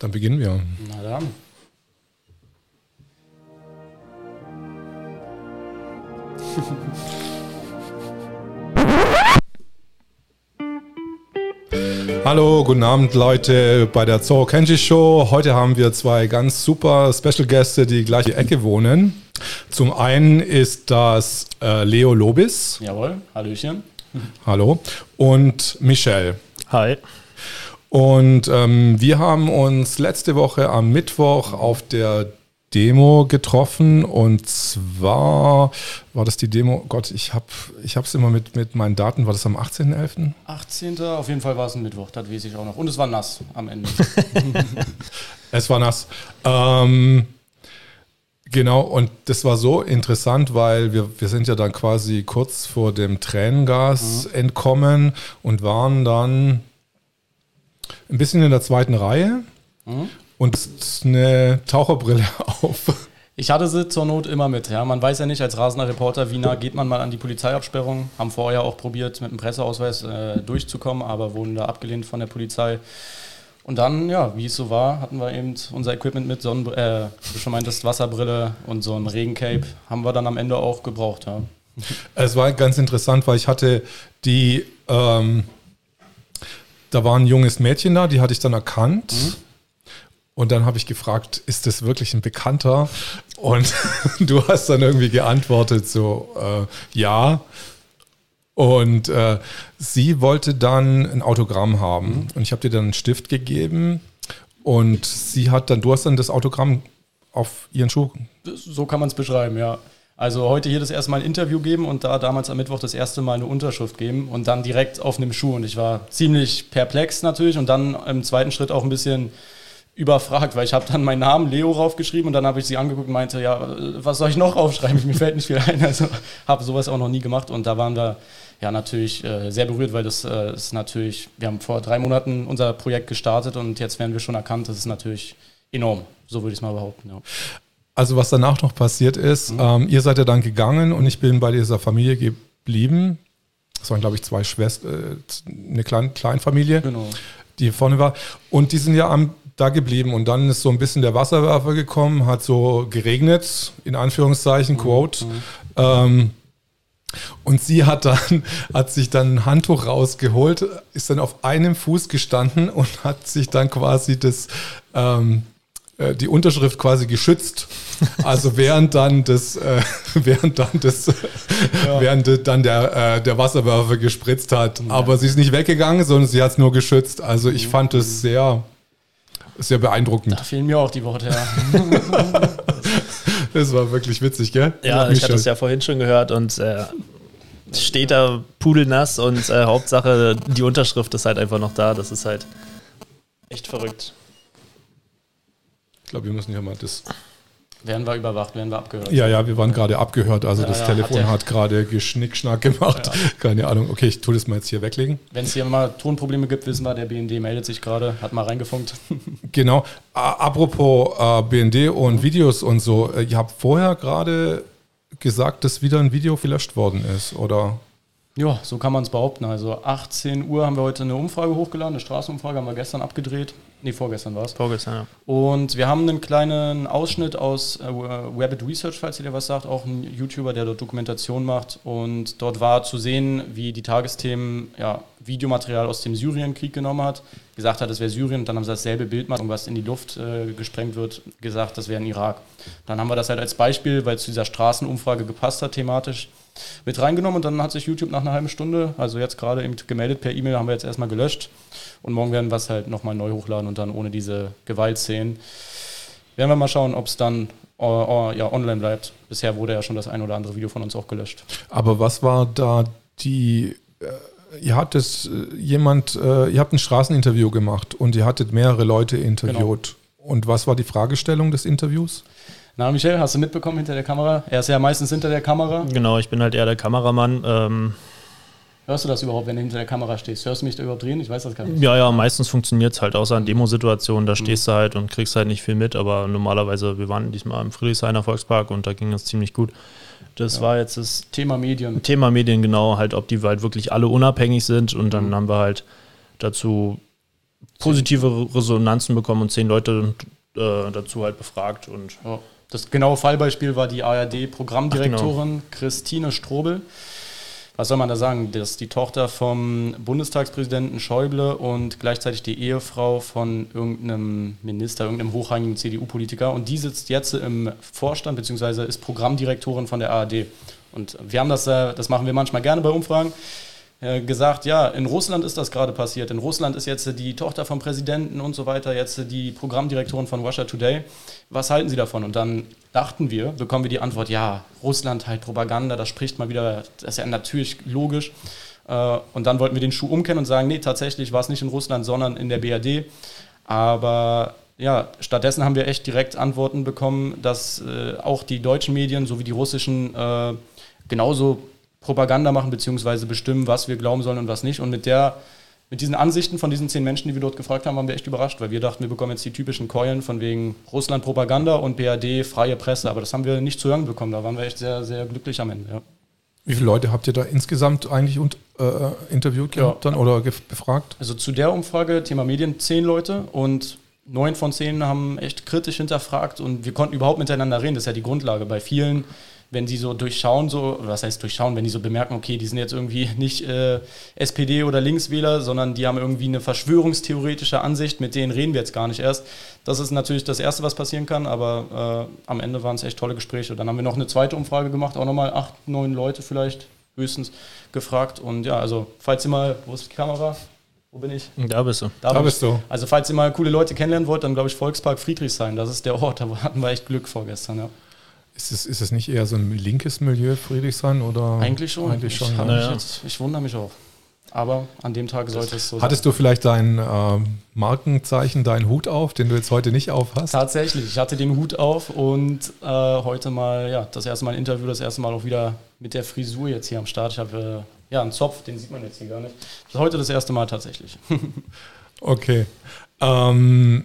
Dann beginnen wir. Na dann. Hallo, guten Abend Leute bei der Zoro Kenji Show. Heute haben wir zwei ganz super Special Gäste, die gleich die Ecke wohnen. Zum einen ist das äh, Leo Lobis. Jawohl, Hallöchen. Hallo. Und Michelle. Hi. Und ähm, wir haben uns letzte Woche am Mittwoch auf der Demo getroffen und zwar war das die Demo, Gott, ich habe ich es immer mit, mit meinen Daten, war das am 18.11.? 18. Auf jeden Fall war es ein Mittwoch, das weiß ich auch noch. Und es war nass am Ende. es war nass. Ähm, genau, und das war so interessant, weil wir, wir sind ja dann quasi kurz vor dem Tränengas mhm. entkommen und waren dann ein bisschen in der zweiten Reihe. Mhm und eine Taucherbrille auf. Ich hatte sie zur Not immer mit. Ja. Man weiß ja nicht als rasender Reporter, wie nah geht man mal an die Polizeiabsperrung. Haben vorher auch probiert, mit dem Presseausweis äh, durchzukommen, aber wurden da abgelehnt von der Polizei. Und dann, ja, wie es so war, hatten wir eben unser Equipment mit Sonnen, äh, du schon meintest, Wasserbrille und so ein Regencape haben wir dann am Ende auch gebraucht. Ja. Es war ganz interessant, weil ich hatte die, ähm, da war ein junges Mädchen da, die hatte ich dann erkannt. Mhm und dann habe ich gefragt, ist das wirklich ein Bekannter? Und du hast dann irgendwie geantwortet, so, äh, ja. Und äh, sie wollte dann ein Autogramm haben. Mhm. Und ich habe dir dann einen Stift gegeben. Und sie hat dann, du hast dann das Autogramm auf ihren Schuh. So kann man es beschreiben, ja. Also heute hier das erste Mal ein Interview geben und da damals am Mittwoch das erste Mal eine Unterschrift geben und dann direkt auf einem Schuh. Und ich war ziemlich perplex natürlich und dann im zweiten Schritt auch ein bisschen überfragt, weil ich habe dann meinen Namen Leo raufgeschrieben und dann habe ich sie angeguckt und meinte, ja, was soll ich noch aufschreiben? Mir fällt nicht viel ein. Also habe sowas auch noch nie gemacht und da waren wir ja natürlich äh, sehr berührt, weil das äh, ist natürlich, wir haben vor drei Monaten unser Projekt gestartet und jetzt werden wir schon erkannt. Das ist natürlich enorm, so würde ich es mal behaupten. Ja. Also was danach noch passiert ist, mhm. ähm, ihr seid ja dann gegangen und ich bin bei dieser Familie geblieben. Das waren, glaube ich, zwei Schwestern, äh, eine Klein Kleinfamilie, genau. die vorne war. Und die sind ja am da geblieben. Und dann ist so ein bisschen der Wasserwerfer gekommen, hat so geregnet, in Anführungszeichen, mhm. Quote. Mhm. Ähm, und sie hat dann, hat sich dann ein Handtuch rausgeholt, ist dann auf einem Fuß gestanden und hat sich dann quasi das, ähm, äh, die Unterschrift quasi geschützt. Also während dann das, äh, während dann das, ja. während dann der, äh, der Wasserwerfer gespritzt hat. Ja. Aber sie ist nicht weggegangen, sondern sie hat es nur geschützt. Also ich mhm. fand es sehr, sehr beeindruckend. Da fehlen mir auch die Worte, ja. das war wirklich witzig, gell? Ja, ich hatte es ja vorhin schon gehört und äh, steht da pudelnass und äh, Hauptsache die Unterschrift ist halt einfach noch da. Das ist halt echt verrückt. Ich glaube, wir müssen ja mal das werden wir überwacht, werden wir abgehört? Ja, ja, wir waren gerade abgehört. Also ja, das ja, Telefon hat, hat gerade Geschnickschnack gemacht. Ja, Keine Ahnung. Okay, ich tue das mal jetzt hier weglegen. Wenn es hier mal Tonprobleme gibt, wissen wir, der BND meldet sich gerade, hat mal reingefunkt. Genau. Apropos äh, BND und mhm. Videos und so. Äh, ihr habt vorher gerade gesagt, dass wieder ein Video gelöscht worden ist, oder? Ja, so kann man es behaupten. Also 18 Uhr haben wir heute eine Umfrage hochgeladen, eine Straßenumfrage haben wir gestern abgedreht. Nee, vorgestern war es. Vorgestern, ja. Und wir haben einen kleinen Ausschnitt aus äh, Rabbit Research, falls ihr dir was sagt, auch ein YouTuber, der dort Dokumentation macht. Und dort war zu sehen, wie die Tagesthemen ja, Videomaterial aus dem Syrienkrieg genommen hat, gesagt hat, es wäre Syrien, und dann haben sie dasselbe Bild gemacht, was in die Luft äh, gesprengt wird, gesagt, das wäre ein Irak. Dann haben wir das halt als Beispiel, weil es zu dieser Straßenumfrage gepasst hat, thematisch, mit reingenommen und dann hat sich YouTube nach einer halben Stunde, also jetzt gerade eben gemeldet per E-Mail, haben wir jetzt erstmal gelöscht und morgen werden wir es halt nochmal neu hochladen und dann ohne diese Gewaltszenen. Werden wir mal schauen, ob es dann uh, uh, ja, online bleibt. Bisher wurde ja schon das ein oder andere Video von uns auch gelöscht. Aber was war da die äh, ihr hattet äh, jemand, ihr habt ein Straßeninterview gemacht und ihr hattet mehrere Leute interviewt. Genau. Und was war die Fragestellung des Interviews? Na, Michel, hast du mitbekommen hinter der Kamera? Er ist ja meistens hinter der Kamera. Genau, ich bin halt eher der Kameramann. Ähm Hörst du das überhaupt, wenn du hinter der Kamera stehst? Hörst du mich da überhaupt drehen? Ich weiß das gar nicht. Ja, ja, meistens funktioniert es halt, außer in Demosituationen. Da mhm. stehst du halt und kriegst halt nicht viel mit. Aber normalerweise, wir waren diesmal im Friedrichshainer Volkspark und da ging es ziemlich gut. Das ja. war jetzt das Thema Medien. Thema Medien, genau, halt, ob die halt wirklich alle unabhängig sind. Und dann mhm. haben wir halt dazu positive Resonanzen bekommen und zehn Leute äh, dazu halt befragt. Und ja. Das genaue Fallbeispiel war die ARD-Programmdirektorin genau. Christine Strobel. Was soll man da sagen? Das ist die Tochter vom Bundestagspräsidenten Schäuble und gleichzeitig die Ehefrau von irgendeinem Minister, irgendeinem hochrangigen CDU-Politiker. Und die sitzt jetzt im Vorstand bzw. ist Programmdirektorin von der ARD. Und wir haben das, äh, das machen wir manchmal gerne bei Umfragen gesagt, ja, in Russland ist das gerade passiert. In Russland ist jetzt die Tochter vom Präsidenten und so weiter, jetzt die Programmdirektorin von Russia Today. Was halten Sie davon? Und dann dachten wir, bekommen wir die Antwort, ja, Russland halt Propaganda, das spricht mal wieder, das ist ja natürlich logisch. Äh, und dann wollten wir den Schuh umkennen und sagen, nee, tatsächlich war es nicht in Russland, sondern in der BRD. Aber ja, stattdessen haben wir echt direkt Antworten bekommen, dass äh, auch die deutschen Medien sowie die russischen äh, genauso Propaganda machen beziehungsweise bestimmen, was wir glauben sollen und was nicht. Und mit der mit diesen Ansichten von diesen zehn Menschen, die wir dort gefragt haben, waren wir echt überrascht, weil wir dachten, wir bekommen jetzt die typischen Keulen von wegen Russland Propaganda und BRD freie Presse. Aber das haben wir nicht zu hören bekommen. Da waren wir echt sehr, sehr glücklich am Ende. Ja. Wie viele Leute habt ihr da insgesamt eigentlich und, äh, interviewt ja. dann oder befragt? Also zu der Umfrage, Thema Medien, zehn Leute und neun von zehn haben echt kritisch hinterfragt und wir konnten überhaupt miteinander reden. Das ist ja die Grundlage. Bei vielen wenn sie so durchschauen, so, was heißt durchschauen, wenn die so bemerken, okay, die sind jetzt irgendwie nicht äh, SPD oder Linkswähler, sondern die haben irgendwie eine verschwörungstheoretische Ansicht, mit denen reden wir jetzt gar nicht erst. Das ist natürlich das Erste, was passieren kann, aber äh, am Ende waren es echt tolle Gespräche. Dann haben wir noch eine zweite Umfrage gemacht, auch nochmal acht, neun Leute vielleicht höchstens gefragt. Und ja, also falls ihr mal, wo ist die Kamera? Wo bin ich? Da bist du. Da, da bist du. Also falls ihr mal coole Leute kennenlernen wollt, dann glaube ich Volkspark Friedrichshain. Das ist der Ort, da hatten wir echt Glück vorgestern, ja. Ist es, ist es nicht eher so ein linkes Milieu, Friedrichshain? Oder? Eigentlich schon. Eigentlich schon ich, ja. jetzt, ich wundere mich auch. Aber an dem Tag sollte es so Hattest sein. du vielleicht dein äh, Markenzeichen, deinen Hut auf, den du jetzt heute nicht auf hast? Tatsächlich, ich hatte den Hut auf und äh, heute mal, ja, das erste Mal ein Interview, das erste Mal auch wieder mit der Frisur jetzt hier am Start. Ich habe äh, ja einen Zopf, den sieht man jetzt hier gar nicht. Das ist heute das erste Mal tatsächlich. okay. Ähm,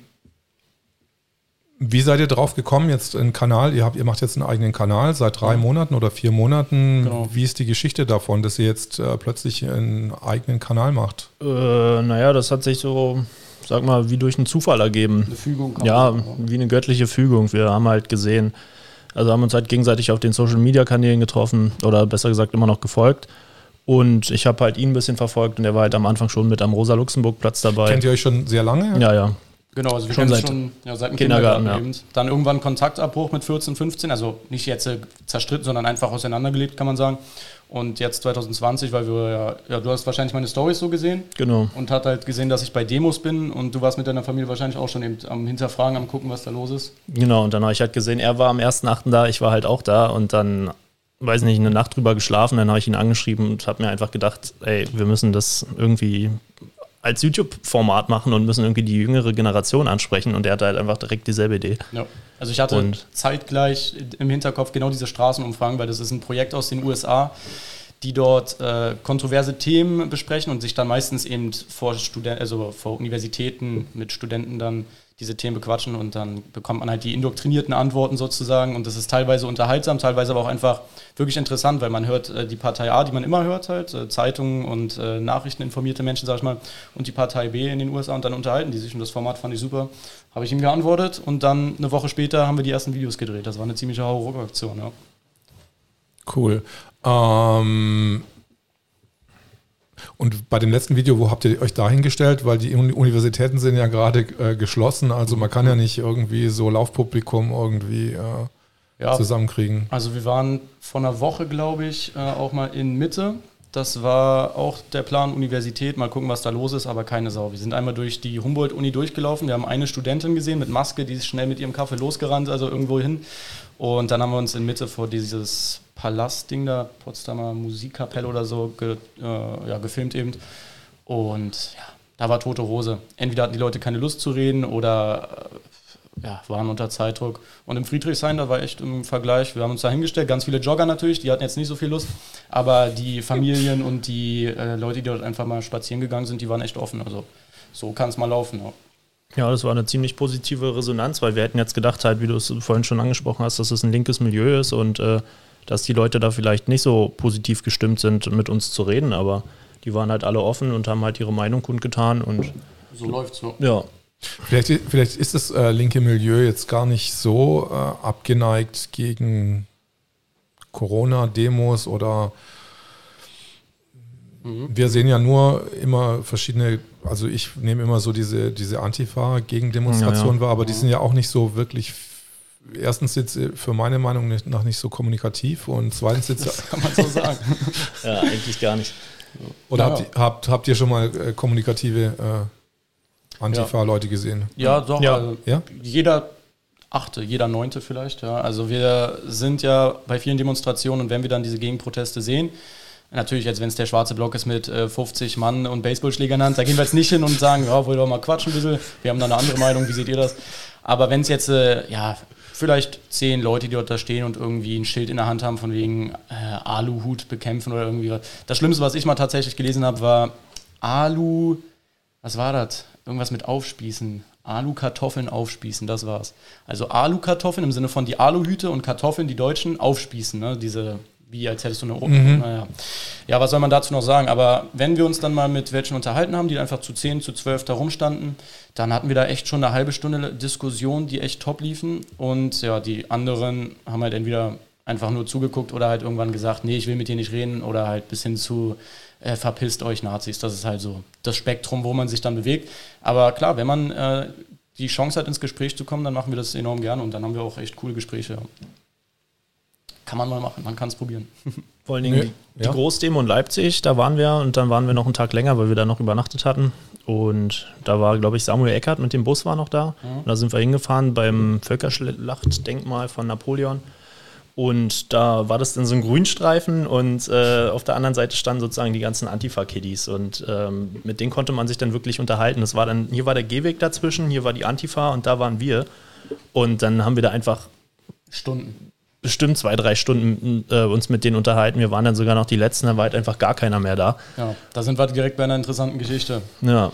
wie seid ihr drauf gekommen, jetzt einen Kanal? Ihr, habt, ihr macht jetzt einen eigenen Kanal seit drei Monaten oder vier Monaten. Genau. Wie ist die Geschichte davon, dass ihr jetzt äh, plötzlich einen eigenen Kanal macht? Äh, naja, das hat sich so, sag mal, wie durch einen Zufall ergeben. Eine Fügung. Ja, wie eine göttliche Fügung. Wir haben halt gesehen, also haben uns halt gegenseitig auf den Social Media Kanälen getroffen oder besser gesagt immer noch gefolgt. Und ich habe halt ihn ein bisschen verfolgt und er war halt am Anfang schon mit am Rosa-Luxemburg-Platz dabei. Kennt ihr euch schon sehr lange? Ja, ja. Genau, also wir schon seit, schon ja, seit dem Kindergarten, Kindergarten ja. Dann irgendwann Kontaktabbruch mit 14, 15, also nicht jetzt äh, zerstritten, sondern einfach auseinandergelebt, kann man sagen. Und jetzt 2020, weil wir ja, ja du hast wahrscheinlich meine Stories so gesehen. Genau. Und hat halt gesehen, dass ich bei Demos bin und du warst mit deiner Familie wahrscheinlich auch schon eben am Hinterfragen, am gucken, was da los ist. Genau, und dann habe ich halt gesehen, er war am 1.8. da, ich war halt auch da und dann weiß nicht, eine Nacht drüber geschlafen, dann habe ich ihn angeschrieben und habe mir einfach gedacht, ey, wir müssen das irgendwie als YouTube-Format machen und müssen irgendwie die jüngere Generation ansprechen und er hatte halt einfach direkt dieselbe Idee. Ja. Also ich hatte und zeitgleich im Hinterkopf genau diese Straßenumfragen, weil das ist ein Projekt aus den USA, die dort äh, kontroverse Themen besprechen und sich dann meistens eben vor Studenten, also vor Universitäten mit Studenten dann diese Themen bequatschen und dann bekommt man halt die indoktrinierten Antworten sozusagen und das ist teilweise unterhaltsam, teilweise aber auch einfach wirklich interessant, weil man hört äh, die Partei A, die man immer hört halt, äh, Zeitungen und äh, Nachrichten informierte Menschen, sag ich mal, und die Partei B in den USA und dann unterhalten die sich und das Format fand ich super. Habe ich ihm geantwortet und dann eine Woche später haben wir die ersten Videos gedreht. Das war eine ziemliche Horroraktion, ja. Cool. Ähm und bei dem letzten Video, wo habt ihr euch dahingestellt? Weil die Universitäten sind ja gerade äh, geschlossen, also man kann ja nicht irgendwie so Laufpublikum irgendwie äh, ja, zusammenkriegen. Also wir waren vor einer Woche, glaube ich, äh, auch mal in Mitte. Das war auch der Plan Universität, mal gucken, was da los ist, aber keine Sau. Wir sind einmal durch die Humboldt-Uni durchgelaufen. Wir haben eine Studentin gesehen mit Maske, die ist schnell mit ihrem Kaffee losgerannt, also irgendwo hin. Und dann haben wir uns in Mitte vor dieses Palastding da, Potsdamer Musikkapelle oder so, ge, äh, ja, gefilmt eben. Und ja, da war tote Hose. Entweder hatten die Leute keine Lust zu reden oder äh, ja, waren unter Zeitdruck. Und im Friedrichshain, da war echt im Vergleich, wir haben uns da hingestellt, ganz viele Jogger natürlich, die hatten jetzt nicht so viel Lust, aber die Familien und die äh, Leute, die dort einfach mal spazieren gegangen sind, die waren echt offen. Also so kann es mal laufen. Ja. Ja, das war eine ziemlich positive Resonanz, weil wir hätten jetzt gedacht, halt, wie du es vorhin schon angesprochen hast, dass es ein linkes Milieu ist und äh, dass die Leute da vielleicht nicht so positiv gestimmt sind, mit uns zu reden, aber die waren halt alle offen und haben halt ihre Meinung kundgetan und so läuft so. Ja. Vielleicht, vielleicht ist das äh, linke Milieu jetzt gar nicht so äh, abgeneigt gegen Corona-Demos oder mhm. wir sehen ja nur immer verschiedene, also ich nehme immer so diese, diese Antifa-Gegendemonstrationen ja, ja. wahr, aber mhm. die sind ja auch nicht so wirklich erstens jetzt für meine Meinung nach nicht so kommunikativ und zweitens jetzt. Das kann man so sagen. ja, eigentlich gar nicht. Oder ja. habt, ihr, habt, habt ihr schon mal äh, kommunikative äh, Antifa-Leute gesehen? Ja, doch. Ja. Also ja? Jeder achte, jeder neunte vielleicht. Ja. Also wir sind ja bei vielen Demonstrationen und wenn wir dann diese Gegenproteste sehen, Natürlich, jetzt wenn es der schwarze Block ist mit äh, 50 Mann und Baseballschlägern in da gehen wir jetzt nicht hin und sagen, ja, wollen wir mal quatschen ein bisschen. Wir haben da eine andere Meinung, wie seht ihr das? Aber wenn es jetzt, äh, ja, vielleicht zehn Leute, die dort da stehen und irgendwie ein Schild in der Hand haben von wegen äh, Aluhut bekämpfen oder irgendwie was. Das Schlimmste, was ich mal tatsächlich gelesen habe, war Alu, was war das? Irgendwas mit Aufspießen. Alu-Kartoffeln aufspießen, das war's. Also Alu-Kartoffeln im Sinne von die Aluhüte und Kartoffeln, die Deutschen, aufspießen, ne? diese wie als hättest du eine mhm. Naja. Ja, was soll man dazu noch sagen? Aber wenn wir uns dann mal mit welchen unterhalten haben, die einfach zu 10, zu 12 da rumstanden, dann hatten wir da echt schon eine halbe Stunde Diskussion, die echt top liefen. Und ja, die anderen haben halt entweder einfach nur zugeguckt oder halt irgendwann gesagt, nee, ich will mit dir nicht reden oder halt bis hin zu äh, verpisst euch Nazis. Das ist halt so das Spektrum, wo man sich dann bewegt. Aber klar, wenn man äh, die Chance hat, ins Gespräch zu kommen, dann machen wir das enorm gerne und dann haben wir auch echt coole Gespräche. Kann man mal machen, man kann es probieren. Vor allen Dingen nee, die, ja. Großdemo in Leipzig, da waren wir und dann waren wir noch einen Tag länger, weil wir da noch übernachtet hatten. Und da war, glaube ich, Samuel Eckert mit dem Bus war noch da. Mhm. da sind wir hingefahren beim Völkerschlachtdenkmal von Napoleon. Und da war das dann so ein Grünstreifen und äh, auf der anderen Seite standen sozusagen die ganzen Antifa-Kiddies und ähm, mit denen konnte man sich dann wirklich unterhalten. Das war dann, hier war der Gehweg dazwischen, hier war die Antifa und da waren wir. Und dann haben wir da einfach Stunden bestimmt zwei, drei Stunden äh, uns mit denen unterhalten. Wir waren dann sogar noch die letzten, da war halt einfach gar keiner mehr da. Ja, da sind wir direkt bei einer interessanten Geschichte. Ja.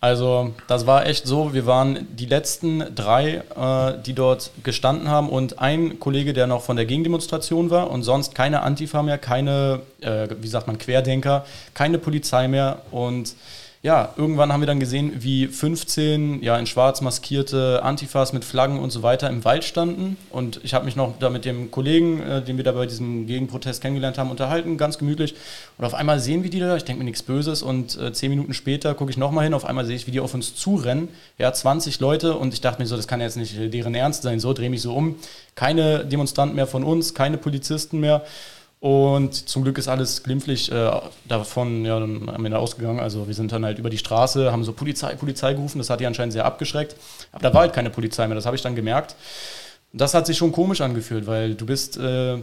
Also das war echt so, wir waren die letzten drei, äh, die dort gestanden haben und ein Kollege, der noch von der Gegendemonstration war und sonst keine Antifa mehr, keine, äh, wie sagt man, Querdenker, keine Polizei mehr und ja, irgendwann haben wir dann gesehen, wie 15 ja, in schwarz maskierte Antifas mit Flaggen und so weiter im Wald standen. Und ich habe mich noch da mit dem Kollegen, äh, den wir da bei diesem Gegenprotest kennengelernt haben, unterhalten, ganz gemütlich. Und auf einmal sehen wir die da, ich denke mir nichts Böses. Und äh, zehn Minuten später gucke ich nochmal hin, auf einmal sehe ich, wie die auf uns zurennen. Ja, 20 Leute. Und ich dachte mir so, das kann jetzt nicht deren Ernst sein. So drehe mich so um. Keine Demonstranten mehr von uns, keine Polizisten mehr. Und zum Glück ist alles glimpflich äh, davon ja, am Ende ausgegangen. Also wir sind dann halt über die Straße, haben so Polizei, Polizei gerufen. Das hat die anscheinend sehr abgeschreckt. Aber da war halt keine Polizei mehr, das habe ich dann gemerkt. Das hat sich schon komisch angefühlt, weil du bist äh,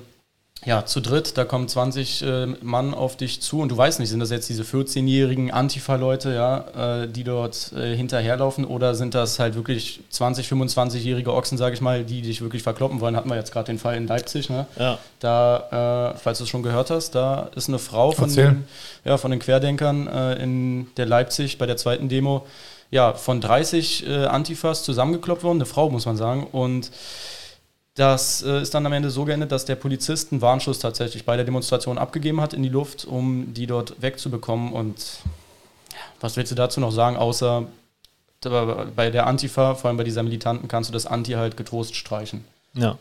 ja, zu dritt, da kommen 20 äh, Mann auf dich zu und du weißt nicht, sind das jetzt diese 14-jährigen Antifa-Leute, ja, äh, die dort äh, hinterherlaufen oder sind das halt wirklich 20, 25-jährige Ochsen, sage ich mal, die dich wirklich verkloppen wollen? Hatten wir jetzt gerade den Fall in Leipzig, ne? Ja. Da, äh, falls du es schon gehört hast, da ist eine Frau von, den, ja, von den Querdenkern äh, in der Leipzig bei der zweiten Demo, ja, von 30 äh, Antifas zusammengekloppt worden, eine Frau, muss man sagen, und das äh, ist dann am Ende so geendet, dass der Polizist einen Warnschuss tatsächlich bei der Demonstration abgegeben hat in die Luft, um die dort wegzubekommen. Und was willst du dazu noch sagen, außer bei der Antifa, vor allem bei dieser Militanten, kannst du das Anti halt getrost streichen. Ja.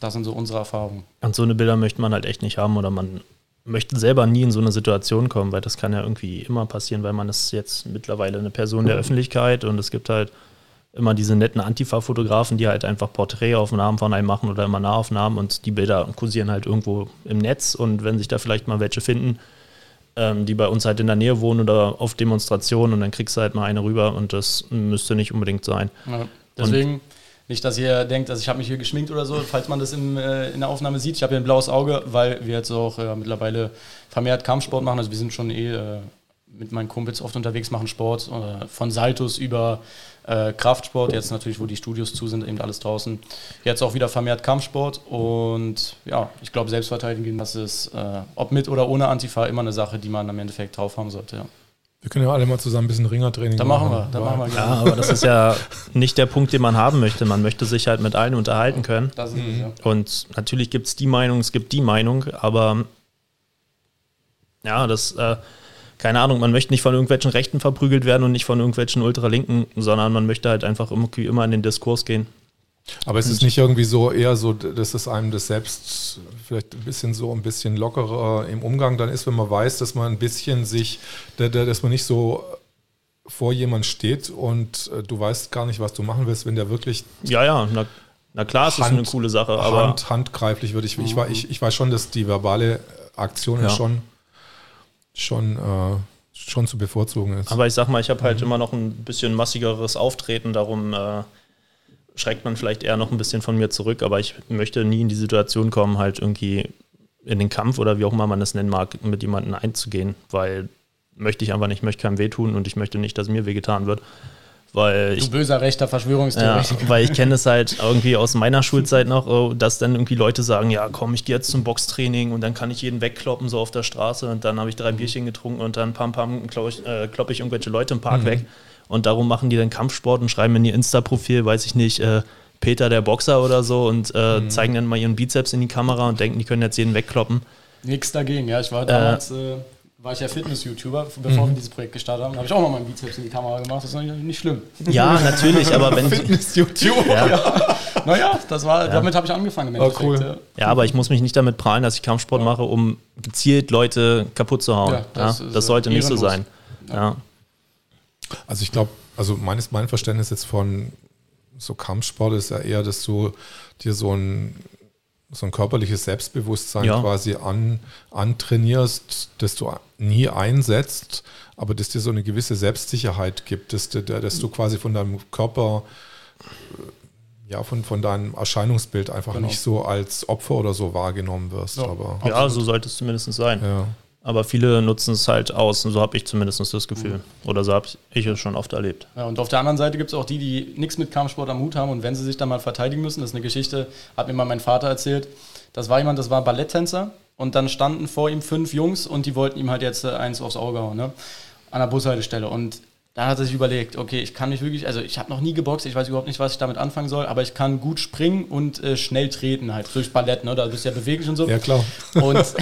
Das sind so unsere Erfahrungen. Und so eine Bilder möchte man halt echt nicht haben oder man möchte selber nie in so eine Situation kommen, weil das kann ja irgendwie immer passieren, weil man ist jetzt mittlerweile eine Person der Öffentlichkeit und es gibt halt immer diese netten Antifa-Fotografen, die halt einfach Porträtaufnahmen von einem machen oder immer Nahaufnahmen und die Bilder kursieren halt irgendwo im Netz und wenn sich da vielleicht mal welche finden, ähm, die bei uns halt in der Nähe wohnen oder auf Demonstrationen und dann kriegst du halt mal eine rüber und das müsste nicht unbedingt sein. Ja, deswegen und, nicht, dass ihr denkt, dass ich habe mich hier geschminkt oder so, falls man das im, äh, in der Aufnahme sieht. Ich habe hier ein blaues Auge, weil wir jetzt auch äh, mittlerweile vermehrt Kampfsport machen. Also wir sind schon eh äh, mit meinen Kumpels oft unterwegs, machen Sport, äh, von Saltos über äh, Kraftsport, jetzt natürlich, wo die Studios zu sind, eben alles draußen. Jetzt auch wieder vermehrt Kampfsport und ja, ich glaube, Selbstverteidigung, das ist, äh, ob mit oder ohne Antifa, immer eine Sache, die man im Endeffekt drauf haben sollte. Ja. Wir können ja alle mal zusammen ein bisschen Ringertraining da machen. wir, da machen wir. Ja, aber das ist ja nicht der Punkt, den man haben möchte. Man möchte sich halt mit allen unterhalten können. Das ist es, ja. Und natürlich gibt es die Meinung, es gibt die Meinung, aber ja, das äh, keine Ahnung, man möchte nicht von irgendwelchen Rechten verprügelt werden und nicht von irgendwelchen Ultralinken, sondern man möchte halt einfach irgendwie immer in den Diskurs gehen. Aber es ist nicht irgendwie so eher so, dass es einem das selbst vielleicht ein bisschen so ein bisschen lockerer im Umgang dann ist, wenn man weiß, dass man ein bisschen sich, dass man nicht so vor jemand steht und äh, du weißt gar nicht, was du machen willst, wenn der wirklich. Ja, ja, na, na klar, es ist eine coole Sache, aber. Hand, handgreiflich würde ich. Ich, ich, ich weiß schon, dass die verbale Aktion ja. schon, schon, äh, schon zu bevorzugen ist. Aber ich sag mal, ich habe halt mhm. immer noch ein bisschen massigeres Auftreten, darum. Äh, schreckt man vielleicht eher noch ein bisschen von mir zurück, aber ich möchte nie in die Situation kommen, halt irgendwie in den Kampf oder wie auch immer man das nennen mag, mit jemandem einzugehen, weil möchte ich einfach nicht, möchte keinem wehtun und ich möchte nicht, dass mir wehgetan wird. Weil du ich, böser rechter Verschwörungstheoretiker. Ja, weil ich kenne es halt irgendwie aus meiner Schulzeit noch, oh, dass dann irgendwie Leute sagen, ja komm, ich gehe jetzt zum Boxtraining und dann kann ich jeden wegkloppen so auf der Straße und dann habe ich drei Bierchen getrunken und dann pam pam kloppe ich, äh, klopp ich irgendwelche Leute im Park mhm. weg. Und darum machen die dann Kampfsport und schreiben in ihr Insta-Profil, weiß ich nicht, äh, Peter der Boxer oder so und äh, mhm. zeigen dann mal ihren Bizeps in die Kamera und denken, die können jetzt jeden wegkloppen. Nichts dagegen, ja. Ich war damals, äh, war ich ja Fitness-YouTuber, bevor mhm. wir dieses Projekt gestartet haben. Da habe ich auch mal meinen Bizeps in die Kamera gemacht. Das ist nicht schlimm. Ja, natürlich, aber wenn. Fitness-YouTuber. Ja. ja. Naja, das war, ja. damit habe ich angefangen. Im oh, cool. Ja. ja. aber ich muss mich nicht damit prahlen, dass ich Kampfsport mache, um gezielt Leute kaputt zu hauen. das, das sollte nicht so sein. Ja. Also ich glaube, also meines, mein Verständnis jetzt von so Kampfsport ist ja eher, dass du dir so ein, so ein körperliches Selbstbewusstsein ja. quasi an, antrainierst, das du nie einsetzt, aber dass dir so eine gewisse Selbstsicherheit gibt, dass, dass du quasi von deinem Körper ja, von, von deinem Erscheinungsbild einfach genau. nicht so als Opfer oder so wahrgenommen wirst. Ja, aber ja so sollte es zumindest sein. Ja. Aber viele nutzen es halt aus und so habe ich zumindest das Gefühl. Mhm. Oder so habe ich es schon oft erlebt. Ja, und auf der anderen Seite gibt es auch die, die nichts mit Kampfsport am Hut haben und wenn sie sich dann mal verteidigen müssen, das ist eine Geschichte, hat mir mal mein Vater erzählt. Das war jemand, das war Balletttänzer und dann standen vor ihm fünf Jungs und die wollten ihm halt jetzt äh, eins aufs Auge hauen, ne? An der Bushaltestelle. Und dann hat er sich überlegt, okay, ich kann mich wirklich, also ich habe noch nie geboxt, ich weiß überhaupt nicht, was ich damit anfangen soll, aber ich kann gut springen und äh, schnell treten, halt durch Ballett, ne? Da bist du ja beweglich und so. Ja, klar. Und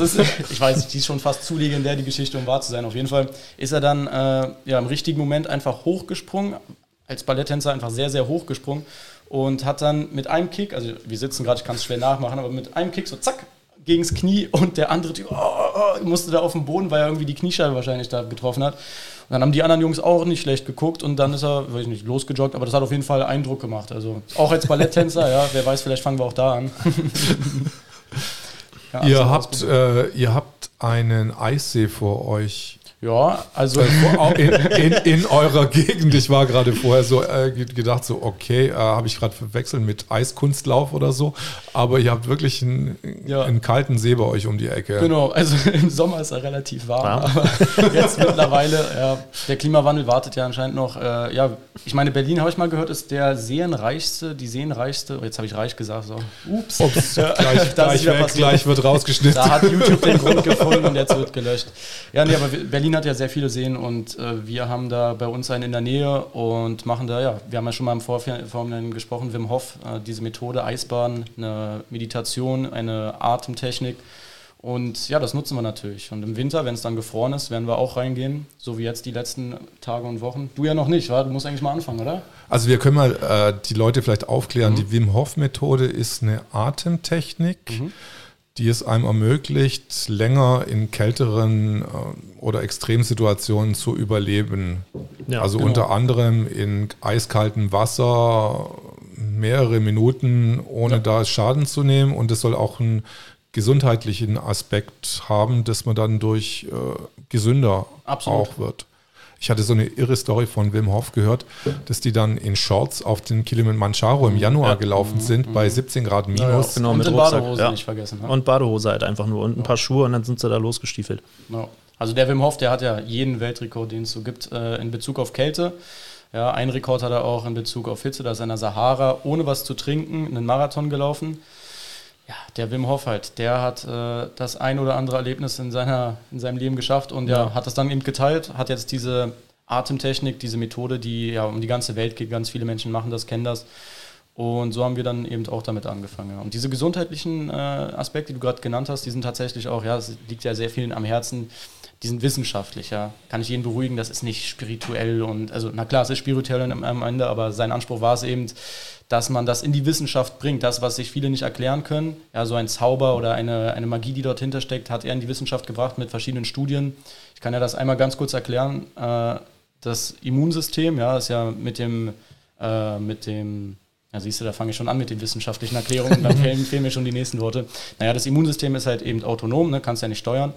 ist, ich weiß, die ist schon fast zu legendär, die Geschichte, um wahr zu sein. Auf jeden Fall ist er dann äh, ja, im richtigen Moment einfach hochgesprungen, als Balletttänzer einfach sehr, sehr hochgesprungen und hat dann mit einem Kick, also wir sitzen gerade, ich kann es schwer nachmachen, aber mit einem Kick so zack, gegens Knie und der andere Typ oh, oh, musste da auf dem Boden, weil er irgendwie die Kniescheibe wahrscheinlich da getroffen hat. Und dann haben die anderen Jungs auch nicht schlecht geguckt und dann ist er, weiß ich nicht, losgejoggt, aber das hat auf jeden Fall Eindruck gemacht. Also auch als Balletttänzer, ja, wer weiß, vielleicht fangen wir auch da an. ja, ihr, also habt, äh, ihr habt einen Eissee vor euch. Ja, also in, in, in, eurer Gegend. Ich war gerade vorher so äh, gedacht, so okay, äh, habe ich gerade verwechselt mit Eiskunstlauf oder so. Aber ihr habt wirklich einen, ja. einen, kalten See bei euch um die Ecke. Genau, also im Sommer ist er relativ warm. Ja. Aber jetzt mittlerweile, ja, der Klimawandel wartet ja anscheinend noch. Äh, ja, ich meine, Berlin habe ich mal gehört, ist der seenreichste, die seenreichste. Oh, jetzt habe ich reich gesagt. So. Ups. Ups gleich, gleich, weg, gleich wird rausgeschnitten. Da hat YouTube den Grund gefunden und jetzt wird gelöscht. Ja, nee, aber Berlin Berlin hat ja sehr viele Seen und äh, wir haben da bei uns einen in der Nähe und machen da, ja, wir haben ja schon mal im Vorhinein gesprochen, Wim Hof, äh, diese Methode Eisbahn, eine Meditation, eine Atemtechnik. Und ja, das nutzen wir natürlich. Und im Winter, wenn es dann gefroren ist, werden wir auch reingehen, so wie jetzt die letzten Tage und Wochen. Du ja noch nicht, wa? du musst eigentlich mal anfangen, oder? Also wir können mal äh, die Leute vielleicht aufklären. Mhm. Die Wim Hof Methode ist eine Atemtechnik. Mhm die es einem ermöglicht, länger in kälteren äh, oder Extremsituationen zu überleben. Ja, also genau. unter anderem in eiskaltem Wasser mehrere Minuten, ohne ja. da Schaden zu nehmen. Und es soll auch einen gesundheitlichen Aspekt haben, dass man dann durch äh, gesünder Absolut. auch wird. Ich hatte so eine irre Story von Wim Hof gehört, dass die dann in Shorts auf den Kilimanjaro im Januar ja. gelaufen sind, bei 17 Grad minus. Ja, ja. Genau, und mit Badehose ja. nicht vergessen. Ne? Und Badehose halt einfach nur und ein paar Schuhe und dann sind sie da losgestiefelt. Also der Wim Hof, der hat ja jeden Weltrekord, den es so gibt, äh, in Bezug auf Kälte. Ja, einen Rekord hat er auch in Bezug auf Hitze, da ist er in der Sahara ohne was zu trinken einen Marathon gelaufen ja, der Wim Hof halt, der hat äh, das ein oder andere Erlebnis in, seiner, in seinem Leben geschafft und ja. ja, hat das dann eben geteilt, hat jetzt diese Atemtechnik, diese Methode, die ja um die ganze Welt geht, ganz viele Menschen machen das, kennen das. Und so haben wir dann eben auch damit angefangen. Ja. Und diese gesundheitlichen äh, Aspekte, die du gerade genannt hast, die sind tatsächlich auch, ja, es liegt ja sehr vielen am Herzen, die sind wissenschaftlich, ja. Kann ich jeden beruhigen, das ist nicht spirituell und, also, na klar, es ist spirituell am Ende, aber sein Anspruch war es eben, dass man das in die Wissenschaft bringt. Das, was sich viele nicht erklären können, ja, so ein Zauber oder eine, eine Magie, die dort hintersteckt, hat er in die Wissenschaft gebracht mit verschiedenen Studien. Ich kann ja das einmal ganz kurz erklären. Äh, das Immunsystem, ja, ist ja mit dem, äh, mit dem ja, siehst du, da fange ich schon an mit den wissenschaftlichen Erklärungen, dann fehlen, fehlen, mir schon die nächsten Worte. Naja, das Immunsystem ist halt eben autonom, ne, kannst ja nicht steuern.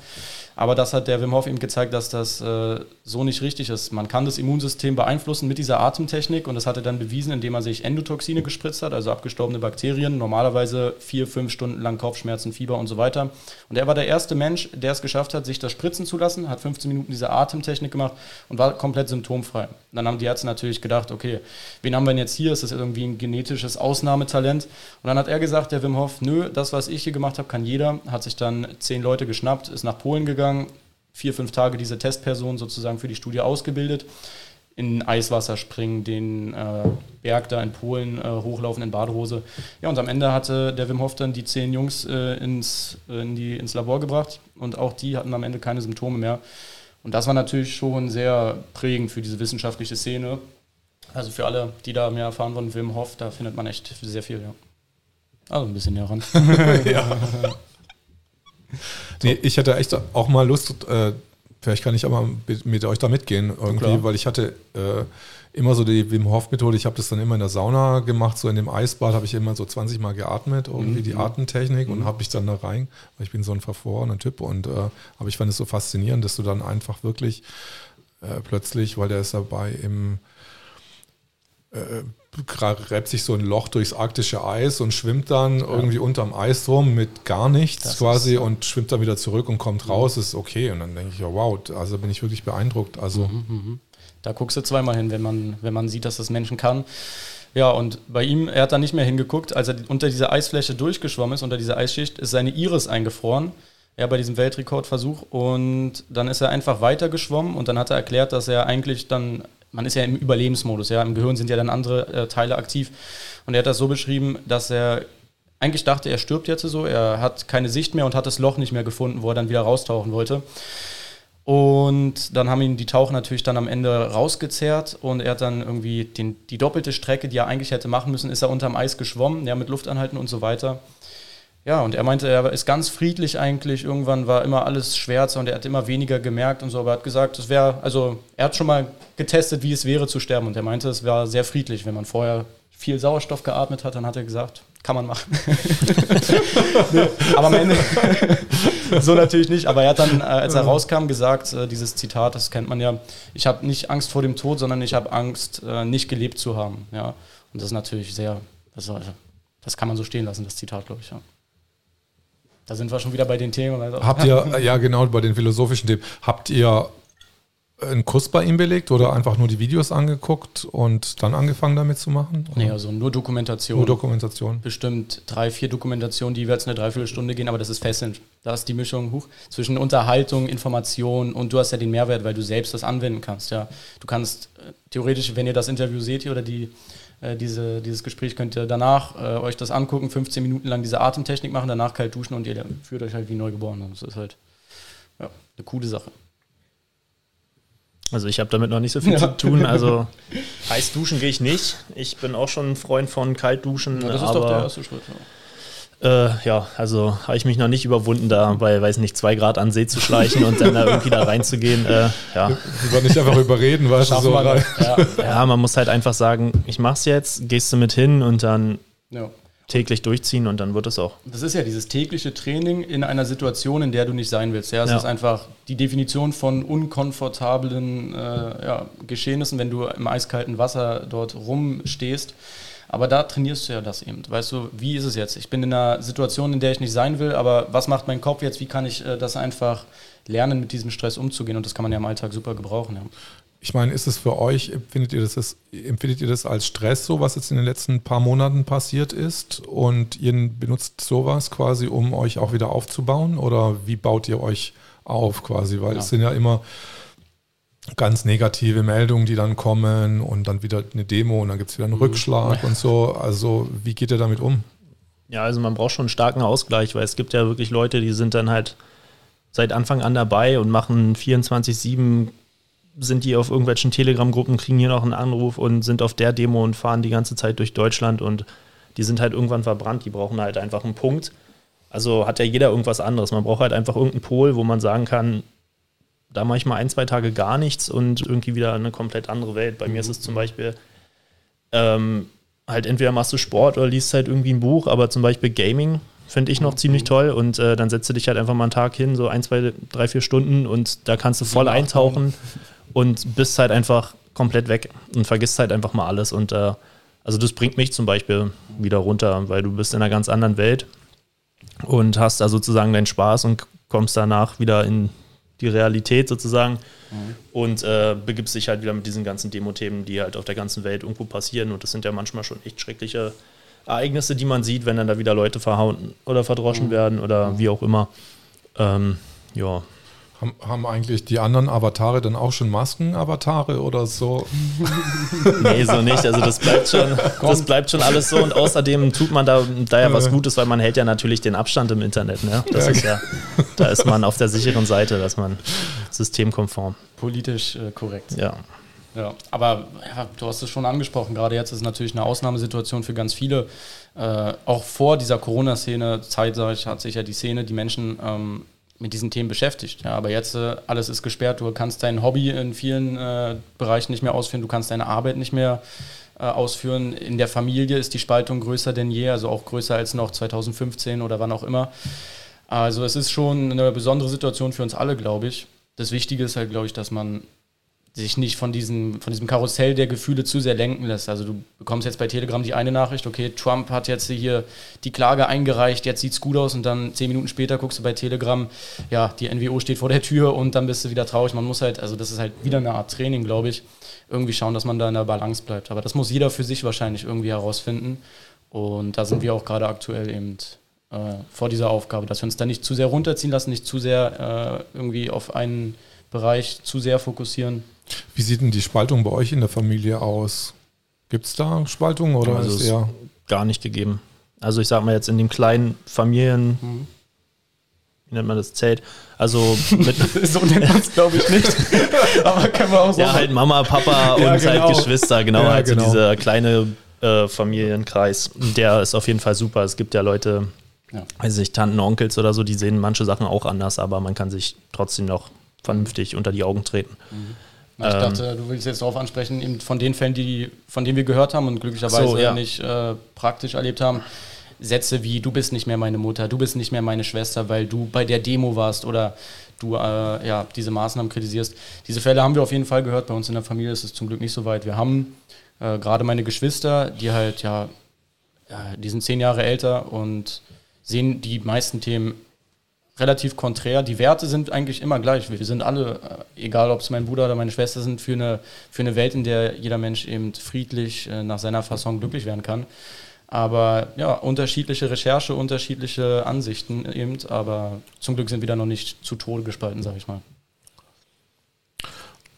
Aber das hat der Wim Hof eben gezeigt, dass das äh, so nicht richtig ist. Man kann das Immunsystem beeinflussen mit dieser Atemtechnik und das hat er dann bewiesen, indem er sich Endotoxine gespritzt hat, also abgestorbene Bakterien, normalerweise vier, fünf Stunden lang Kopfschmerzen, Fieber und so weiter. Und er war der erste Mensch, der es geschafft hat, sich das spritzen zu lassen, hat 15 Minuten diese Atemtechnik gemacht und war komplett symptomfrei. Und dann haben die Ärzte natürlich gedacht, okay, wen haben wir denn jetzt hier? Ist das irgendwie ein genetisches Ausnahmetalent? Und dann hat er gesagt, der Wim Hof, nö, das, was ich hier gemacht habe, kann jeder. Hat sich dann zehn Leute geschnappt, ist nach Polen gegangen, gegangen, vier, fünf Tage diese Testperson sozusagen für die Studie ausgebildet, in Eiswasser springen, den äh, Berg da in Polen äh, hochlaufen in Badehose. Ja, und am Ende hatte der Wim Hof dann die zehn Jungs äh, ins, äh, in die, ins Labor gebracht und auch die hatten am Ende keine Symptome mehr. Und das war natürlich schon sehr prägend für diese wissenschaftliche Szene. Also für alle, die da mehr erfahren wollen, Wim Hof, da findet man echt sehr viel, ja. Also ein bisschen näher ran. ja. Nee, ich hätte echt auch mal Lust, äh, vielleicht kann ich aber mit, mit, euch da mitgehen irgendwie, Klar. weil ich hatte äh, immer so die Wim Hof Methode, ich habe das dann immer in der Sauna gemacht, so in dem Eisbad habe ich immer so 20 Mal geatmet, irgendwie mhm. die Atemtechnik mhm. und habe ich dann da rein, weil ich bin so ein verfrorener Typ und äh, aber ich fand es so faszinierend, dass du dann einfach wirklich äh, plötzlich, weil der ist dabei im äh, gräbt sich so ein Loch durchs arktische Eis und schwimmt dann ja. irgendwie unterm Eis rum mit gar nichts das quasi und schwimmt dann wieder zurück und kommt mhm. raus, ist okay. Und dann denke ich, ja, wow, also bin ich wirklich beeindruckt. Also mhm, mhm. da guckst du zweimal hin, wenn man, wenn man sieht, dass das Menschen kann. Ja, und bei ihm, er hat da nicht mehr hingeguckt, als er unter dieser Eisfläche durchgeschwommen ist, unter dieser Eisschicht, ist seine Iris eingefroren. Ja, bei diesem Weltrekordversuch. Und dann ist er einfach weitergeschwommen und dann hat er erklärt, dass er eigentlich dann man ist ja im Überlebensmodus, ja, im Gehirn sind ja dann andere äh, Teile aktiv. Und er hat das so beschrieben, dass er eigentlich dachte, er stirbt jetzt so, er hat keine Sicht mehr und hat das Loch nicht mehr gefunden, wo er dann wieder raustauchen wollte. Und dann haben ihn die Taucher natürlich dann am Ende rausgezerrt und er hat dann irgendwie den, die doppelte Strecke, die er eigentlich hätte machen müssen, ist er unterm Eis geschwommen, ja, mit Luftanhalten und so weiter. Ja, und er meinte, er ist ganz friedlich eigentlich. Irgendwann war immer alles schwärzer und er hat immer weniger gemerkt und so. Aber er hat gesagt, es wäre, also er hat schon mal getestet, wie es wäre zu sterben. Und er meinte, es war sehr friedlich. Wenn man vorher viel Sauerstoff geatmet hat, dann hat er gesagt, kann man machen. aber am Ende, so natürlich nicht. Aber er hat dann, äh, als er rauskam, gesagt, äh, dieses Zitat, das kennt man ja, ich habe nicht Angst vor dem Tod, sondern ich habe Angst, äh, nicht gelebt zu haben. Ja, und das ist natürlich sehr, also, das kann man so stehen lassen, das Zitat, glaube ich. Ja. Da sind wir schon wieder bei den Themen. Also. Habt ihr, ja genau, bei den philosophischen Themen, habt ihr einen Kurs bei ihm belegt oder einfach nur die Videos angeguckt und dann angefangen damit zu machen? Oder? Nee, also nur Dokumentation. Nur Dokumentation. Bestimmt drei, vier Dokumentationen, die jeweils eine Dreiviertelstunde gehen, aber das ist fesselnd. Da ist die Mischung hoch zwischen Unterhaltung, Information und du hast ja den Mehrwert, weil du selbst das anwenden kannst. Ja. Du kannst äh, theoretisch, wenn ihr das Interview seht oder die äh, diese, dieses Gespräch könnt ihr danach äh, euch das angucken, 15 Minuten lang diese Atemtechnik machen, danach kalt duschen und ihr fühlt euch halt wie neugeboren. Das ist halt ja, eine coole Sache. Also ich habe damit noch nicht so viel ja. zu tun. Also heiß duschen gehe ich nicht. Ich bin auch schon ein Freund von kalt duschen. Ja, das ist doch der erste Schritt. Ja. Äh, ja, also habe ich mich noch nicht überwunden, da bei, weiß nicht, zwei Grad an See zu schleichen und dann da irgendwie da reinzugehen. Äh, ja. Über nicht einfach überreden, weißt du, so rein. Ja. ja, man muss halt einfach sagen, ich mach's jetzt, gehst du mit hin und dann ja. täglich durchziehen und dann wird es auch. Das ist ja dieses tägliche Training in einer Situation, in der du nicht sein willst. Ja, es ja. ist einfach die Definition von unkomfortablen äh, ja, Geschehnissen, wenn du im eiskalten Wasser dort rumstehst. Aber da trainierst du ja das eben. Weißt du, wie ist es jetzt? Ich bin in einer Situation, in der ich nicht sein will, aber was macht mein Kopf jetzt? Wie kann ich äh, das einfach lernen, mit diesem Stress umzugehen? Und das kann man ja im Alltag super gebrauchen. Ja. Ich meine, ist es für euch, empfindet ihr, das, empfindet ihr das als Stress, so was jetzt in den letzten paar Monaten passiert ist? Und ihr benutzt sowas quasi, um euch auch wieder aufzubauen? Oder wie baut ihr euch auf quasi? Weil ja. es sind ja immer ganz negative Meldungen, die dann kommen und dann wieder eine Demo und dann gibt es wieder einen mhm. Rückschlag und so. Also wie geht ihr damit um? Ja, also man braucht schon einen starken Ausgleich, weil es gibt ja wirklich Leute, die sind dann halt seit Anfang an dabei und machen 24-7, sind die auf irgendwelchen Telegram-Gruppen, kriegen hier noch einen Anruf und sind auf der Demo und fahren die ganze Zeit durch Deutschland und die sind halt irgendwann verbrannt, die brauchen halt einfach einen Punkt. Also hat ja jeder irgendwas anderes. Man braucht halt einfach irgendeinen Pol, wo man sagen kann, da mache ich mal ein, zwei Tage gar nichts und irgendwie wieder eine komplett andere Welt. Bei mir ist es zum Beispiel ähm, halt entweder machst du Sport oder liest halt irgendwie ein Buch, aber zum Beispiel Gaming finde ich noch ziemlich toll und äh, dann setzt du dich halt einfach mal einen Tag hin, so ein, zwei, drei, vier Stunden und da kannst du voll eintauchen und bist halt einfach komplett weg und vergisst halt einfach mal alles und äh, also das bringt mich zum Beispiel wieder runter, weil du bist in einer ganz anderen Welt und hast da sozusagen deinen Spaß und kommst danach wieder in die Realität sozusagen mhm. und äh, begibst dich halt wieder mit diesen ganzen Demo-Themen, die halt auf der ganzen Welt irgendwo passieren und das sind ja manchmal schon echt schreckliche Ereignisse, die man sieht, wenn dann da wieder Leute verhauen oder verdroschen mhm. werden oder mhm. wie auch immer. Ähm, ja. Haben, haben eigentlich die anderen Avatare dann auch schon Masken-Avatare oder so? nee, so nicht. Also das bleibt schon, das bleibt schon alles so und außerdem tut man da, da ja was Gutes, weil man hält ja natürlich den Abstand im Internet. Ne? Das ja. ist ja, da ist man auf der sicheren Seite, dass man systemkonform. Politisch äh, korrekt. Ja. Ja, aber ja, du hast es schon angesprochen, gerade jetzt ist es natürlich eine Ausnahmesituation für ganz viele. Äh, auch vor dieser Corona-Szene-Zeit, sage ich, hat sich ja die Szene, die Menschen ähm, mit diesen Themen beschäftigt. Ja, aber jetzt äh, alles ist gesperrt, du kannst dein Hobby in vielen äh, Bereichen nicht mehr ausführen, du kannst deine Arbeit nicht mehr äh, ausführen. In der Familie ist die Spaltung größer denn je, also auch größer als noch 2015 oder wann auch immer. Also es ist schon eine besondere Situation für uns alle, glaube ich. Das Wichtige ist halt, glaube ich, dass man sich nicht von diesem, von diesem Karussell der Gefühle zu sehr lenken lässt. Also du bekommst jetzt bei Telegram die eine Nachricht, okay, Trump hat jetzt hier die Klage eingereicht, jetzt sieht es gut aus und dann zehn Minuten später guckst du bei Telegram, ja, die NWO steht vor der Tür und dann bist du wieder traurig. Man muss halt, also das ist halt wieder eine Art Training, glaube ich, irgendwie schauen, dass man da in der Balance bleibt. Aber das muss jeder für sich wahrscheinlich irgendwie herausfinden. Und da sind wir auch gerade aktuell eben äh, vor dieser Aufgabe, dass wir uns da nicht zu sehr runterziehen lassen, nicht zu sehr äh, irgendwie auf einen Bereich zu sehr fokussieren. Wie sieht denn die Spaltung bei euch in der Familie aus? Gibt es da Spaltung oder also ist eher gar nicht gegeben? Also ich sag mal jetzt in den kleinen Familien, mhm. wie nennt man das Zelt? Also mit so nennt man es glaube ich nicht. Aber können wir auch so. Ja, halt Mama, Papa und halt genau. halt Geschwister, genau, ja, halt genau. so dieser kleine äh, Familienkreis. Der ist auf jeden Fall super. Es gibt ja Leute, ja. weiß ich, Tanten, Onkels oder so, die sehen manche Sachen auch anders, aber man kann sich trotzdem noch vernünftig unter die Augen treten. Mhm. Na, ich ähm, dachte, du willst jetzt darauf ansprechen, eben von den Fällen, die, von denen wir gehört haben und glücklicherweise so, ja. nicht äh, praktisch erlebt haben, Sätze wie du bist nicht mehr meine Mutter, du bist nicht mehr meine Schwester, weil du bei der Demo warst oder du äh, ja, diese Maßnahmen kritisierst. Diese Fälle haben wir auf jeden Fall gehört. Bei uns in der Familie ist es zum Glück nicht so weit. Wir haben äh, gerade meine Geschwister, die halt ja, ja, die sind zehn Jahre älter und sehen die meisten Themen relativ konträr. Die Werte sind eigentlich immer gleich. Wir sind alle, äh, egal ob es mein Bruder oder meine Schwester sind, für eine, für eine Welt, in der jeder Mensch eben friedlich äh, nach seiner Fasson glücklich werden kann. Aber ja, unterschiedliche Recherche, unterschiedliche Ansichten eben, aber zum Glück sind wir da noch nicht zu Tode gespalten, sage ich mal.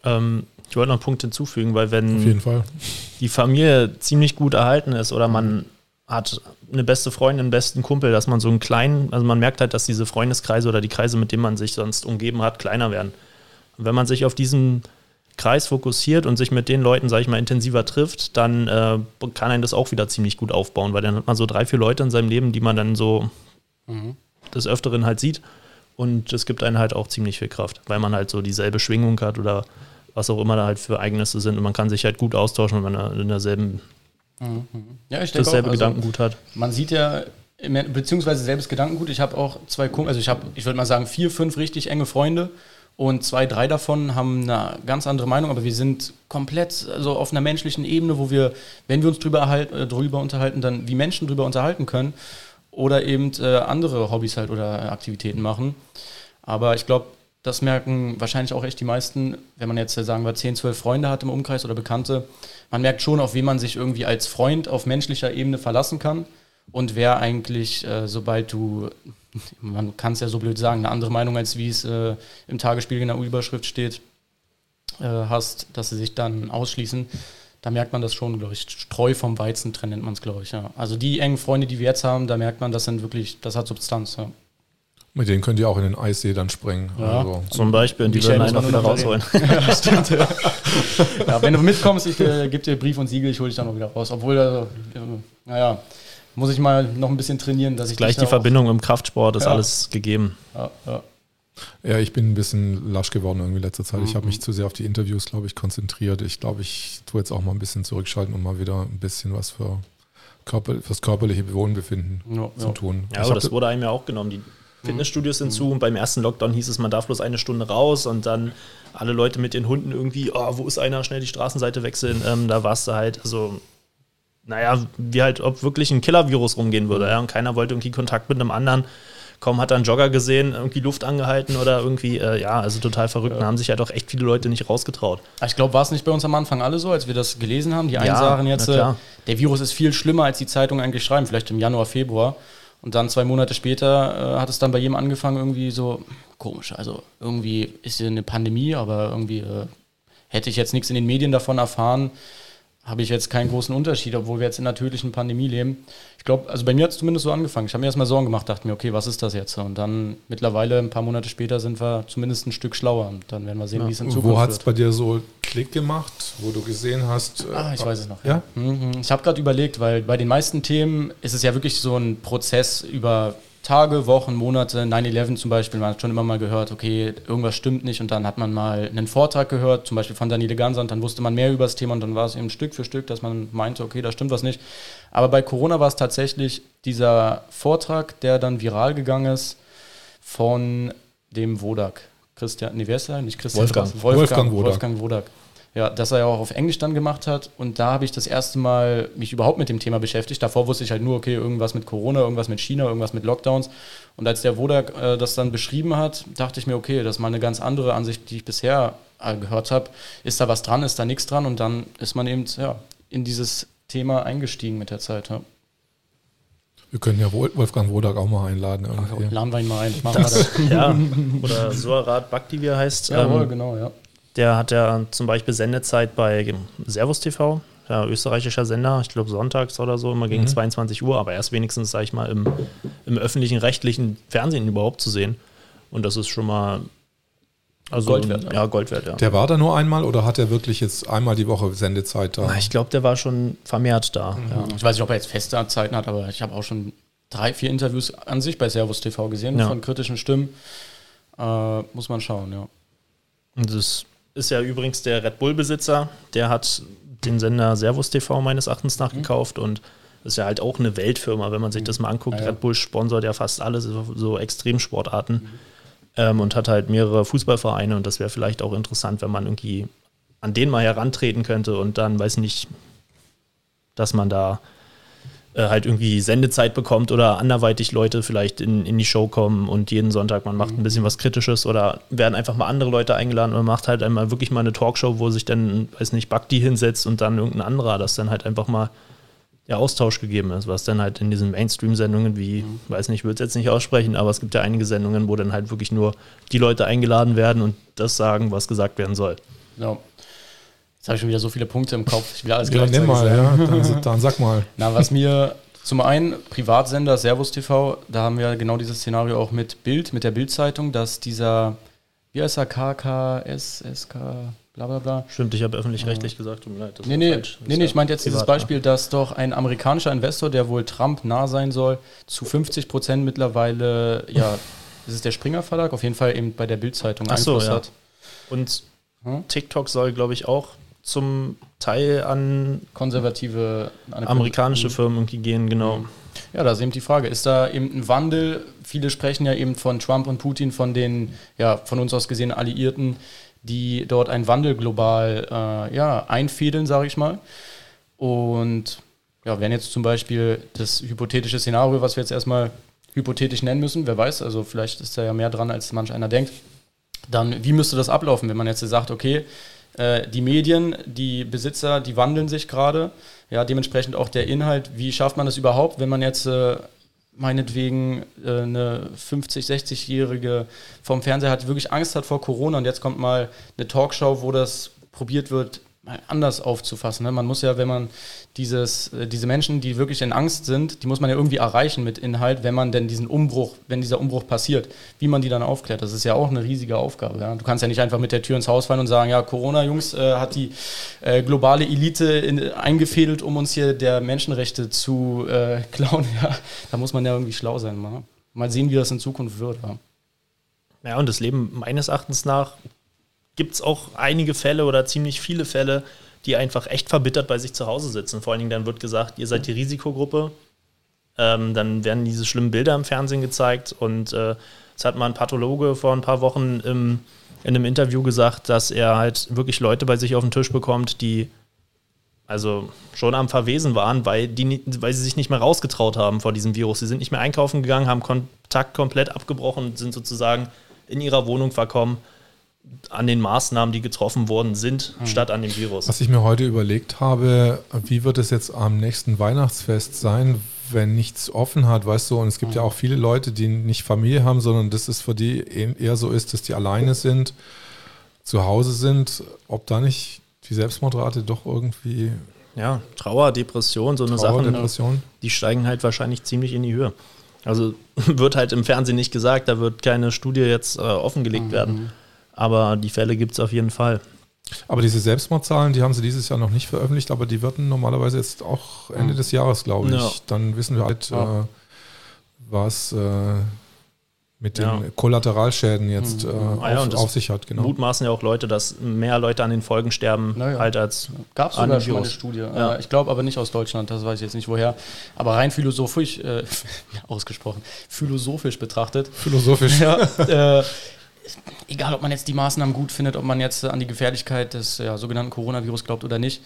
Ähm, ich wollte noch einen Punkt hinzufügen, weil wenn die Familie ziemlich gut erhalten ist oder man hat eine beste Freundin, einen besten Kumpel, dass man so einen kleinen, also man merkt halt, dass diese Freundeskreise oder die Kreise, mit denen man sich sonst umgeben hat, kleiner werden. Und wenn man sich auf diesen Kreis fokussiert und sich mit den Leuten, sage ich mal, intensiver trifft, dann äh, kann einen das auch wieder ziemlich gut aufbauen, weil dann hat man so drei, vier Leute in seinem Leben, die man dann so mhm. des Öfteren halt sieht. Und es gibt einen halt auch ziemlich viel Kraft, weil man halt so dieselbe Schwingung hat oder was auch immer da halt für Ereignisse sind. Und man kann sich halt gut austauschen, wenn man in derselben Mhm. Ja, ich denke dasselbe auch, also Gedankengut hat. Man sieht ja, beziehungsweise selbes Gedankengut. Ich habe auch zwei also ich habe, ich würde mal sagen, vier, fünf richtig enge Freunde und zwei, drei davon haben eine ganz andere Meinung, aber wir sind komplett also auf einer menschlichen Ebene, wo wir, wenn wir uns drüber, erhalt, äh, drüber unterhalten, dann wie Menschen drüber unterhalten können oder eben äh, andere Hobbys halt oder Aktivitäten machen. Aber ich glaube, das merken wahrscheinlich auch echt die meisten, wenn man jetzt sagen wir 10, 12 Freunde hat im Umkreis oder Bekannte. Man merkt schon, auf wen man sich irgendwie als Freund auf menschlicher Ebene verlassen kann und wer eigentlich, äh, sobald du, man kann es ja so blöd sagen, eine andere Meinung als wie es äh, im Tagesspiegel in der Überschrift steht, äh, hast, dass sie sich dann ausschließen. Da merkt man das schon, glaube ich. Streu vom Weizen trennen nennt man es, glaube ich. Ja. Also die engen Freunde, die wir jetzt haben, da merkt man, das sind wirklich, das hat Substanz. Ja. Mit denen könnt ihr auch in den Eissee dann springen. Ja, also. Zum Beispiel, und die werden einen auch wieder rausholen. ja, stimmt. ja, wenn du mitkommst, ich äh, gebe dir Brief und Siegel, ich hole dich dann noch wieder raus. Obwohl, also, äh, naja, muss ich mal noch ein bisschen trainieren, dass ich. Gleich die Verbindung im Kraftsport ist ja. alles gegeben. Ja, ja. Ja, ich bin ein bisschen lasch geworden irgendwie in letzter Zeit. Mhm. Ich habe mich zu sehr auf die Interviews, glaube ich, konzentriert. Ich glaube, ich tue jetzt auch mal ein bisschen zurückschalten und mal wieder ein bisschen was für Körper, fürs körperliche Wohlbefinden ja, zu tun. Ja, aber das wurde einem ja auch genommen. Die Fitnessstudios mhm. hinzu und beim ersten Lockdown hieß es, man darf bloß eine Stunde raus und dann alle Leute mit den Hunden irgendwie, oh, wo ist einer, schnell die Straßenseite wechseln. Ähm, da warst du halt, also, naja, wie halt, ob wirklich ein Killer-Virus rumgehen würde. Ja? Und keiner wollte irgendwie Kontakt mit einem anderen. Kaum hat er einen Jogger gesehen, irgendwie Luft angehalten oder irgendwie, äh, ja, also total verrückt. Ja. Da haben sich halt auch echt viele Leute nicht rausgetraut. Ich glaube, war es nicht bei uns am Anfang alle so, als wir das gelesen haben? Die einen ja, sagen jetzt, äh, der Virus ist viel schlimmer, als die Zeitungen eigentlich schreiben, vielleicht im Januar, Februar. Und dann zwei Monate später äh, hat es dann bei jedem angefangen, irgendwie so komisch. Also irgendwie ist hier eine Pandemie, aber irgendwie äh, hätte ich jetzt nichts in den Medien davon erfahren, habe ich jetzt keinen großen Unterschied, obwohl wir jetzt in einer tödlichen Pandemie leben. Ich glaube, also bei mir hat es zumindest so angefangen. Ich habe mir erstmal Sorgen gemacht, dachte mir, okay, was ist das jetzt? Und dann mittlerweile, ein paar Monate später, sind wir zumindest ein Stück schlauer. Und dann werden wir sehen, ja. wie es in Zukunft wird. Wo hat es bei dir so Klick gemacht, wo du gesehen hast? Äh, ah, ich weiß es noch. Ja? Mhm. Ich habe gerade überlegt, weil bei den meisten Themen ist es ja wirklich so ein Prozess über Tage, Wochen, Monate, 9-11 zum Beispiel, man hat schon immer mal gehört, okay, irgendwas stimmt nicht und dann hat man mal einen Vortrag gehört, zum Beispiel von Daniele Ganser und dann wusste man mehr über das Thema und dann war es eben Stück für Stück, dass man meinte, okay, da stimmt was nicht. Aber bei Corona war es tatsächlich dieser Vortrag, der dann viral gegangen ist von dem Wodak. Christian, nee, wer ist er? Nicht Christian. Wolfgang. Wolfgang, Wolfgang Wodak. Wolfgang Wodak. Ja, dass er ja auch auf Englisch dann gemacht hat. Und da habe ich das erste Mal mich überhaupt mit dem Thema beschäftigt. Davor wusste ich halt nur, okay, irgendwas mit Corona, irgendwas mit China, irgendwas mit Lockdowns. Und als der Wodak äh, das dann beschrieben hat, dachte ich mir, okay, das ist mal eine ganz andere Ansicht, die ich bisher äh, gehört habe. Ist da was dran, ist da nichts dran? Und dann ist man eben ja, in dieses Thema eingestiegen mit der Zeit. Ja. Wir können ja Wolfgang Wodak auch mal einladen. Ach, laden wir ihn mal ein. Machen wir das. ja, oder Suarat Bhakti, wie er heißt. Jawohl, ähm, genau, ja. Der hat ja zum Beispiel Sendezeit bei Servus TV, ja, österreichischer Sender, ich glaube sonntags oder so, immer gegen mhm. 22 Uhr, aber erst wenigstens, sage ich mal, im, im öffentlichen, rechtlichen Fernsehen überhaupt zu sehen. Und das ist schon mal also, Gold wert. Ja, Gold wert, ja. Der war da nur einmal oder hat er wirklich jetzt einmal die Woche Sendezeit da? Ich glaube, der war schon vermehrt da. Mhm. Ja. Ich weiß nicht, ob er jetzt feste Zeiten hat, aber ich habe auch schon drei, vier Interviews an sich bei Servus TV gesehen ja. von kritischen Stimmen. Äh, muss man schauen, ja. Und das ist ja übrigens der Red Bull-Besitzer, der hat den Sender Servus TV meines Erachtens nach gekauft mhm. und ist ja halt auch eine Weltfirma, wenn man sich das mal anguckt. Ja, ja. Red Bull sponsort ja fast alle so, so Extremsportarten mhm. ähm, und hat halt mehrere Fußballvereine und das wäre vielleicht auch interessant, wenn man irgendwie an den mal herantreten könnte und dann, weiß nicht, dass man da äh, halt irgendwie Sendezeit bekommt oder anderweitig Leute vielleicht in, in die Show kommen und jeden Sonntag man macht ein bisschen was Kritisches oder werden einfach mal andere Leute eingeladen und macht halt einmal wirklich mal eine Talkshow, wo sich dann, weiß nicht, Bakti hinsetzt und dann irgendein anderer, dass dann halt einfach mal der Austausch gegeben ist, was dann halt in diesen Mainstream-Sendungen wie, mhm. weiß nicht, ich würde es jetzt nicht aussprechen, aber es gibt ja einige Sendungen, wo dann halt wirklich nur die Leute eingeladen werden und das sagen, was gesagt werden soll. Ja. Jetzt habe ich schon wieder so viele Punkte im Kopf. Ich will alles ja, nimm mal, ja. Dann, dann, sag mal. Na, was mir zum einen Privatsender Servus TV, da haben wir genau dieses Szenario auch mit Bild, mit der Bildzeitung, dass dieser, wie heißt er, KKS, SK, bla bla bla. Stimmt, ich habe öffentlich-rechtlich gesagt, tut mir leid. Das nee, nee, nee, nee, ich meinte jetzt dieses Beispiel, dass doch ein amerikanischer Investor, der wohl Trump nah sein soll, zu 50 Prozent mittlerweile, ja, das ist der Springer Verlag, auf jeden Fall eben bei der Bildzeitung Einfluss so, ja. hat. Und hm? TikTok soll, glaube ich, auch zum Teil an konservative amerikanische Firmen gehen, genau. Mhm. Ja, da ist eben die Frage, ist da eben ein Wandel? Viele sprechen ja eben von Trump und Putin, von den, ja, von uns aus gesehen Alliierten, die dort einen Wandel global äh, ja, einfädeln, sage ich mal. Und ja, wenn jetzt zum Beispiel das hypothetische Szenario, was wir jetzt erstmal hypothetisch nennen müssen, wer weiß, also vielleicht ist da ja mehr dran, als manch einer denkt, dann wie müsste das ablaufen, wenn man jetzt sagt, okay, äh, die Medien, die Besitzer, die wandeln sich gerade. Ja, dementsprechend auch der Inhalt. Wie schafft man das überhaupt, wenn man jetzt äh, meinetwegen äh, eine 50-, 60-Jährige vom Fernseher hat, die wirklich Angst hat vor Corona und jetzt kommt mal eine Talkshow, wo das probiert wird, mal anders aufzufassen. Ne? Man muss ja, wenn man dieses, äh, diese Menschen, die wirklich in Angst sind, die muss man ja irgendwie erreichen mit Inhalt, wenn man denn diesen Umbruch, wenn dieser Umbruch passiert, wie man die dann aufklärt. Das ist ja auch eine riesige Aufgabe. Ja? Du kannst ja nicht einfach mit der Tür ins Haus fallen und sagen, ja, Corona, Jungs, äh, hat die äh, globale Elite in, eingefädelt, um uns hier der Menschenrechte zu äh, klauen. Ja? Da muss man ja irgendwie schlau sein. Mal, mal sehen, wie das in Zukunft wird. Ja? Ja, und das Leben meines Erachtens nach gibt es auch einige Fälle oder ziemlich viele Fälle, die einfach echt verbittert bei sich zu Hause sitzen. Vor allen Dingen dann wird gesagt, ihr seid die Risikogruppe. Ähm, dann werden diese schlimmen Bilder im Fernsehen gezeigt und äh, es hat mal ein Pathologe vor ein paar Wochen im, in einem Interview gesagt, dass er halt wirklich Leute bei sich auf den Tisch bekommt, die also schon am Verwesen waren, weil, die, weil sie sich nicht mehr rausgetraut haben vor diesem Virus. Sie sind nicht mehr einkaufen gegangen, haben Kontakt komplett abgebrochen und sind sozusagen in ihrer Wohnung verkommen an den Maßnahmen, die getroffen worden sind, mhm. statt an dem Virus. Was ich mir heute überlegt habe, wie wird es jetzt am nächsten Weihnachtsfest sein, wenn nichts offen hat, weißt du, und es gibt mhm. ja auch viele Leute, die nicht Familie haben, sondern dass es für die eher so ist, dass die alleine sind, zu Hause sind, ob da nicht die Selbstmordrate doch irgendwie. Ja, Trauer, Depression, so eine Trauer, Sache, Depression. die steigen halt wahrscheinlich ziemlich in die Höhe. Also wird halt im Fernsehen nicht gesagt, da wird keine Studie jetzt äh, offengelegt mhm. werden. Aber die Fälle gibt es auf jeden Fall. Aber diese Selbstmordzahlen, die haben sie dieses Jahr noch nicht veröffentlicht, aber die werden normalerweise jetzt auch Ende des Jahres, glaube ich. Ja. Dann wissen wir halt, ja. äh, was äh, mit den ja. Kollateralschäden jetzt mhm. äh, ah, auf, auf, sich hat. Genau. Mutmaßen ja auch Leute, dass mehr Leute an den Folgen sterben, naja. halt als. Gab es sogar schon eine Studie. Ja. Ich glaube aber nicht aus Deutschland, das weiß ich jetzt nicht woher. Aber rein philosophisch, äh, ausgesprochen, philosophisch betrachtet. Philosophisch. Ja, äh, egal ob man jetzt die Maßnahmen gut findet, ob man jetzt an die Gefährlichkeit des ja, sogenannten Coronavirus glaubt oder nicht,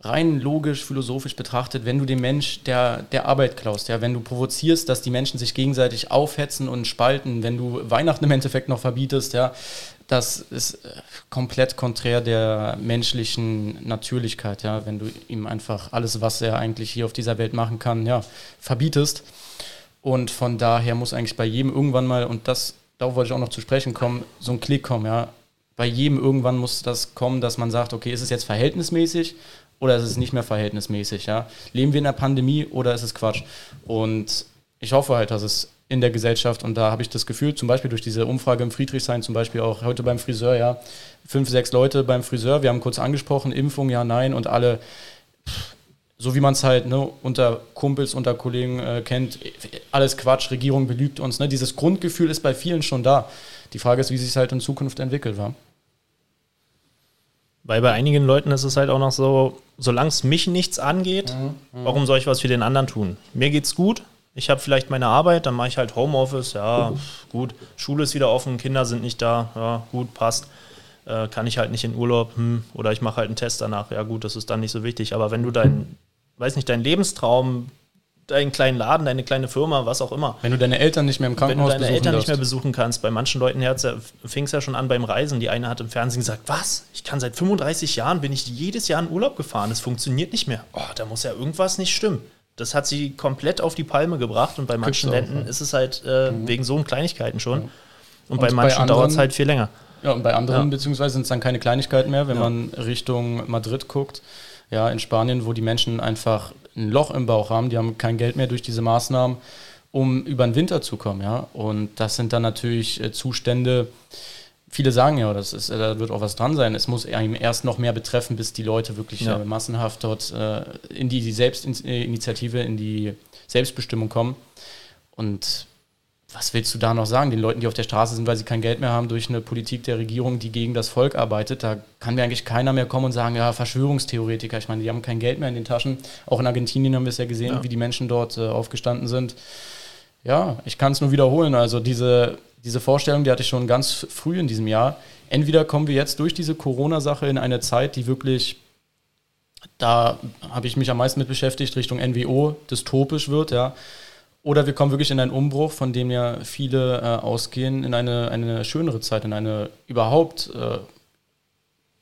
rein logisch, philosophisch betrachtet, wenn du dem Mensch der, der Arbeit klaust, ja, wenn du provozierst, dass die Menschen sich gegenseitig aufhetzen und spalten, wenn du Weihnachten im Endeffekt noch verbietest, ja, das ist äh, komplett konträr der menschlichen Natürlichkeit, ja, wenn du ihm einfach alles, was er eigentlich hier auf dieser Welt machen kann, ja, verbietest. Und von daher muss eigentlich bei jedem irgendwann mal, und das darauf wollte ich auch noch zu sprechen kommen, so ein Klick kommen, ja. Bei jedem irgendwann muss das kommen, dass man sagt, okay, ist es jetzt verhältnismäßig oder ist es nicht mehr verhältnismäßig, ja? Leben wir in der Pandemie oder ist es Quatsch? Und ich hoffe halt, dass es in der Gesellschaft und da habe ich das Gefühl, zum Beispiel durch diese Umfrage im Friedrichshain, zum Beispiel auch heute beim Friseur, ja, fünf, sechs Leute beim Friseur, wir haben kurz angesprochen, Impfung, ja, nein und alle so wie man es halt ne, unter Kumpels, unter Kollegen äh, kennt, alles Quatsch, Regierung belügt uns. Ne? Dieses Grundgefühl ist bei vielen schon da. Die Frage ist, wie sich es halt in Zukunft entwickelt, war. Weil bei einigen Leuten ist es halt auch noch so, solange es mich nichts angeht, mhm, mhm. warum soll ich was für den anderen tun? Mir geht's gut, ich habe vielleicht meine Arbeit, dann mache ich halt Homeoffice, ja, mhm. gut, Schule ist wieder offen, Kinder sind nicht da, ja, gut, passt. Äh, kann ich halt nicht in Urlaub, hm, oder ich mache halt einen Test danach, ja gut, das ist dann nicht so wichtig. Aber wenn du dein weiß nicht, dein Lebenstraum, deinen kleinen Laden, deine kleine Firma, was auch immer. Wenn du deine Eltern nicht mehr im Krankenhaus Wenn du deine Eltern darfst. nicht mehr besuchen kannst, bei manchen Leuten fing es ja schon an beim Reisen. Die eine hat im Fernsehen gesagt, was? Ich kann seit 35 Jahren, bin ich jedes Jahr in Urlaub gefahren, es funktioniert nicht mehr. Oh, da muss ja irgendwas nicht stimmen. Das hat sie komplett auf die Palme gebracht und bei manchen Ländern ist es halt äh, mhm. wegen so Kleinigkeiten schon. Und, und bei manchen dauert es halt viel länger. Ja, und bei anderen, ja. beziehungsweise sind es dann keine Kleinigkeiten mehr, wenn ja. man Richtung Madrid guckt ja, in Spanien, wo die Menschen einfach ein Loch im Bauch haben, die haben kein Geld mehr durch diese Maßnahmen, um über den Winter zu kommen, ja. Und das sind dann natürlich äh, Zustände, viele sagen ja, das ist, da wird auch was dran sein. Es muss einem erst noch mehr betreffen, bis die Leute wirklich ja. äh, massenhaft dort äh, in die, die Selbstinitiative, in die Selbstbestimmung kommen. Und was willst du da noch sagen? Den Leuten, die auf der Straße sind, weil sie kein Geld mehr haben durch eine Politik der Regierung, die gegen das Volk arbeitet, da kann mir eigentlich keiner mehr kommen und sagen, ja, Verschwörungstheoretiker. Ich meine, die haben kein Geld mehr in den Taschen. Auch in Argentinien haben wir es ja gesehen, ja. wie die Menschen dort äh, aufgestanden sind. Ja, ich kann es nur wiederholen. Also diese, diese Vorstellung, die hatte ich schon ganz früh in diesem Jahr. Entweder kommen wir jetzt durch diese Corona-Sache in eine Zeit, die wirklich da habe ich mich am meisten mit beschäftigt, Richtung NWO dystopisch wird, ja. Oder wir kommen wirklich in einen Umbruch, von dem ja viele äh, ausgehen, in eine, eine schönere Zeit, in eine überhaupt äh,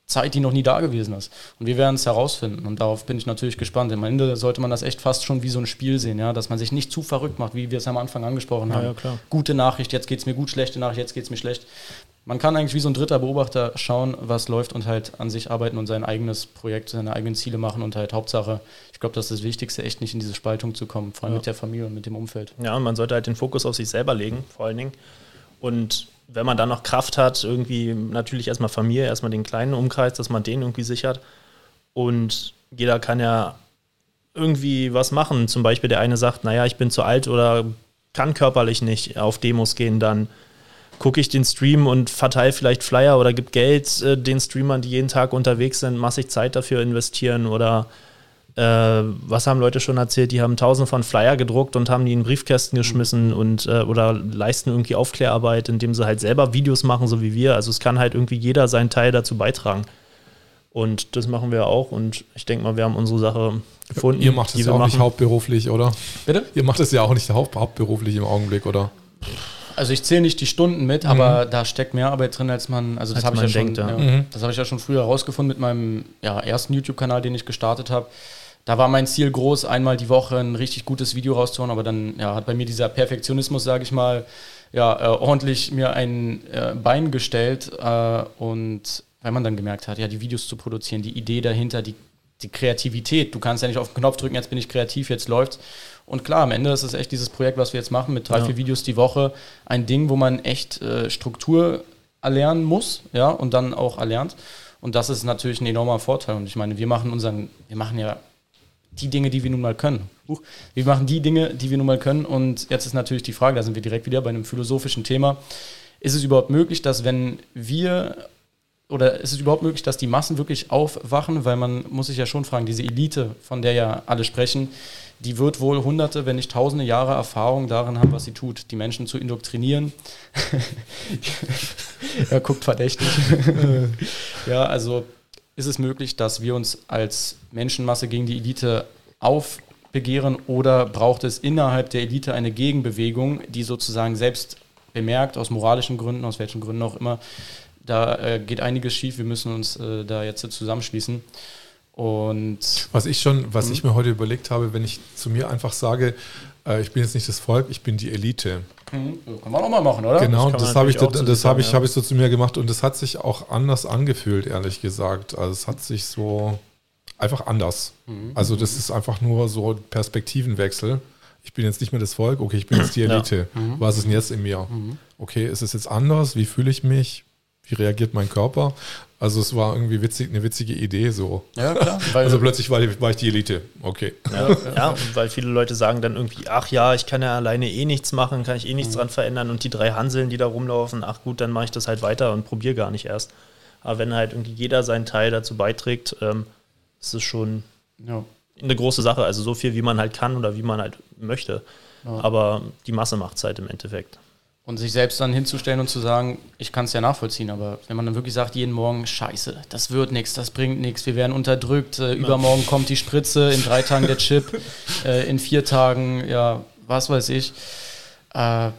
Zeit, die noch nie da gewesen ist. Und wir werden es herausfinden. Und darauf bin ich natürlich gespannt. Am Ende sollte man das echt fast schon wie so ein Spiel sehen, ja, dass man sich nicht zu verrückt macht, wie wir es am Anfang angesprochen haben. Ja, Gute Nachricht, jetzt geht es mir gut, schlechte Nachricht, jetzt geht es mir schlecht. Man kann eigentlich wie so ein dritter Beobachter schauen, was läuft und halt an sich arbeiten und sein eigenes Projekt, seine eigenen Ziele machen und halt Hauptsache, ich glaube, das ist das Wichtigste, echt nicht in diese Spaltung zu kommen, vor allem ja. mit der Familie und mit dem Umfeld. Ja, und man sollte halt den Fokus auf sich selber legen, vor allen Dingen. Und wenn man dann noch Kraft hat, irgendwie natürlich erstmal Familie, erstmal den kleinen Umkreis, dass man den irgendwie sichert. Und jeder kann ja irgendwie was machen. Zum Beispiel der eine sagt, naja, ich bin zu alt oder kann körperlich nicht auf Demos gehen, dann gucke ich den Stream und verteile vielleicht Flyer oder gibt Geld äh, den Streamern, die jeden Tag unterwegs sind, massig Zeit dafür investieren oder äh, was haben Leute schon erzählt? Die haben tausende von Flyer gedruckt und haben die in Briefkästen geschmissen mhm. und äh, oder leisten irgendwie Aufklärarbeit, indem sie halt selber Videos machen, so wie wir. Also es kann halt irgendwie jeder seinen Teil dazu beitragen. Und das machen wir auch und ich denke mal, wir haben unsere Sache gefunden. Ihr macht es ja auch machen. nicht hauptberuflich, oder? Bitte? Ihr macht es ja auch nicht haupt hauptberuflich im Augenblick, oder? Also ich zähle nicht die Stunden mit, mhm. aber da steckt mehr Arbeit drin, als man, also das habe ich ja denkt, schon, ja. Mhm. das habe ich ja schon früher herausgefunden mit meinem ja, ersten YouTube-Kanal, den ich gestartet habe da war mein Ziel groß, einmal die Woche ein richtig gutes Video rauszuhauen, aber dann ja, hat bei mir dieser Perfektionismus, sage ich mal, ja, äh, ordentlich mir ein äh, Bein gestellt äh, und weil man dann gemerkt hat, ja, die Videos zu produzieren, die Idee dahinter, die, die Kreativität, du kannst ja nicht auf den Knopf drücken, jetzt bin ich kreativ, jetzt läuft's. Und klar, am Ende ist es echt dieses Projekt, was wir jetzt machen, mit drei, ja. vier Videos die Woche, ein Ding, wo man echt äh, Struktur erlernen muss, ja, und dann auch erlernt. Und das ist natürlich ein enormer Vorteil. Und ich meine, wir machen unseren, wir machen ja die Dinge, die wir nun mal können. Wir machen die Dinge, die wir nun mal können. Und jetzt ist natürlich die Frage, da sind wir direkt wieder bei einem philosophischen Thema. Ist es überhaupt möglich, dass wenn wir oder ist es überhaupt möglich, dass die Massen wirklich aufwachen? Weil man muss sich ja schon fragen, diese Elite, von der ja alle sprechen, die wird wohl hunderte, wenn nicht tausende Jahre Erfahrung darin haben, was sie tut, die Menschen zu indoktrinieren. er guckt verdächtig. ja, also ist es möglich, dass wir uns als Menschenmasse gegen die Elite aufbegehren oder braucht es innerhalb der Elite eine Gegenbewegung, die sozusagen selbst bemerkt, aus moralischen Gründen, aus welchen Gründen auch immer, da äh, geht einiges schief, wir müssen uns äh, da jetzt zusammenschließen. Und was ich schon, was ich mir heute überlegt habe, wenn ich zu mir einfach sage, äh, ich bin jetzt nicht das Volk, ich bin die Elite. Mhm. Kann man auch mal machen, oder? Genau, das, das habe ich, das habe ich, ja. habe ich so zu mir gemacht und das hat sich auch anders angefühlt, ehrlich gesagt. Also es hat sich so einfach anders. Mhm. Also das ist einfach nur so Perspektivenwechsel. Ich bin jetzt nicht mehr das Volk, okay, ich bin jetzt die Elite. Ja. Mhm. Was ist denn jetzt in mir? Mhm. Okay, ist es jetzt anders? Wie fühle ich mich? Wie reagiert mein Körper? Also es war irgendwie witzig, eine witzige Idee so. Ja, klar. also plötzlich war, war, ich die Elite. Okay. Ja, ja, weil viele Leute sagen dann irgendwie, ach ja, ich kann ja alleine eh nichts machen, kann ich eh nichts mhm. dran verändern und die drei Hanseln, die da rumlaufen, ach gut, dann mache ich das halt weiter und probiere gar nicht erst. Aber wenn halt irgendwie jeder seinen Teil dazu beiträgt, ähm, ist es schon ja. eine große Sache. Also so viel, wie man halt kann oder wie man halt möchte. Ja. Aber die Masse macht es halt im Endeffekt. Und sich selbst dann hinzustellen und zu sagen, ich kann es ja nachvollziehen, aber wenn man dann wirklich sagt, jeden Morgen, scheiße, das wird nichts, das bringt nichts, wir werden unterdrückt, äh, übermorgen kommt die Spritze, in drei Tagen der Chip, äh, in vier Tagen, ja, was weiß ich. Äh,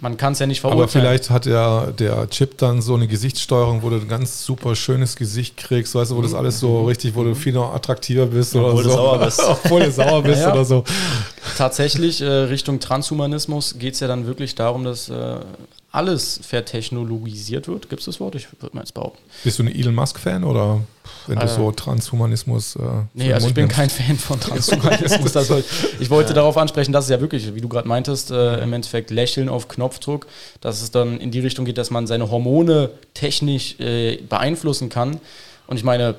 man kann es ja nicht verurteilen. Aber vielleicht hat der, der Chip dann so eine Gesichtssteuerung, wo du ein ganz super schönes Gesicht kriegst, weißt du, wo das alles so mhm. richtig, wo du viel noch attraktiver bist oder obwohl so. Du sauer bist. obwohl du sauer bist ja. oder so. Tatsächlich, äh, Richtung Transhumanismus geht es ja dann wirklich darum, dass äh, alles vertechnologisiert wird. Gibt es das Wort? Ich würde mal jetzt behaupten. Bist du ein Elon Musk-Fan oder wenn du äh, so Transhumanismus. Äh, nee, also ich bin nimmst? kein Fan von Transhumanismus. soll, ich wollte ja. darauf ansprechen, dass es ja wirklich, wie du gerade meintest, äh, im Endeffekt Lächeln auf Knopfdruck, dass es dann in die Richtung geht, dass man seine Hormone technisch äh, beeinflussen kann. Und ich meine,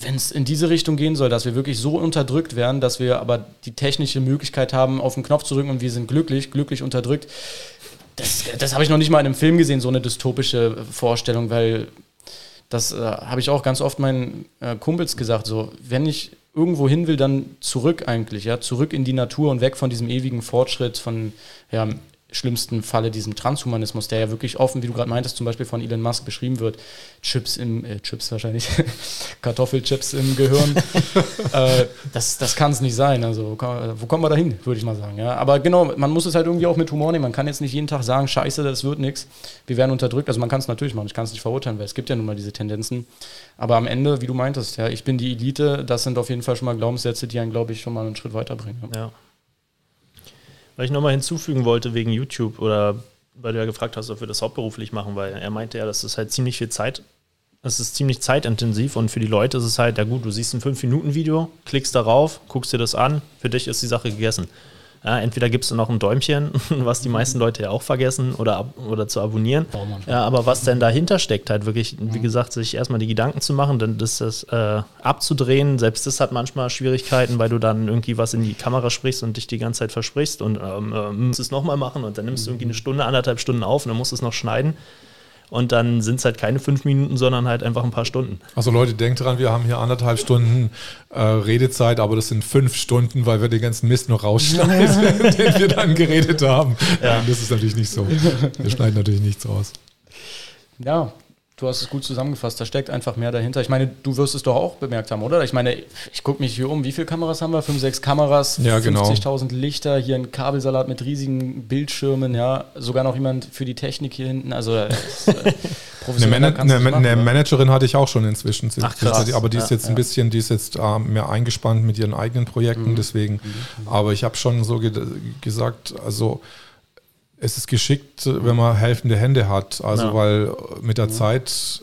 wenn es in diese Richtung gehen soll, dass wir wirklich so unterdrückt werden, dass wir aber die technische Möglichkeit haben, auf den Knopf zu drücken und wir sind glücklich, glücklich unterdrückt, das, das habe ich noch nicht mal in einem Film gesehen, so eine dystopische Vorstellung, weil das äh, habe ich auch ganz oft meinen äh, Kumpels gesagt, so, wenn ich irgendwo hin will, dann zurück eigentlich, ja, zurück in die Natur und weg von diesem ewigen Fortschritt, von ja, schlimmsten Falle diesem Transhumanismus, der ja wirklich offen, wie du gerade meintest, zum Beispiel von Elon Musk beschrieben wird, Chips im, äh, Chips wahrscheinlich, Kartoffelchips im Gehirn, äh, das, das kann es nicht sein. Also wo kommen wir da hin, würde ich mal sagen. Ja? Aber genau, man muss es halt irgendwie auch mit Humor nehmen. Man kann jetzt nicht jeden Tag sagen, scheiße, das wird nichts, wir werden unterdrückt. Also man kann es natürlich machen, ich kann es nicht verurteilen, weil es gibt ja nun mal diese Tendenzen. Aber am Ende, wie du meintest, ja, ich bin die Elite, das sind auf jeden Fall schon mal Glaubenssätze, die einen, glaube ich, schon mal einen Schritt weiterbringen. Ja. ja. Weil ich nochmal hinzufügen wollte wegen YouTube oder weil du ja gefragt hast, ob wir das hauptberuflich machen, weil er meinte ja, das ist halt ziemlich viel Zeit. Es ist ziemlich zeitintensiv und für die Leute ist es halt, ja gut, du siehst ein 5-Minuten-Video, klickst darauf, guckst dir das an, für dich ist die Sache gegessen. Ja, entweder gibst du noch ein Däumchen, was die meisten Leute ja auch vergessen, oder, oder zu abonnieren. Ja, aber was denn dahinter steckt, halt wirklich, wie gesagt, sich erstmal die Gedanken zu machen, dann das, das äh, abzudrehen, selbst das hat manchmal Schwierigkeiten, weil du dann irgendwie was in die Kamera sprichst und dich die ganze Zeit versprichst und ähm, äh, musst es nochmal machen und dann nimmst du irgendwie eine Stunde, anderthalb Stunden auf und dann musst du es noch schneiden und dann sind es halt keine fünf Minuten, sondern halt einfach ein paar Stunden. Also Leute, denkt dran, wir haben hier anderthalb Stunden äh, Redezeit, aber das sind fünf Stunden, weil wir den ganzen Mist noch rausschneiden, den wir dann geredet haben. Ja. Das ist natürlich nicht so. Wir schneiden natürlich nichts raus. Ja, Du hast es gut zusammengefasst. Da steckt einfach mehr dahinter. Ich meine, du wirst es doch auch bemerkt haben, oder? Ich meine, ich gucke mich hier um. Wie viele Kameras haben wir? Fünf, sechs Kameras, ja, 50.000 genau. Lichter, hier ein Kabelsalat mit riesigen Bildschirmen, ja. Sogar noch jemand für die Technik hier hinten. Also, äh, eine, Man eine, machen, eine Managerin hatte ich auch schon inzwischen. Ach, krass. Aber die ist jetzt ja, ein bisschen, die ist jetzt äh, mehr eingespannt mit ihren eigenen Projekten. Mhm. Deswegen, mhm. aber ich habe schon so ge gesagt, also es ist geschickt, wenn man helfende Hände hat. Also, ja. weil mit der ja. Zeit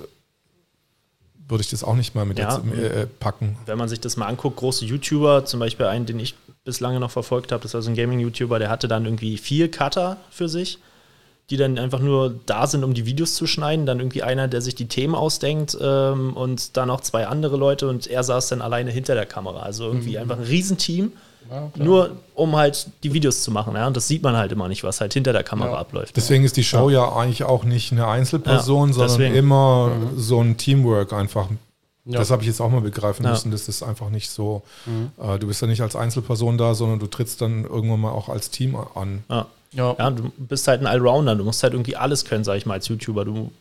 würde ich das auch nicht mal mit ja. jetzt, äh, packen. Wenn man sich das mal anguckt, große YouTuber, zum Beispiel einen, den ich bislang noch verfolgt habe, das war so ein Gaming-YouTuber, der hatte dann irgendwie vier Cutter für sich, die dann einfach nur da sind, um die Videos zu schneiden. Dann irgendwie einer, der sich die Themen ausdenkt ähm, und dann noch zwei andere Leute und er saß dann alleine hinter der Kamera. Also irgendwie mhm. einfach ein Riesenteam. Ja, nur um halt die Videos zu machen. Ja? Und das sieht man halt immer nicht, was halt hinter der Kamera ja. abläuft. Deswegen ist die Show ja. eigentlich auch nicht eine Einzelperson, sondern deswegen. immer mhm. so ein Teamwork einfach. Das habe ich jetzt auch mal begreifen müssen. Das ist einfach nicht so. Mhm. Äh, du bist ja nicht als Einzelperson da, sondern du trittst dann irgendwann mal auch als Team an. Ja. Ja. du bist halt ein Allrounder. Du musst halt irgendwie alles können, sag ich mal, als YouTuber. Du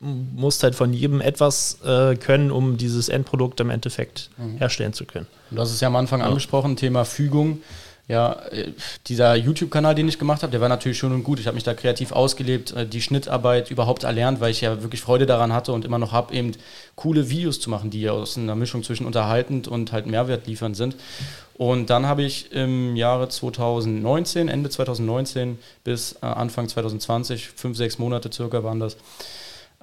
musst halt von jedem etwas äh, können, um dieses Endprodukt im Endeffekt mhm. herstellen zu können. Du hast es ja am Anfang ja. angesprochen, Thema Fügung. Ja, äh, dieser YouTube-Kanal, den ich gemacht habe, der war natürlich schön und gut. Ich habe mich da kreativ ausgelebt, äh, die Schnittarbeit überhaupt erlernt, weil ich ja wirklich Freude daran hatte und immer noch habe, eben coole Videos zu machen, die ja aus einer Mischung zwischen unterhaltend und halt Mehrwert liefern sind. Und dann habe ich im Jahre 2019, Ende 2019 bis äh, Anfang 2020, fünf, sechs Monate circa waren das,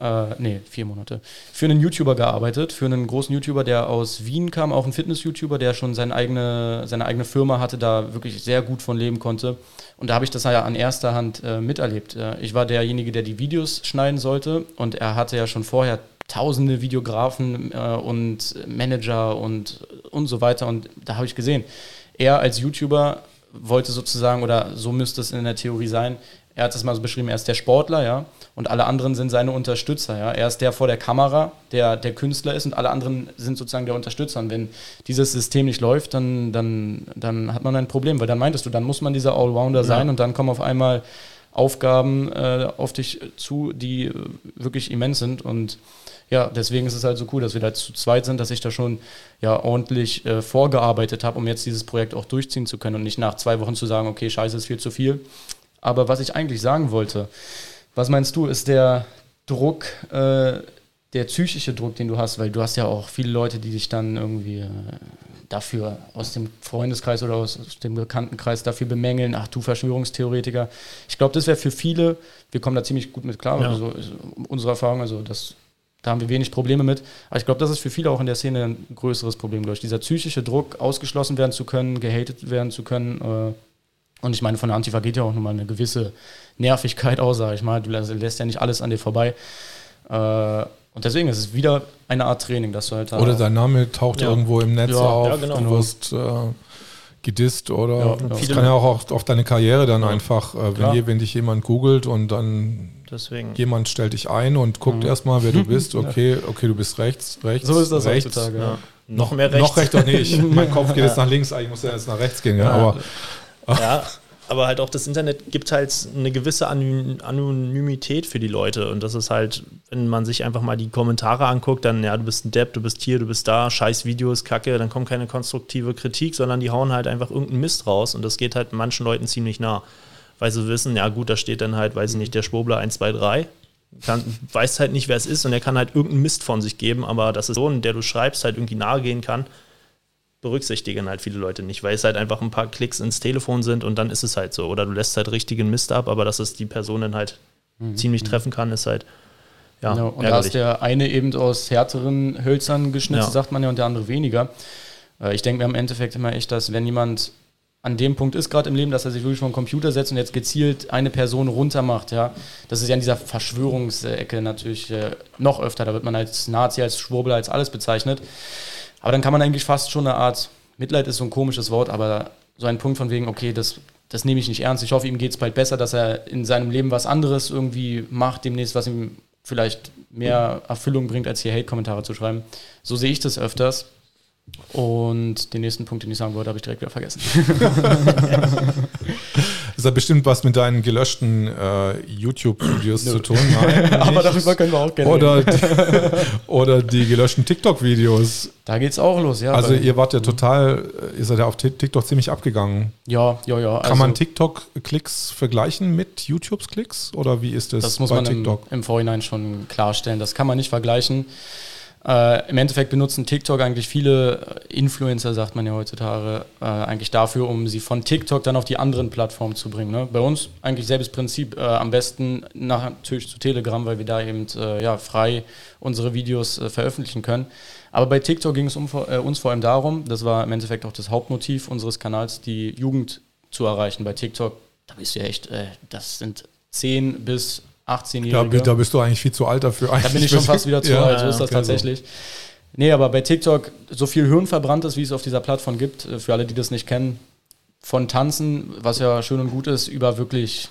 äh, nee, vier Monate, für einen YouTuber gearbeitet, für einen großen YouTuber, der aus Wien kam, auch ein Fitness-YouTuber, der schon seine eigene, seine eigene Firma hatte, da wirklich sehr gut von leben konnte. Und da habe ich das ja an erster Hand äh, miterlebt. Äh, ich war derjenige, der die Videos schneiden sollte und er hatte ja schon vorher tausende Videografen äh, und Manager und, und so weiter. Und da habe ich gesehen, er als YouTuber wollte sozusagen, oder so müsste es in der Theorie sein, er hat es mal so beschrieben, er ist der Sportler, ja, und alle anderen sind seine Unterstützer, ja. Er ist der vor der Kamera, der der Künstler ist und alle anderen sind sozusagen der Unterstützer. Und wenn dieses System nicht läuft, dann, dann, dann hat man ein Problem, weil dann meintest du, dann muss man dieser Allrounder sein ja. und dann kommen auf einmal Aufgaben äh, auf dich zu, die äh, wirklich immens sind und ja, deswegen ist es halt so cool, dass wir da zu zweit sind, dass ich da schon ja ordentlich äh, vorgearbeitet habe, um jetzt dieses Projekt auch durchziehen zu können und nicht nach zwei Wochen zu sagen, okay, scheiße, ist viel zu viel, aber was ich eigentlich sagen wollte, was meinst du, ist der Druck, äh, der psychische Druck, den du hast, weil du hast ja auch viele Leute, die dich dann irgendwie äh, dafür aus dem Freundeskreis oder aus, aus, dem Bekanntenkreis dafür bemängeln, ach du Verschwörungstheoretiker. Ich glaube, das wäre für viele, wir kommen da ziemlich gut mit klar, ja. also unsere Erfahrung, also das, da haben wir wenig Probleme mit. Aber ich glaube, das ist für viele auch in der Szene ein größeres Problem, glaube ich. Dieser psychische Druck, ausgeschlossen werden zu können, gehatet werden zu können, äh, und ich meine, von der Antifa geht ja auch nochmal eine gewisse Nervigkeit aus, sage ich mal. Du lässt ja nicht alles an dir vorbei. Äh, und deswegen ist es wieder eine Art Training, dass du halt. Oder dein Name taucht ja. irgendwo im Netz ja, auf, ja, genau. du wirst äh, gedisst oder das kann ja auch auf, auf deine Karriere dann einfach, äh, wenn, je, wenn dich jemand googelt und dann Deswegen. jemand stellt dich ein und guckt mhm. erstmal, wer du bist. Okay, okay, du bist rechts, rechts. So ist das rechts. heutzutage. Ja. Noch mehr rechts. Noch rechts doch nicht. mein Kopf geht jetzt nach links, eigentlich muss er jetzt nach rechts gehen. Ja, aber ja, aber halt auch das Internet gibt halt eine gewisse Anonymität für die Leute. Und das ist halt, wenn man sich einfach mal die Kommentare anguckt, dann, ja, du bist ein Depp, du bist hier, du bist da, scheiß Videos, Kacke, dann kommt keine konstruktive Kritik, sondern die hauen halt einfach irgendeinen Mist raus. Und das geht halt manchen Leuten ziemlich nah. Weil sie wissen, ja gut, da steht dann halt, weiß ich nicht, der Schwobler 1, 2, 3. Kann, weiß halt nicht, wer es ist und er kann halt irgendeinen Mist von sich geben, aber das ist so, der du schreibst, halt irgendwie nahe gehen kann berücksichtigen halt viele Leute nicht, weil es halt einfach ein paar Klicks ins Telefon sind und dann ist es halt so. Oder du lässt halt richtigen Mist ab, aber dass es die Person dann halt mhm. ziemlich treffen kann, ist halt. Ja, genau. Und ärgerlich. da ist der eine eben aus härteren Hölzern geschnitzt, ja. sagt man ja, und der andere weniger. Äh, ich denke mir im Endeffekt immer echt, dass wenn jemand an dem Punkt ist gerade im Leben, dass er sich wirklich vor den Computer setzt und jetzt gezielt eine Person runtermacht, ja, das ist ja in dieser Verschwörungsecke natürlich äh, noch öfter, da wird man als Nazi, als Schwurbel, als alles bezeichnet. Aber dann kann man eigentlich fast schon eine Art, Mitleid ist so ein komisches Wort, aber so ein Punkt von wegen, okay, das, das nehme ich nicht ernst. Ich hoffe, ihm geht es bald besser, dass er in seinem Leben was anderes irgendwie macht, demnächst, was ihm vielleicht mehr Erfüllung bringt, als hier Hate-Kommentare zu schreiben. So sehe ich das öfters. Und den nächsten Punkt, den ich sagen wollte, habe ich direkt wieder vergessen. Das hat bestimmt was mit deinen gelöschten äh, YouTube-Videos zu tun. Nein, Aber darüber können wir auch gerne oder, oder die gelöschten TikTok-Videos. Da geht es auch los, ja. Also ihr wart ja total, ihr seid ja auf TikTok ziemlich abgegangen. Ja, ja, ja. Kann also man TikTok-Klicks vergleichen mit YouTubes-Klicks? Oder wie ist das Das muss man im, im Vorhinein schon klarstellen. Das kann man nicht vergleichen. Äh, Im Endeffekt benutzen TikTok eigentlich viele Influencer, sagt man ja heutzutage, äh, eigentlich dafür, um sie von TikTok dann auf die anderen Plattformen zu bringen. Ne? Bei uns eigentlich selbes Prinzip, äh, am besten nach, natürlich zu Telegram, weil wir da eben äh, ja, frei unsere Videos äh, veröffentlichen können. Aber bei TikTok ging es um, äh, uns vor allem darum, das war im Endeffekt auch das Hauptmotiv unseres Kanals, die Jugend zu erreichen. Bei TikTok, da bist du ja echt, das sind 10 bis 18-Jährige. Da, da, bist du eigentlich viel zu alt dafür. Da bin ich schon fast wieder zu ja, alt, so ist das okay, tatsächlich. So. Nee, aber bei TikTok so viel Hirn verbrannt ist, wie es auf dieser Plattform gibt, äh, für alle, die das nicht kennen, von Tanzen, was ja schön und gut ist, über wirklich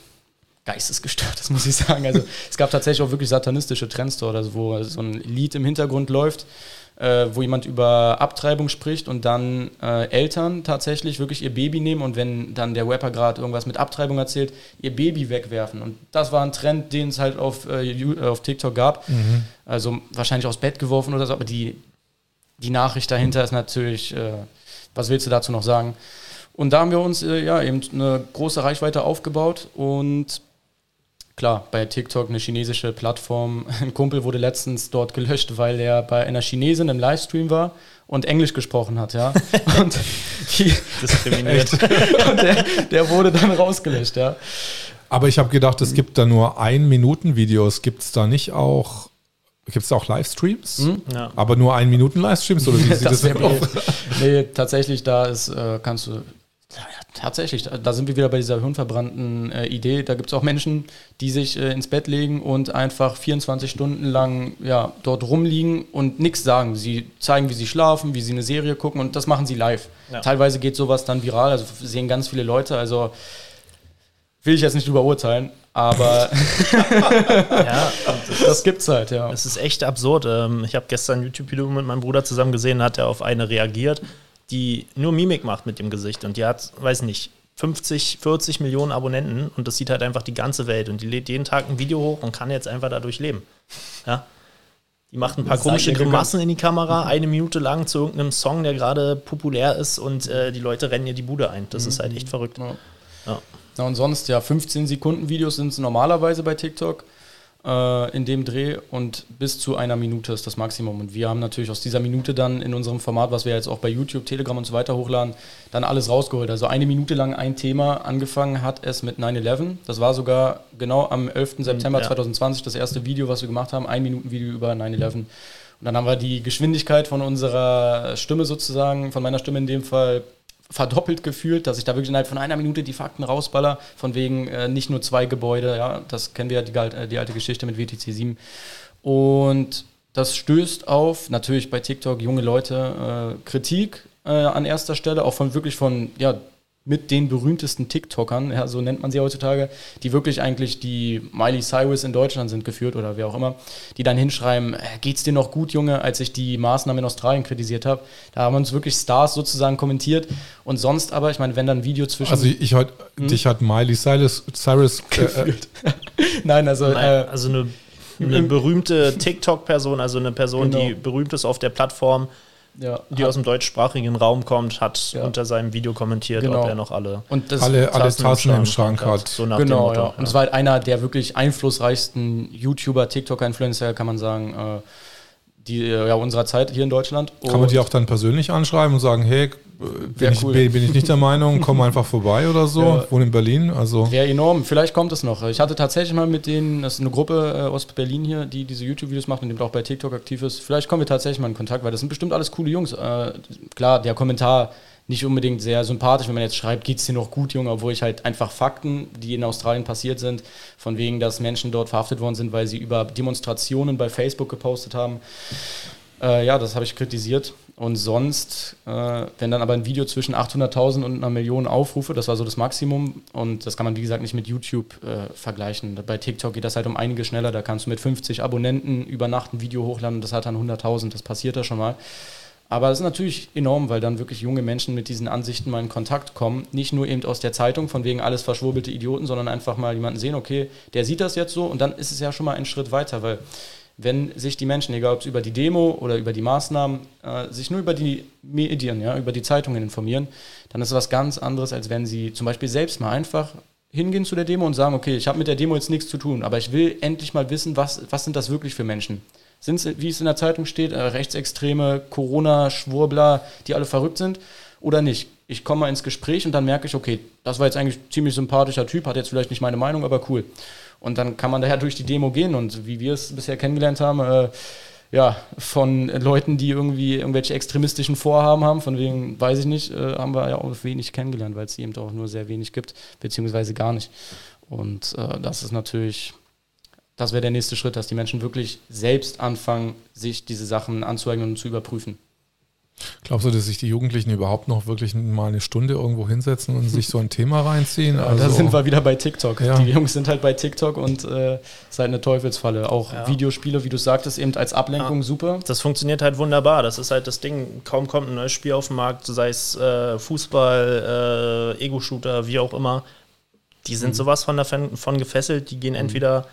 geistesgestört, das muss ich sagen. Also es gab tatsächlich auch wirklich satanistische Trends dort, also wo so ein Lied im Hintergrund läuft äh, wo jemand über Abtreibung spricht und dann äh, Eltern tatsächlich wirklich ihr Baby nehmen und wenn dann der Rapper gerade irgendwas mit Abtreibung erzählt, ihr Baby wegwerfen. Und das war ein Trend, den es halt auf, äh, auf TikTok gab. Mhm. Also wahrscheinlich aufs Bett geworfen oder so, aber die, die Nachricht dahinter ist natürlich, äh, was willst du dazu noch sagen? Und da haben wir uns äh, ja eben eine große Reichweite aufgebaut und klar, bei TikTok eine chinesische Plattform. Ein Kumpel wurde letztens dort gelöscht, weil er bei einer Chinesin im Livestream war und Englisch gesprochen hat, ja. Und die, Diskriminiert. und der, der, wurde dann rausgelöscht, ja. Aber ich habe gedacht, es gibt da nur ein Minuten Videos. Gibt es da nicht auch Gibt es da auch Livestreams? Mhm. Ja. Aber nur ein Minuten Livestreams oder wie sieht das, das aus? Nee, tatsächlich, da ist, äh, kannst du Tatsächlich, da sind wir wieder bei dieser hirnverbrannten äh, Idee. Da gibt es auch Menschen, die sich äh, ins Bett legen und einfach 24 Stunden lang ja, dort rumliegen und nichts sagen. Sie zeigen, wie sie schlafen, wie sie eine Serie gucken und das machen sie live. Ja. Teilweise geht sowas dann viral, also sehen ganz viele Leute. Also will ich jetzt nicht drüber urteilen, aber ja, das, das gibt's halt, ja. Es ist echt absurd. Ähm, ich habe gestern ein YouTube-Video mit meinem Bruder zusammen gesehen, hat er auf eine reagiert die nur Mimik macht mit dem Gesicht und die hat, weiß nicht, 50, 40 Millionen Abonnenten und das sieht halt einfach die ganze Welt und die lädt jeden Tag ein Video hoch und kann jetzt einfach dadurch leben. Ja. Die macht ein paar das komische Grimassen in die Kamera, eine Minute lang zu irgendeinem Song, der gerade populär ist und äh, die Leute rennen ihr die Bude ein. Das mhm. ist halt echt verrückt. Ja. Ja. Na und sonst, ja, 15 Sekunden Videos sind es normalerweise bei TikTok äh, in dem Dreh und bis zu einer Minute ist das Maximum. Und wir haben natürlich aus dieser Minute dann in unserem Format, was wir jetzt auch bei YouTube, Telegram und so weiter hochladen, dann alles rausgeholt. Also eine Minute lang ein Thema. Angefangen hat es mit 9-11. Das war sogar genau am 11. September ja. 2020 das erste Video, was wir gemacht haben. Ein Minuten Video über 9-11. Und dann haben wir die Geschwindigkeit von unserer Stimme sozusagen, von meiner Stimme in dem Fall, verdoppelt gefühlt, dass ich da wirklich innerhalb von einer Minute die Fakten rausballer, von wegen äh, nicht nur zwei Gebäude, ja, das kennen wir ja, die, äh, die alte Geschichte mit WTC 7. Und das stößt auf, natürlich bei TikTok, junge Leute, äh, Kritik äh, an erster Stelle, auch von wirklich von, ja, mit den berühmtesten TikTokern, ja, so nennt man sie heutzutage, die wirklich eigentlich die Miley Cyrus in Deutschland sind geführt oder wer auch immer, die dann hinschreiben, äh, geht's dir noch gut, Junge, als ich die Maßnahmen in Australien kritisiert habe. Da haben uns wirklich Stars sozusagen kommentiert und sonst aber, ich meine, wenn dann ein Video zwischen... Also ich heute, hm? dich hat Miley Cyrus, Cyrus äh, geführt. Nein, also... Nein, äh, also eine, eine berühmte TikTok-Person, also eine Person, genau. die berühmt ist auf der Plattform, ja, die aus dem deutschsprachigen Raum kommt, hat ja. unter seinem Video kommentiert, genau. ob er noch alle, und das alle, alle Tassen im Schrank hat. So genau, ja. Und es war halt einer der wirklich einflussreichsten YouTuber, TikToker, Influencer, kann man sagen, äh, die, äh, ja, unserer Zeit hier in Deutschland. Kann man die auch dann persönlich anschreiben und sagen, hey, bin ich, cool. bin ich nicht der Meinung, komm einfach vorbei oder so. Ja. Wohne in Berlin. Also. Wäre enorm. Vielleicht kommt es noch. Ich hatte tatsächlich mal mit denen, das ist eine Gruppe äh, aus Berlin hier, die diese YouTube-Videos macht und die auch bei TikTok aktiv ist. Vielleicht kommen wir tatsächlich mal in Kontakt, weil das sind bestimmt alles coole Jungs. Äh, klar, der Kommentar nicht unbedingt sehr sympathisch, wenn man jetzt schreibt, geht es dir noch gut, Junge, obwohl ich halt einfach Fakten, die in Australien passiert sind, von wegen, dass Menschen dort verhaftet worden sind, weil sie über Demonstrationen bei Facebook gepostet haben. Äh, ja, das habe ich kritisiert. Und sonst, äh, wenn dann aber ein Video zwischen 800.000 und einer Million Aufrufe, das war so das Maximum. Und das kann man, wie gesagt, nicht mit YouTube äh, vergleichen. Bei TikTok geht das halt um einige schneller. Da kannst du mit 50 Abonnenten über Nacht ein Video hochladen und das hat dann 100.000. Das passiert da schon mal. Aber es ist natürlich enorm, weil dann wirklich junge Menschen mit diesen Ansichten mal in Kontakt kommen. Nicht nur eben aus der Zeitung, von wegen alles verschwurbelte Idioten, sondern einfach mal jemanden sehen, okay, der sieht das jetzt so und dann ist es ja schon mal ein Schritt weiter, weil wenn sich die Menschen, egal ob es über die Demo oder über die Maßnahmen, äh, sich nur über die Medien, ja, über die Zeitungen informieren, dann ist es was ganz anderes, als wenn sie zum Beispiel selbst mal einfach hingehen zu der Demo und sagen, okay, ich habe mit der Demo jetzt nichts zu tun, aber ich will endlich mal wissen, was, was sind das wirklich für Menschen? Sind es, wie es in der Zeitung steht, äh, Rechtsextreme, Corona-Schwurbler, die alle verrückt sind oder nicht? Ich komme mal ins Gespräch und dann merke ich, okay, das war jetzt eigentlich ein ziemlich sympathischer Typ, hat jetzt vielleicht nicht meine Meinung, aber cool. Und dann kann man daher durch die Demo gehen und wie wir es bisher kennengelernt haben, äh, ja, von Leuten, die irgendwie irgendwelche extremistischen Vorhaben haben, von wegen, weiß ich nicht, äh, haben wir ja auch wenig kennengelernt, weil es eben auch nur sehr wenig gibt, beziehungsweise gar nicht. Und äh, das ist natürlich, das wäre der nächste Schritt, dass die Menschen wirklich selbst anfangen, sich diese Sachen anzueignen und zu überprüfen. Glaubst du, dass sich die Jugendlichen überhaupt noch wirklich mal eine Stunde irgendwo hinsetzen und sich so ein Thema reinziehen? Ja, also, da sind wir wieder bei TikTok. Ja. Die Jungs sind halt bei TikTok und äh, ist halt eine Teufelsfalle. Auch ja. Videospiele, wie du sagtest, eben als Ablenkung ja. super. Das funktioniert halt wunderbar. Das ist halt das Ding. Kaum kommt ein neues Spiel auf den Markt, sei es äh, Fußball, äh, Ego-Shooter, wie auch immer. Die sind mhm. sowas von, davon, von gefesselt. Die gehen mhm. entweder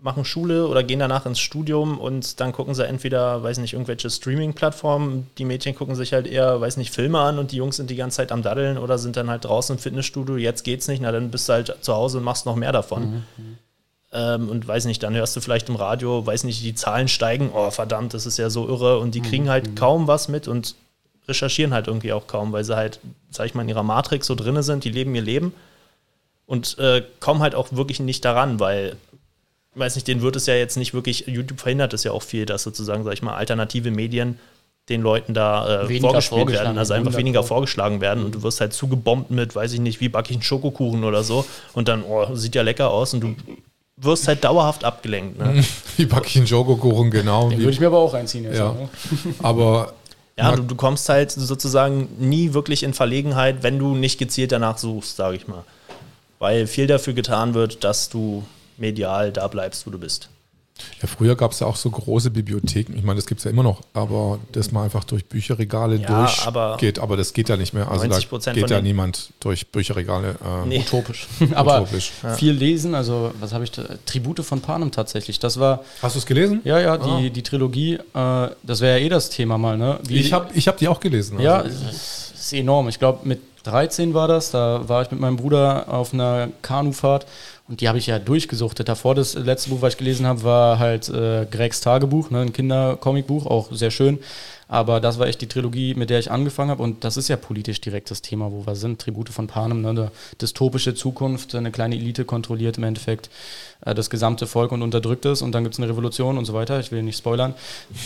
machen Schule oder gehen danach ins Studium und dann gucken sie entweder, weiß nicht, irgendwelche Streaming-Plattformen. Die Mädchen gucken sich halt eher, weiß nicht, Filme an und die Jungs sind die ganze Zeit am Daddeln oder sind dann halt draußen im Fitnessstudio. Jetzt geht's nicht, na dann bist du halt zu Hause und machst noch mehr davon. Mhm. Ähm, und weiß nicht, dann hörst du vielleicht im Radio, weiß nicht, die Zahlen steigen, oh verdammt, das ist ja so irre und die kriegen mhm. halt mhm. kaum was mit und recherchieren halt irgendwie auch kaum, weil sie halt, sag ich mal, in ihrer Matrix so drinne sind, die leben ihr Leben und äh, kommen halt auch wirklich nicht daran, weil weiß nicht, den wird es ja jetzt nicht wirklich, YouTube verhindert es ja auch viel, dass sozusagen, sag ich mal, alternative Medien den Leuten da äh, vorgespielt werden, also einfach weniger vorgeschlagen werden und du wirst halt zugebombt mit, weiß ich nicht, wie backe ich einen Schokokuchen oder so und dann, oh, sieht ja lecker aus und du wirst halt dauerhaft abgelenkt. Ne? Wie backe ich einen Schokokuchen, genau. Den würde ich mir aber auch reinziehen. Jetzt ja. Ne? aber ja, du, du, kommst halt sozusagen nie wirklich in Verlegenheit, wenn du nicht gezielt danach suchst, sage ich mal. Weil viel dafür getan wird, dass du medial da bleibst, wo du bist. Ja, früher gab es ja auch so große Bibliotheken. Ich meine, das gibt es ja immer noch, aber dass man einfach durch Bücherregale ja, durchgeht, aber, aber das geht ja nicht mehr. Also da geht ja niemand durch Bücherregale. Äh, nee. Utopisch. aber utopisch. Ja. viel lesen, also was habe ich da? Tribute von Panem tatsächlich. Das war. Hast du es gelesen? Ja, ja, die, ah. die Trilogie, äh, das wäre ja eh das Thema mal, ne? Wie, ich habe ich hab die auch gelesen. Also. Ja, es ist enorm. Ich glaube, mit 13 war das, da war ich mit meinem Bruder auf einer Kanufahrt und die habe ich ja durchgesuchtet. Davor das letzte Buch, was ich gelesen habe, war halt äh, Gregs Tagebuch, ne, ein Kindercomicbuch, auch sehr schön. Aber das war echt die Trilogie, mit der ich angefangen habe. Und das ist ja politisch direkt das Thema, wo wir sind. Tribute von Panem, ne? eine dystopische Zukunft, eine kleine Elite kontrolliert im Endeffekt äh, das gesamte Volk und unterdrückt es. Und dann gibt es eine Revolution und so weiter. Ich will nicht spoilern.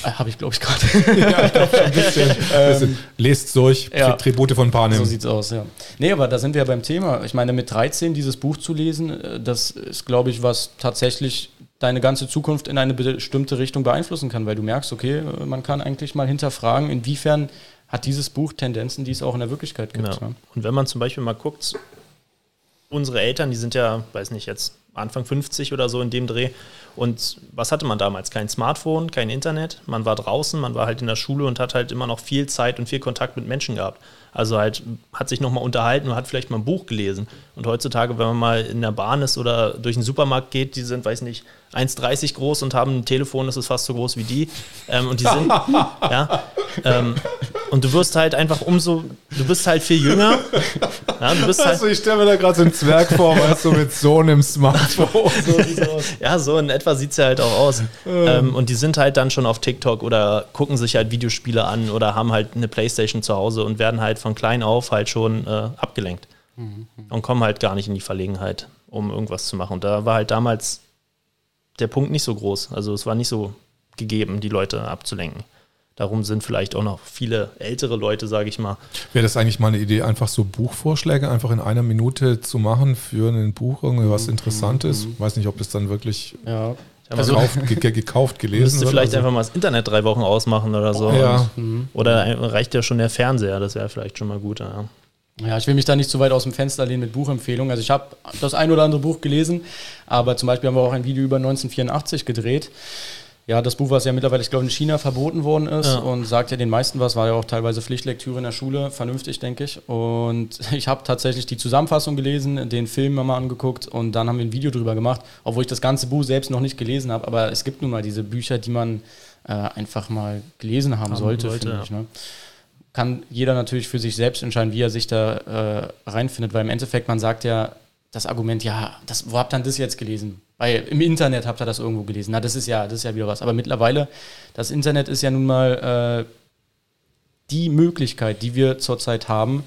Äh, habe ich, glaube ich, gerade. ja, ich glaube schon ein bisschen. ähm, Lest durch, ja, Tribute von Panem. So sieht's aus, ja. Nee, aber da sind wir ja beim Thema. Ich meine, mit 13 dieses Buch zu lesen, äh, das ist, glaube ich, was tatsächlich deine ganze Zukunft in eine bestimmte Richtung beeinflussen kann, weil du merkst, okay, man kann eigentlich mal hinterfragen, inwiefern hat dieses Buch Tendenzen, die es auch in der Wirklichkeit gibt. Ja. Ne? Und wenn man zum Beispiel mal guckt, unsere Eltern, die sind ja, weiß nicht, jetzt Anfang 50 oder so in dem Dreh. Und was hatte man damals? Kein Smartphone, kein Internet. Man war draußen, man war halt in der Schule und hat halt immer noch viel Zeit und viel Kontakt mit Menschen gehabt. Also halt hat sich nochmal unterhalten und hat vielleicht mal ein Buch gelesen. Und heutzutage, wenn man mal in der Bahn ist oder durch den Supermarkt geht, die sind, weiß nicht, 1,30 groß und haben ein Telefon, das ist fast so groß wie die. Ähm, und die sind, ja, ähm, und du wirst halt einfach umso, du bist halt viel jünger. Ja, du bist halt, also ich stelle mir da gerade so einen Zwerg vor, weißt du, mit so einem Smartphone. so aus. Ja, so in etwa sieht es ja halt auch aus. Ähm, und die sind halt dann schon auf TikTok oder gucken sich halt Videospiele an oder haben halt eine Playstation zu Hause und werden halt von klein auf halt schon äh, abgelenkt. Mhm. Und kommen halt gar nicht in die Verlegenheit, um irgendwas zu machen. Und da war halt damals der Punkt nicht so groß. Also es war nicht so gegeben, die Leute abzulenken. Darum sind vielleicht auch noch viele ältere Leute, sage ich mal. Wäre das eigentlich mal eine Idee, einfach so Buchvorschläge einfach in einer Minute zu machen für ein Buch, irgendwie was mhm. Interessantes? Mhm. Weiß nicht, ob das dann wirklich ja. Also, gekauft, ge gekauft, gelesen Müsste vielleicht also. einfach mal das Internet drei Wochen ausmachen oder so. Ja. Mhm. Oder reicht ja schon der Fernseher, das wäre vielleicht schon mal gut. Ja. Ja, ich will mich da nicht zu weit aus dem Fenster lehnen mit Buchempfehlungen. Also ich habe das ein oder andere Buch gelesen, aber zum Beispiel haben wir auch ein Video über 1984 gedreht. Ja, das Buch, was ja mittlerweile, ich glaube, in China verboten worden ist ja. und sagt ja den meisten was, war ja auch teilweise Pflichtlektüre in der Schule, vernünftig, denke ich. Und ich habe tatsächlich die Zusammenfassung gelesen, den Film mal angeguckt und dann haben wir ein Video drüber gemacht, obwohl ich das ganze Buch selbst noch nicht gelesen habe. Aber es gibt nun mal diese Bücher, die man äh, einfach mal gelesen haben, haben sollte, finde ja. ich. Ne? Kann jeder natürlich für sich selbst entscheiden, wie er sich da äh, reinfindet, weil im Endeffekt, man sagt ja, das Argument, ja, das, wo habt ihr das jetzt gelesen? Weil im Internet habt ihr das irgendwo gelesen. Na, das ist ja, das ist ja wieder was. Aber mittlerweile, das Internet ist ja nun mal äh, die Möglichkeit, die wir zurzeit haben.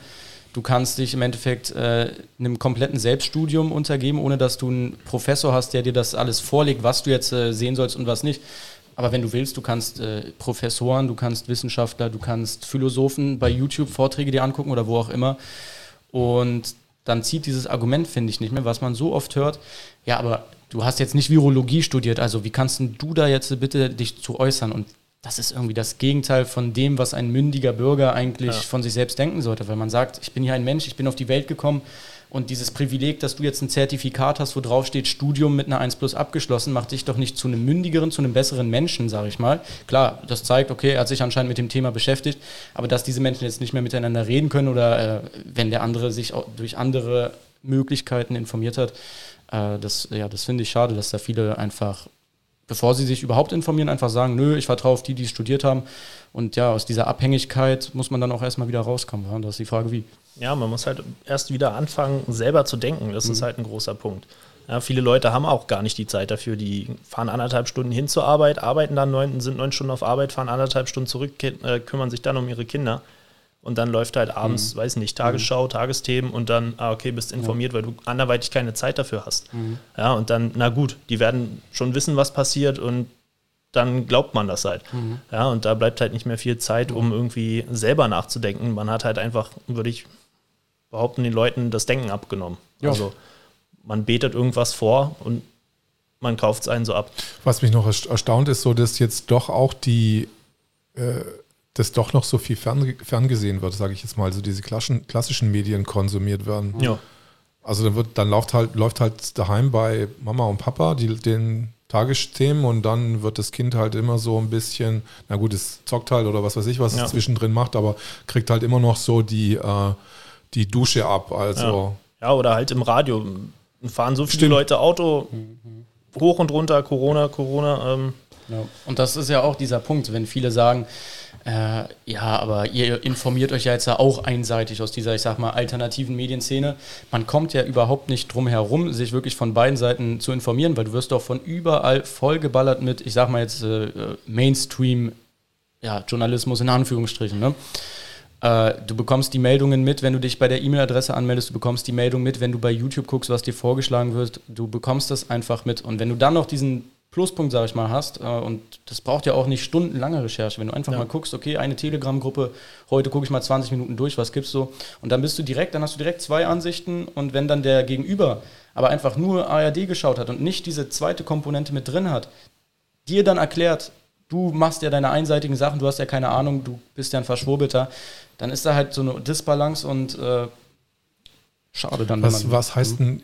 Du kannst dich im Endeffekt äh, einem kompletten Selbststudium untergeben, ohne dass du einen Professor hast, der dir das alles vorlegt, was du jetzt äh, sehen sollst und was nicht. Aber wenn du willst, du kannst äh, Professoren, du kannst Wissenschaftler, du kannst Philosophen bei YouTube Vorträge dir angucken oder wo auch immer. Und dann zieht dieses Argument, finde ich, nicht mehr, was man so oft hört. Ja, aber du hast jetzt nicht Virologie studiert, also wie kannst du da jetzt bitte dich zu äußern? Und das ist irgendwie das Gegenteil von dem, was ein mündiger Bürger eigentlich ja. von sich selbst denken sollte, weil man sagt, ich bin hier ein Mensch, ich bin auf die Welt gekommen und dieses Privileg, dass du jetzt ein Zertifikat hast, wo drauf steht, Studium mit einer 1 plus abgeschlossen, macht dich doch nicht zu einem mündigeren, zu einem besseren Menschen, sage ich mal. Klar, das zeigt, okay, er hat sich anscheinend mit dem Thema beschäftigt, aber dass diese Menschen jetzt nicht mehr miteinander reden können oder äh, wenn der andere sich durch andere Möglichkeiten informiert hat, äh, das, ja, das finde ich schade, dass da viele einfach, bevor sie sich überhaupt informieren, einfach sagen, nö, ich vertraue auf die, die es studiert haben. Und ja, aus dieser Abhängigkeit muss man dann auch erstmal wieder rauskommen. Ja? Das ist die Frage, wie. Ja, man muss halt erst wieder anfangen, selber zu denken. Das mhm. ist halt ein großer Punkt. Ja, viele Leute haben auch gar nicht die Zeit dafür. Die fahren anderthalb Stunden hin zur Arbeit, arbeiten dann neun, sind neun Stunden auf Arbeit, fahren anderthalb Stunden zurück, äh, kümmern sich dann um ihre Kinder. Und dann läuft halt abends, mhm. weiß nicht, Tagesschau, mhm. Tagesthemen und dann, ah, okay, bist informiert, ja. weil du anderweitig keine Zeit dafür hast. Mhm. Ja, und dann, na gut, die werden schon wissen, was passiert und dann glaubt man das halt. Mhm. Ja, und da bleibt halt nicht mehr viel Zeit, um irgendwie selber nachzudenken. Man hat halt einfach, würde ich behaupten, den Leuten das Denken abgenommen. Ja. Also man betet irgendwas vor und man kauft es einen so ab. Was mich noch erstaunt ist, so dass jetzt doch auch die äh, dass doch noch so viel fern, ferngesehen wird, sage ich jetzt mal, so diese klassischen, klassischen Medien konsumiert werden. Ja. Also dann wird, dann läuft halt, läuft halt daheim bei Mama und Papa die, den Tagesthemen und dann wird das Kind halt immer so ein bisschen, na gut, es zockt halt oder was weiß ich, was ja. es zwischendrin macht, aber kriegt halt immer noch so die, äh, die Dusche ab. Also. Ja. ja. oder halt im Radio fahren so viele Stimmt. Leute Auto hoch und runter, Corona, Corona. Ähm. Ja. Und das ist ja auch dieser Punkt, wenn viele sagen, äh, ja, aber ihr informiert euch ja jetzt ja auch einseitig aus dieser, ich sag mal, alternativen Medienszene. Man kommt ja überhaupt nicht drum herum, sich wirklich von beiden Seiten zu informieren, weil du wirst doch von überall vollgeballert mit, ich sag mal jetzt, äh, Mainstream, ja, Journalismus in Anführungsstrichen, ne? Äh, du bekommst die Meldungen mit, wenn du dich bei der E-Mail-Adresse anmeldest, du bekommst die Meldung mit, wenn du bei YouTube guckst, was dir vorgeschlagen wird, du bekommst das einfach mit. Und wenn du dann noch diesen Pluspunkt, sage ich mal, hast. Äh, und das braucht ja auch nicht stundenlange Recherche. Wenn du einfach ja. mal guckst, okay, eine Telegram-Gruppe, heute gucke ich mal 20 Minuten durch, was gibt's so? Und dann bist du direkt, dann hast du direkt zwei Ansichten. Und wenn dann der Gegenüber aber einfach nur ARD geschaut hat und nicht diese zweite Komponente mit drin hat, dir dann erklärt, du machst ja deine einseitigen Sachen, du hast ja keine Ahnung, du bist ja ein Verschwurbelter, dann ist da halt so eine Disbalance und äh, schade dann. Was, was heißt denn,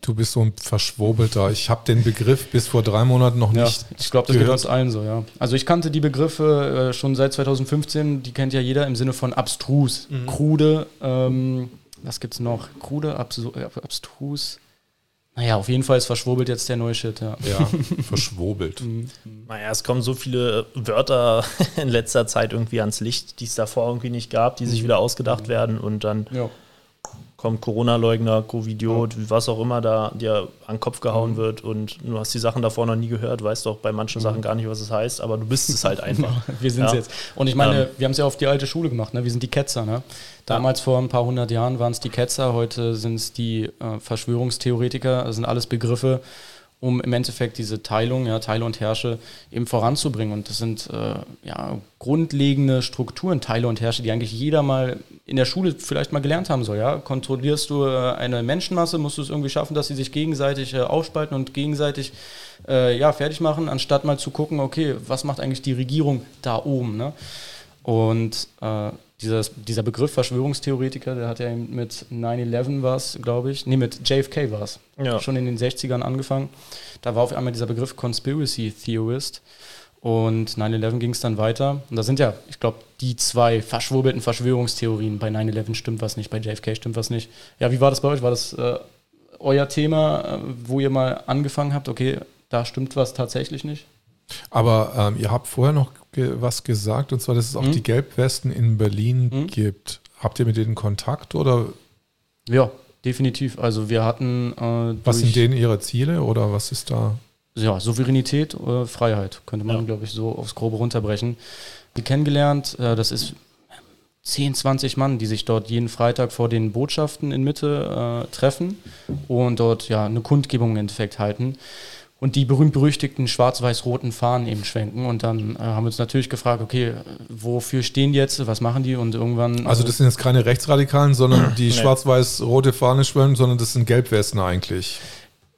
du bist so ein Verschwurbelter? Ich habe den Begriff bis vor drei Monaten noch ja, nicht. Ich glaube, das gehört. geht uns allen so, ja. Also ich kannte die Begriffe äh, schon seit 2015, die kennt ja jeder im Sinne von abstrus, mhm. krude, ähm, was gibt's noch? Krude, absu, äh, abstrus. Naja, auf jeden Fall ist verschwurbelt jetzt der neue Shit, ja. Ja, verschwurbelt. Mhm. naja, es kommen so viele Wörter in letzter Zeit irgendwie ans Licht, die es davor irgendwie nicht gab, die sich mhm. wieder ausgedacht werden und dann ja kommt Corona-Leugner, Covidiot, ja. was auch immer da dir an den Kopf gehauen mhm. wird und du hast die Sachen davor noch nie gehört, weißt doch bei manchen mhm. Sachen gar nicht, was es heißt, aber du bist es halt einfach. wir sind es ja. jetzt. Und ich meine, ähm. wir haben es ja auf die alte Schule gemacht, ne? wir sind die Ketzer. Ne? Damals ja. vor ein paar hundert Jahren waren es die Ketzer, heute sind es die äh, Verschwörungstheoretiker, das sind alles Begriffe, um im Endeffekt diese Teilung, ja, Teile und Herrsche eben voranzubringen. Und das sind äh, ja, grundlegende Strukturen, Teile und Herrsche, die eigentlich jeder mal in der Schule vielleicht mal gelernt haben soll. Ja? Kontrollierst du äh, eine Menschenmasse, musst du es irgendwie schaffen, dass sie sich gegenseitig äh, aufspalten und gegenseitig äh, ja, fertig machen, anstatt mal zu gucken, okay, was macht eigentlich die Regierung da oben? Ne? Und dieses, dieser Begriff Verschwörungstheoretiker, der hat ja mit 9-11 was, glaube ich, nee, mit JFK war es, ja. schon in den 60ern angefangen. Da war auf einmal dieser Begriff Conspiracy Theorist und 9-11 ging es dann weiter. Und da sind ja, ich glaube, die zwei verschwurbelten Verschwörungstheorien. Bei 9-11 stimmt was nicht, bei JFK stimmt was nicht. Ja, wie war das bei euch? War das äh, euer Thema, äh, wo ihr mal angefangen habt, okay, da stimmt was tatsächlich nicht? Aber ähm, ihr habt vorher noch was gesagt, und zwar, dass es auch mhm. die Gelbwesten in Berlin mhm. gibt. Habt ihr mit denen Kontakt oder? Ja, definitiv. Also wir hatten. Äh, was sind denen ihre Ziele oder was ist da? Ja, Souveränität, äh, Freiheit, könnte man, ja. glaube ich, so aufs Grobe runterbrechen. Die kennengelernt, äh, das ist 10, 20 Mann, die sich dort jeden Freitag vor den Botschaften in Mitte äh, treffen und dort ja eine Kundgebung im Endeffekt halten und die berühmt-berüchtigten schwarz-weiß-roten Fahnen eben schwenken. Und dann äh, haben wir uns natürlich gefragt, okay, wofür stehen die jetzt, was machen die? Und irgendwann. Also, das sind jetzt keine Rechtsradikalen, sondern die nee. schwarz-weiß-rote Fahne schwenken, sondern das sind Gelbwesten eigentlich.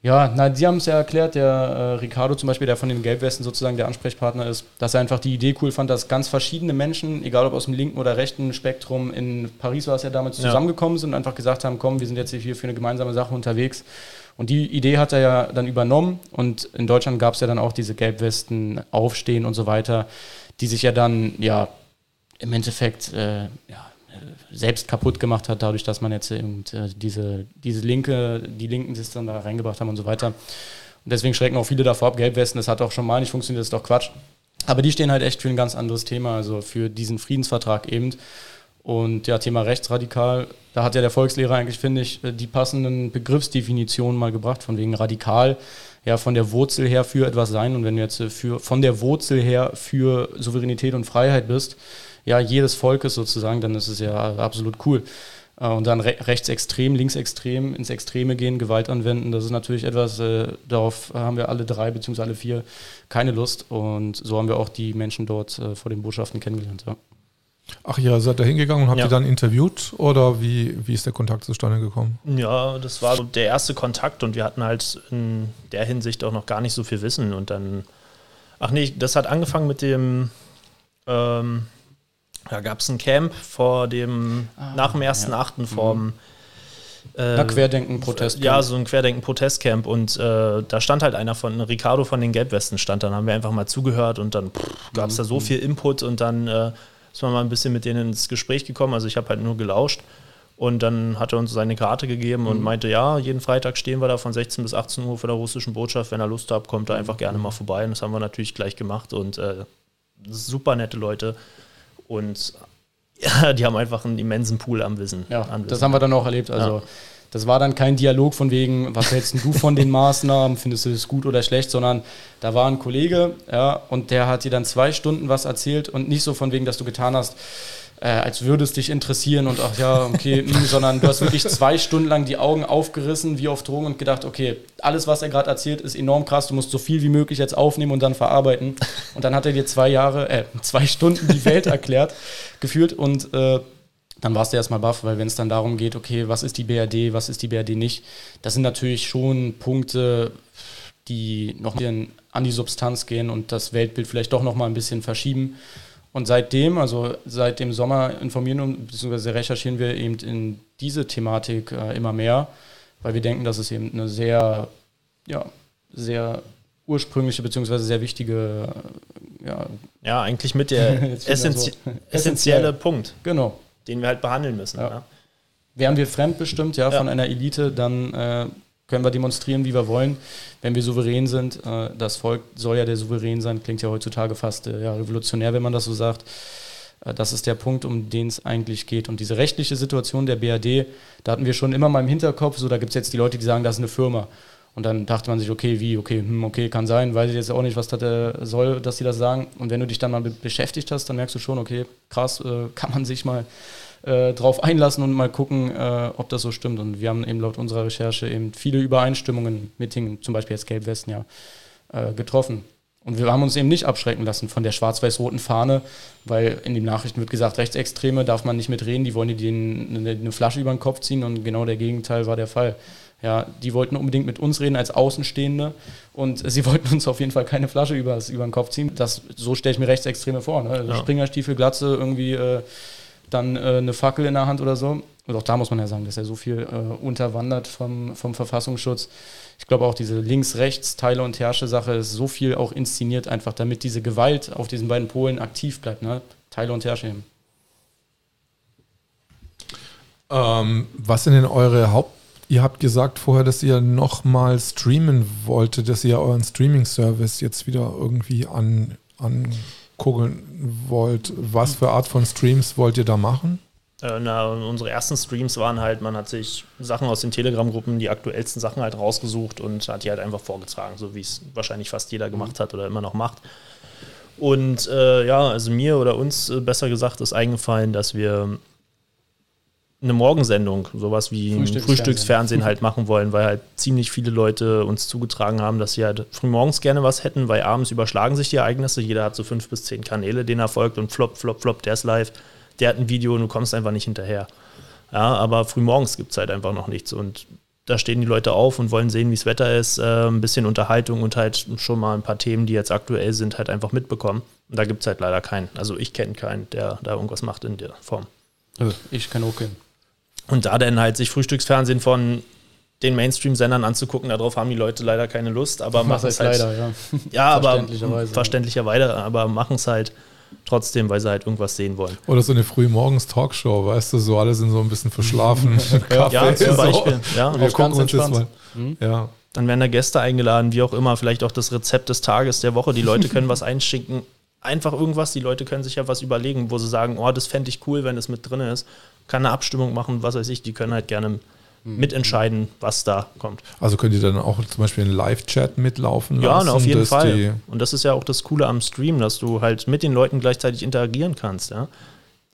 Ja, na, Sie haben es ja erklärt, der äh, Ricardo zum Beispiel, der von den Gelbwesten sozusagen der Ansprechpartner ist, dass er einfach die Idee cool fand, dass ganz verschiedene Menschen, egal ob aus dem linken oder rechten Spektrum, in Paris war es ja damals, ja. zusammengekommen sind und einfach gesagt haben, komm, wir sind jetzt hier für eine gemeinsame Sache unterwegs und die Idee hat er ja dann übernommen und in Deutschland gab es ja dann auch diese Gelbwesten aufstehen und so weiter, die sich ja dann ja im Endeffekt äh, ja, selbst kaputt gemacht hat, dadurch, dass man jetzt eben, äh, diese, diese Linke, die Linken sich dann da reingebracht haben und so weiter. Und deswegen schrecken auch viele davor ab, Gelbwesten, das hat auch schon mal nicht funktioniert, das ist doch Quatsch. Aber die stehen halt echt für ein ganz anderes Thema, also für diesen Friedensvertrag eben. Und ja, Thema rechtsradikal, da hat ja der Volkslehrer eigentlich, finde ich, die passenden Begriffsdefinitionen mal gebracht, von wegen radikal, ja, von der Wurzel her für etwas sein. Und wenn du jetzt für, von der Wurzel her für Souveränität und Freiheit bist, ja, jedes Volkes sozusagen, dann ist es ja absolut cool. Äh, und dann re rechtsextrem, linksextrem, ins Extreme gehen, Gewalt anwenden, das ist natürlich etwas, äh, darauf haben wir alle drei bzw. alle vier keine Lust. Und so haben wir auch die Menschen dort äh, vor den Botschaften kennengelernt. Ja. Ach ja, seid ihr hingegangen und habt ja. ihr dann interviewt oder wie, wie ist der Kontakt zustande gekommen? Ja, das war so der erste Kontakt und wir hatten halt in der Hinsicht auch noch gar nicht so viel Wissen und dann, ach nee, das hat angefangen mit dem, ähm, da gab es ein Camp vor dem, ah, nach dem 1.8. Ja. vom mhm. Äh, Querdenken-Protestcamp. Ja, so ein Querdenken-Protestcamp. Und äh, da stand halt einer von, Ricardo von den Gelbwesten stand. Dann haben wir einfach mal zugehört und dann gab es mhm. da so viel Input und dann äh, ist man mal ein bisschen mit denen ins Gespräch gekommen. Also ich habe halt nur gelauscht. Und dann hat er uns seine Karte gegeben und mhm. meinte, ja, jeden Freitag stehen wir da von 16 bis 18 Uhr vor der russischen Botschaft. Wenn er Lust hat, kommt er einfach gerne mal vorbei. Und das haben wir natürlich gleich gemacht. Und äh, super nette Leute. Und ja, die haben einfach einen immensen Pool am Wissen. Ja, Wissen. das haben wir dann auch erlebt. Also ja. Das war dann kein Dialog von wegen, was hältst du von den Maßnahmen, findest du es gut oder schlecht, sondern da war ein Kollege, ja, und der hat dir dann zwei Stunden was erzählt und nicht so von wegen, dass du getan hast, äh, als würde es dich interessieren und ach ja, okay, mh, sondern du hast wirklich zwei Stunden lang die Augen aufgerissen, wie auf Drogen und gedacht, okay, alles, was er gerade erzählt, ist enorm krass, du musst so viel wie möglich jetzt aufnehmen und dann verarbeiten. Und dann hat er dir zwei Jahre, äh, zwei Stunden die Welt erklärt, gefühlt und äh, dann warst du erstmal baff, weil wenn es dann darum geht, okay, was ist die BRD, was ist die BRD nicht, das sind natürlich schon Punkte, die noch an die Substanz gehen und das Weltbild vielleicht doch noch mal ein bisschen verschieben. Und seitdem, also seit dem Sommer informieren bzw. recherchieren wir eben in diese Thematik äh, immer mehr, weil wir denken, dass es eben eine sehr, ja, sehr ursprüngliche bzw. sehr wichtige, äh, ja, ja, eigentlich mit der essentie essentielle Punkt, genau. Den wir halt behandeln müssen. Ja. Ja. Wären wir fremdbestimmt ja, von einer Elite, dann äh, können wir demonstrieren, wie wir wollen, wenn wir souverän sind. Äh, das Volk soll ja der Souverän sein, klingt ja heutzutage fast äh, ja, revolutionär, wenn man das so sagt. Äh, das ist der Punkt, um den es eigentlich geht. Und diese rechtliche Situation der BRD, da hatten wir schon immer mal im Hinterkopf, so da gibt es jetzt die Leute, die sagen, das ist eine Firma. Und dann dachte man sich, okay, wie, okay, hm, okay, kann sein, weiß ich jetzt auch nicht, was das soll, dass sie das sagen. Und wenn du dich dann mal beschäftigt hast, dann merkst du schon, okay, krass, kann man sich mal äh, drauf einlassen und mal gucken, äh, ob das so stimmt. Und wir haben eben laut unserer Recherche eben viele Übereinstimmungen mit Dingen, zum Beispiel jetzt Gelb-Westen ja, äh, getroffen. Und wir haben uns eben nicht abschrecken lassen von der schwarz-weiß-roten Fahne, weil in den Nachrichten wird gesagt, Rechtsextreme darf man nicht mitreden, die wollen dir eine Flasche über den Kopf ziehen und genau der Gegenteil war der Fall. Ja, die wollten unbedingt mit uns reden als Außenstehende und sie wollten uns auf jeden Fall keine Flasche über, über den Kopf ziehen. Das, so stelle ich mir Rechtsextreme vor. Ne? Also ja. Springerstiefel, Glatze, irgendwie äh, dann äh, eine Fackel in der Hand oder so. Und auch da muss man ja sagen, dass er so viel äh, unterwandert vom, vom Verfassungsschutz. Ich glaube auch diese Links-Rechts-Teile- und Herrsche-Sache ist so viel auch inszeniert, einfach damit diese Gewalt auf diesen beiden Polen aktiv bleibt. Ne? Teile und Herrsche eben. Ähm, was sind denn eure Haupt... Ihr habt gesagt vorher, dass ihr nochmal streamen wolltet, dass ihr euren Streaming-Service jetzt wieder irgendwie an, an gucken wollt, was für Art von Streams wollt ihr da machen? Äh, na, unsere ersten Streams waren halt, man hat sich Sachen aus den Telegram-Gruppen, die aktuellsten Sachen halt rausgesucht und hat die halt einfach vorgetragen, so wie es wahrscheinlich fast jeder gemacht hat oder immer noch macht. Und äh, ja, also mir oder uns äh, besser gesagt ist eingefallen, dass wir eine Morgensendung, sowas wie Frühstücksfernsehen. Frühstücksfernsehen halt machen wollen, weil halt ziemlich viele Leute uns zugetragen haben, dass sie halt frühmorgens gerne was hätten, weil abends überschlagen sich die Ereignisse. Jeder hat so fünf bis zehn Kanäle, denen er folgt und flop, flop, flop, der ist live, der hat ein Video und du kommst einfach nicht hinterher. Ja, aber frühmorgens gibt es halt einfach noch nichts und da stehen die Leute auf und wollen sehen, wie das Wetter ist, äh, ein bisschen Unterhaltung und halt schon mal ein paar Themen, die jetzt aktuell sind, halt einfach mitbekommen. Und da gibt es halt leider keinen. Also ich kenne keinen, der da irgendwas macht in der Form. Ich kenne auch keinen. Und da dann halt sich Frühstücksfernsehen von den Mainstream-Sendern anzugucken, darauf haben die Leute leider keine Lust, aber machen es halt. Leider, ja. ja, aber verständlicherweise, verständlicherweise, aber machen es halt trotzdem, weil sie halt irgendwas sehen wollen. Oder so eine frühmorgens-Talkshow, weißt du, so alle sind so ein bisschen verschlafen. Kaffee, ja, zum Beispiel. So. Ja, und wir gucken uns jetzt mal. Mhm. Ja. Dann werden da Gäste eingeladen, wie auch immer, vielleicht auch das Rezept des Tages, der Woche. Die Leute können was einschicken. Einfach irgendwas, die Leute können sich ja was überlegen, wo sie sagen, oh, das fände ich cool, wenn es mit drin ist kann eine Abstimmung machen, was weiß ich, die können halt gerne hm. mitentscheiden, was da kommt. Also könnt ihr dann auch zum Beispiel einen Live-Chat mitlaufen lassen? Ja, auf jeden Fall. Und das ist ja auch das Coole am Stream, dass du halt mit den Leuten gleichzeitig interagieren kannst. Ja?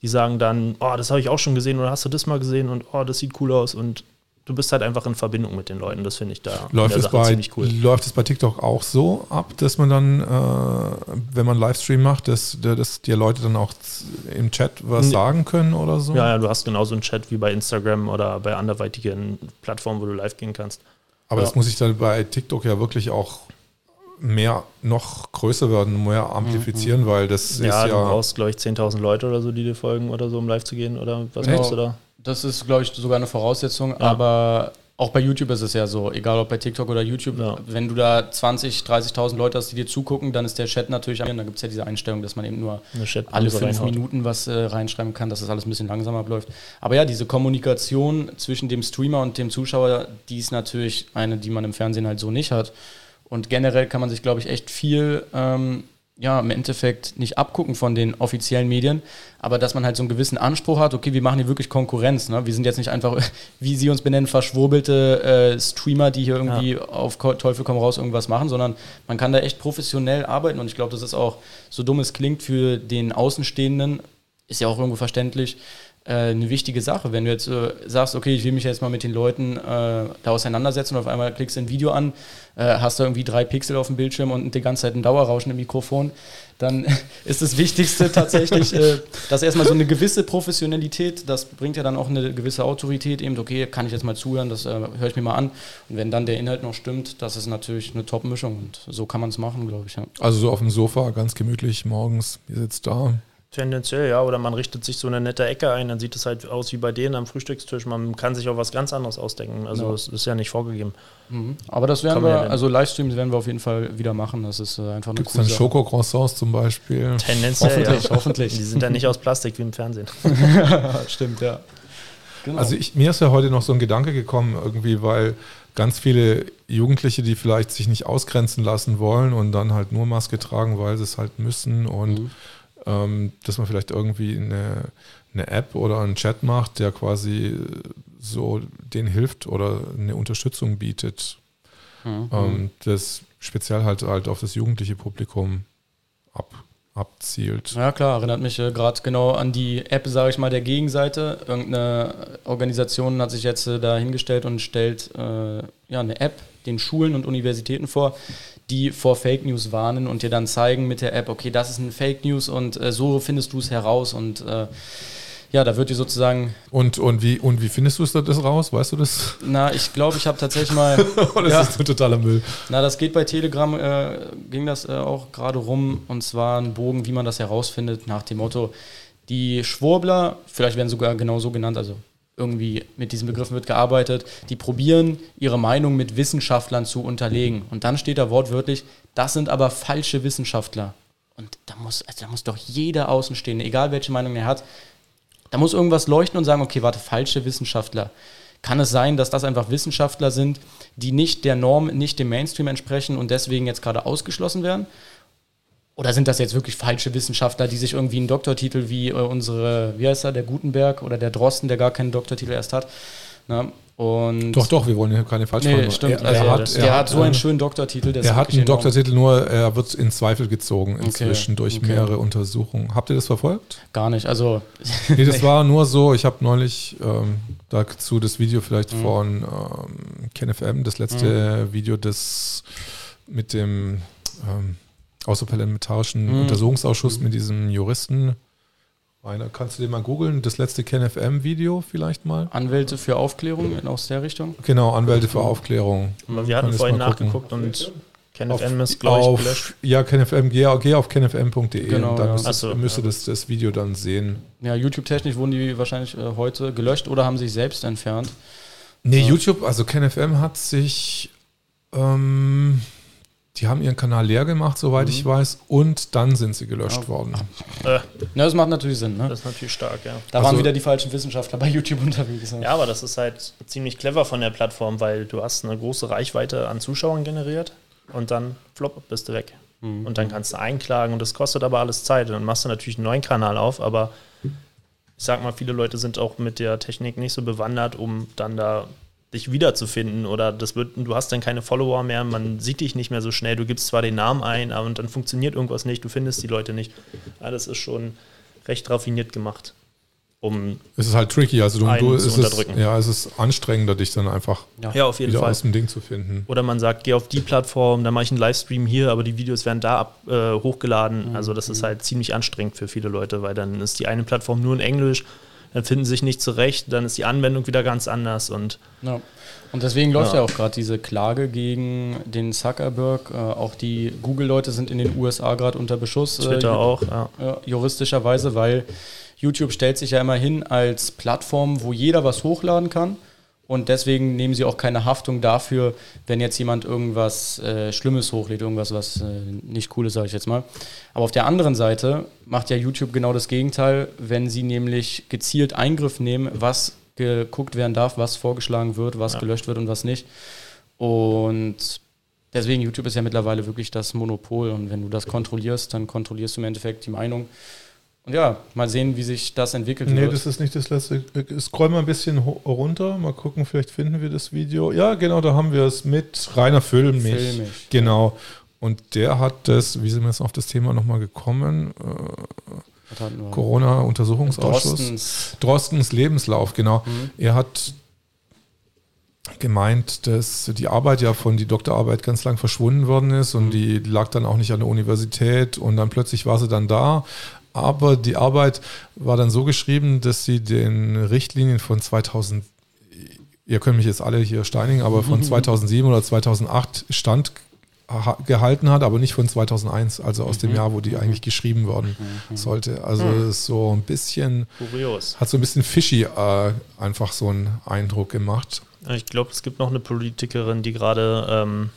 Die sagen dann, oh, das habe ich auch schon gesehen oder hast du das mal gesehen und oh, das sieht cool aus und du bist halt einfach in Verbindung mit den Leuten. Das finde ich da läuft es bei, ziemlich cool. Läuft es bei TikTok auch so ab, dass man dann, äh, wenn man Livestream macht, dass, dass die Leute dann auch im Chat was nee. sagen können oder so? Ja, ja, du hast genauso einen Chat wie bei Instagram oder bei anderweitigen Plattformen, wo du live gehen kannst. Aber ja. das muss ich dann bei TikTok ja wirklich auch mehr, noch größer werden, mehr amplifieren, mhm. weil das ja, ist ja... du brauchst, glaube ich, 10.000 Leute oder so, die dir folgen oder so, um live zu gehen oder was brauchst du da? Das ist, glaube ich, sogar eine Voraussetzung, ja. aber auch bei YouTube ist es ja so, egal ob bei TikTok oder YouTube, ja. wenn du da 20, 30.000 Leute hast, die dir zugucken, dann ist der Chat natürlich an. Da gibt es ja diese Einstellung, dass man eben nur alle fünf reinhaut. Minuten was äh, reinschreiben kann, dass das alles ein bisschen langsamer abläuft. Aber ja, diese Kommunikation zwischen dem Streamer und dem Zuschauer, die ist natürlich eine, die man im Fernsehen halt so nicht hat. Und generell kann man sich, glaube ich, echt viel ähm, ja, im Endeffekt nicht abgucken von den offiziellen Medien, aber dass man halt so einen gewissen Anspruch hat, okay, wir machen hier wirklich Konkurrenz. Ne? Wir sind jetzt nicht einfach, wie sie uns benennen, verschwurbelte äh, Streamer, die hier irgendwie ja. auf Teufel komm raus irgendwas machen, sondern man kann da echt professionell arbeiten und ich glaube, das ist auch, so dumm es klingt, für den Außenstehenden, ist ja auch irgendwo verständlich, eine wichtige Sache. Wenn du jetzt äh, sagst, okay, ich will mich jetzt mal mit den Leuten äh, da auseinandersetzen und auf einmal klickst du ein Video an, äh, hast du irgendwie drei Pixel auf dem Bildschirm und die ganze Zeit ein Dauerrauschen im Mikrofon, dann ist das Wichtigste tatsächlich, äh, dass erstmal so eine gewisse Professionalität, das bringt ja dann auch eine gewisse Autorität, eben, okay, kann ich jetzt mal zuhören, das äh, höre ich mir mal an. Und wenn dann der Inhalt noch stimmt, das ist natürlich eine Top-Mischung und so kann man es machen, glaube ich. Ja. Also so auf dem Sofa, ganz gemütlich morgens, ihr sitzt da, Tendenziell, ja. Oder man richtet sich so eine nette Ecke ein, dann sieht es halt aus wie bei denen am Frühstückstisch. Man kann sich auch was ganz anderes ausdenken. Also ja. es ist ja nicht vorgegeben. Mhm. Aber das werden wir, also Livestreams werden wir auf jeden Fall wieder machen. Das ist äh, einfach eine Gibt's coole dann Schokocroissants zum Beispiel? Tendenziell, hoffentlich, ja. hoffentlich. Die sind ja nicht aus Plastik wie im Fernsehen. Stimmt, ja. Genau. Also ich, mir ist ja heute noch so ein Gedanke gekommen, irgendwie, weil ganz viele Jugendliche, die vielleicht sich nicht ausgrenzen lassen wollen und dann halt nur Maske tragen, weil sie es halt müssen und mhm ähm, dass man vielleicht irgendwie eine, eine App oder einen Chat macht, der quasi so denen hilft oder eine Unterstützung bietet, mhm. ähm, das speziell halt, halt auf das jugendliche Publikum ab, abzielt. Ja klar, erinnert mich äh, gerade genau an die App, sage ich mal, der Gegenseite. Irgendeine Organisation hat sich jetzt äh, da hingestellt und stellt äh, ja, eine App den Schulen und Universitäten vor, die vor Fake News warnen und dir dann zeigen mit der App, okay, das ist ein Fake News und äh, so findest du es heraus und äh, ja, da wird dir sozusagen. Und, und, wie, und wie findest du es das raus? Weißt du das? Na, ich glaube, ich habe tatsächlich mal. das ja, ist ein totaler Müll. Na, das geht bei Telegram, äh, ging das äh, auch gerade rum und zwar ein Bogen, wie man das herausfindet, nach dem Motto: Die Schwurbler, vielleicht werden sogar genau so genannt, also irgendwie mit diesen Begriffen wird gearbeitet, die probieren, ihre Meinung mit Wissenschaftlern zu unterlegen. Und dann steht da wortwörtlich, das sind aber falsche Wissenschaftler. Und da muss, also da muss doch jeder Außenstehende, egal welche Meinung er hat, da muss irgendwas leuchten und sagen, okay, warte, falsche Wissenschaftler. Kann es sein, dass das einfach Wissenschaftler sind, die nicht der Norm, nicht dem Mainstream entsprechen und deswegen jetzt gerade ausgeschlossen werden? Oder sind das jetzt wirklich falsche Wissenschaftler, die sich irgendwie einen Doktortitel wie äh, unsere, wie heißt er, der Gutenberg oder der Drosten, der gar keinen Doktortitel erst hat? Ne? Und doch, doch, wir wollen hier keine falsch nee, stimmt. Er, also er hat, der hat so einen schönen Doktortitel. er hat einen Doktortitel, nur er wird in Zweifel gezogen inzwischen okay, durch okay. mehrere Untersuchungen. Habt ihr das verfolgt? Gar nicht. Also nee, das war nur so. Ich habe neulich ähm, dazu das Video vielleicht mhm. von ähm, KenFM, das letzte mhm. Video, das mit dem ähm, außerparlamentarischen mhm. Untersuchungsausschuss mit diesem Juristen. Rainer, kannst du den mal googeln? Das letzte KenFM-Video vielleicht mal? Anwälte für Aufklärung aus der Richtung? Genau, Anwälte für Aufklärung. Wir hatten vorhin nachgeguckt und KenFM ist, glaube ich, gelöscht. Ja, KenFM, geh, geh auf kenfm.de genau, dann ja. müsstest, so, müsste ja. das, das Video dann sehen. Ja, YouTube-technisch wurden die wahrscheinlich äh, heute gelöscht oder haben sich selbst entfernt. Nee, ja. YouTube, also KenFM hat sich ähm, die haben ihren Kanal leer gemacht, soweit mhm. ich weiß, und dann sind sie gelöscht ja. worden. Äh. Ja, das macht natürlich Sinn. Ne? Das ist natürlich stark, ja. Da also, waren wieder die falschen Wissenschaftler bei YouTube unterwegs. Ja, aber das ist halt ziemlich clever von der Plattform, weil du hast eine große Reichweite an Zuschauern generiert und dann flop, bist du weg. Mhm. Und dann kannst du einklagen und das kostet aber alles Zeit. Und dann machst du natürlich einen neuen Kanal auf, aber ich sag mal, viele Leute sind auch mit der Technik nicht so bewandert, um dann da dich wiederzufinden oder das wird, du hast dann keine Follower mehr, man sieht dich nicht mehr so schnell, du gibst zwar den Namen ein, aber dann funktioniert irgendwas nicht, du findest die Leute nicht. Alles ist schon recht raffiniert gemacht. Um es ist halt tricky, also du, du es ist, ja, es ist anstrengender, dich dann einfach ja, auf jeden wieder Fall. aus dem Ding zu finden. Oder man sagt, geh auf die Plattform, dann mache ich einen Livestream hier, aber die Videos werden da ab, äh, hochgeladen. Mhm. Also das ist halt ziemlich anstrengend für viele Leute, weil dann ist die eine Plattform nur in Englisch, dann finden sie sich nicht zurecht, dann ist die Anwendung wieder ganz anders und ja. Und deswegen läuft ja, ja auch gerade diese Klage gegen den Zuckerberg. Äh, auch die Google-Leute sind in den USA gerade unter Beschuss. Äh, Twitter äh, auch, ja. Juristischerweise, weil YouTube stellt sich ja immer hin als Plattform, wo jeder was hochladen kann. Und deswegen nehmen sie auch keine Haftung dafür, wenn jetzt jemand irgendwas äh, Schlimmes hochlädt, irgendwas, was äh, nicht cool ist, sage ich jetzt mal. Aber auf der anderen Seite macht ja YouTube genau das Gegenteil, wenn sie nämlich gezielt Eingriff nehmen, was geguckt werden darf, was vorgeschlagen wird, was ja. gelöscht wird und was nicht. Und deswegen, YouTube ist ja mittlerweile wirklich das Monopol. Und wenn du das kontrollierst, dann kontrollierst du im Endeffekt die Meinung ja, mal sehen, wie sich das entwickelt nee, wird. Das ist nicht das letzte. Scroll mal ein bisschen runter, mal gucken, vielleicht finden wir das Video. Ja, genau, da haben wir es mit Rainer Füllmich. Füllmich. Genau. Und der hat das, wie sind wir jetzt auf das Thema nochmal gekommen? Äh, Corona-Untersuchungsausschuss. Drostens. Drostens Lebenslauf, genau. Mhm. Er hat gemeint, dass die Arbeit ja von die Doktorarbeit ganz lang verschwunden worden ist und mhm. die lag dann auch nicht an der Universität und dann plötzlich war sie dann da. Aber die Arbeit war dann so geschrieben, dass sie den Richtlinien von 2000, ihr könnt mich jetzt alle hier steinigen, aber von 2007 oder 2008 stand gehalten hat, aber nicht von 2001, also aus dem mhm. Jahr, wo die eigentlich geschrieben worden mhm. sollte. Also mhm. so ein bisschen kurios. Hat so ein bisschen fishy äh, einfach so einen Eindruck gemacht. Ich glaube, es gibt noch eine Politikerin, die gerade ähm,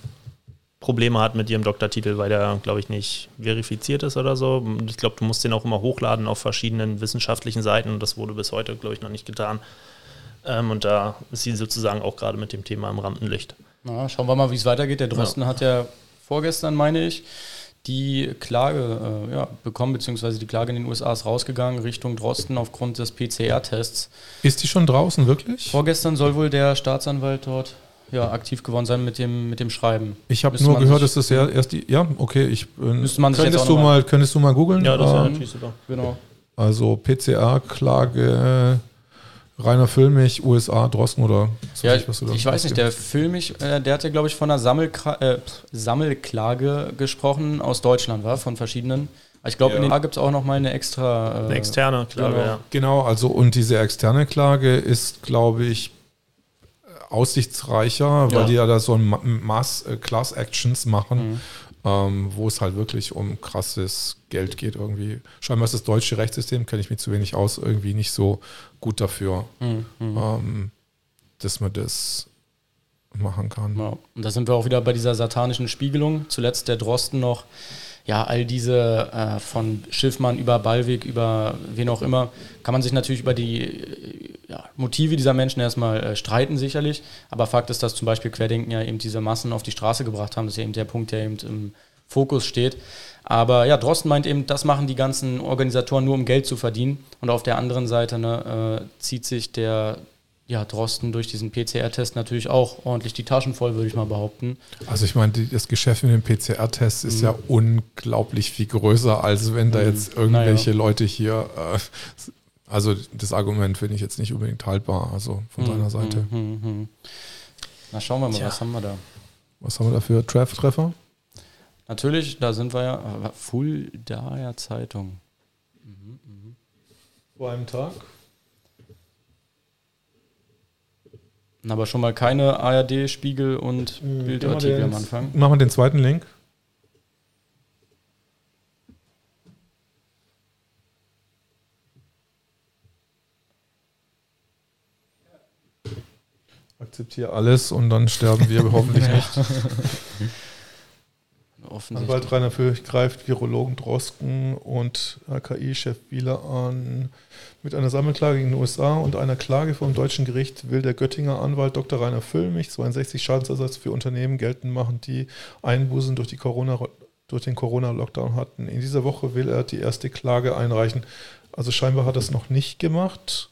Probleme hat mit ihrem Doktortitel, weil der, glaube ich, nicht verifiziert ist oder so. Ich glaube, du musst den auch immer hochladen auf verschiedenen wissenschaftlichen Seiten und das wurde bis heute, glaube ich, noch nicht getan. Ähm, und da ist sie sozusagen auch gerade mit dem Thema im Rampenlicht. Na, schauen wir mal, wie es weitergeht. Der Drosten ja. hat ja vorgestern, meine ich, die Klage äh, ja, bekommen, beziehungsweise die Klage in den USA ist rausgegangen Richtung Drosten aufgrund des PCR-Tests. Ist die schon draußen, wirklich? Vorgestern soll wohl der Staatsanwalt dort ja, aktiv geworden sein mit dem, mit dem Schreiben. Ich habe nur gehört, dass das ja erst die. Ja, okay, ich. Äh, müsste man könntest, du mal, könntest du mal googeln? Ja, das wäre ähm, natürlich super. Genau. Also PCR-Klage Rainer Füllmich, USA, Drosten oder ja, ich, was ich weiß nicht, der Füllmich, äh, der hat ja, glaube ich, von einer Sammelkra äh, Sammelklage gesprochen aus Deutschland, war von verschiedenen. Ich glaube, ja. in den gibt es auch noch mal eine extra. Äh, eine externe Klage, genau. ja. Genau, also und diese externe Klage ist, glaube ich, aussichtsreicher, weil ja. die ja da so ein Mass äh, Class Actions machen. Mhm ähm, wo es halt wirklich um krasses Geld geht irgendwie. Scheinbar ist das deutsche Rechtssystem, kenne ich mich zu wenig aus, irgendwie nicht so gut dafür, mhm. ähm, dass man das machen kann. Ja. Und da sind wir auch wieder bei dieser satanischen Spiegelung. Zuletzt der Drosten noch ja, all diese äh, von Schiffmann über Ballweg, über wen auch immer, kann man sich natürlich über die äh, ja, Motive dieser Menschen erstmal äh, streiten, sicherlich. Aber Fakt ist, dass zum Beispiel Querdenken ja eben diese Massen auf die Straße gebracht haben. Das ist ja eben der Punkt, der eben im Fokus steht. Aber ja, Drosten meint eben, das machen die ganzen Organisatoren nur, um Geld zu verdienen. Und auf der anderen Seite ne, äh, zieht sich der ja, Drosten durch diesen PCR-Test natürlich auch ordentlich die Taschen voll, würde ich mal behaupten. Also ich meine, das Geschäft mit dem PCR-Test ist mhm. ja unglaublich viel größer, als wenn da mhm. jetzt irgendwelche naja. Leute hier, äh, also das Argument finde ich jetzt nicht unbedingt haltbar, also von mhm. seiner Seite. Mhm, mhm, mhm. Na schauen wir mal, Tja. was haben wir da? Was haben wir da für Treffer? Natürlich, da sind wir ja, Full Daya Zeitung. Vor einem Tag? Aber schon mal keine ARD, Spiegel und mhm, Bildartikel am Anfang. Machen wir den zweiten Link. Akzeptiere alles und dann sterben wir hoffentlich nicht. Anwalt Rainer Fürch greift Virologen Drosken und AKI-Chef Wieler an. Mit einer Sammelklage in den USA und einer Klage vom deutschen Gericht will der Göttinger Anwalt Dr. Rainer Füllmich 62 Schadensersatz für Unternehmen geltend machen, die Einbußen durch, die Corona, durch den Corona-Lockdown hatten. In dieser Woche will er die erste Klage einreichen. Also scheinbar hat er es noch nicht gemacht.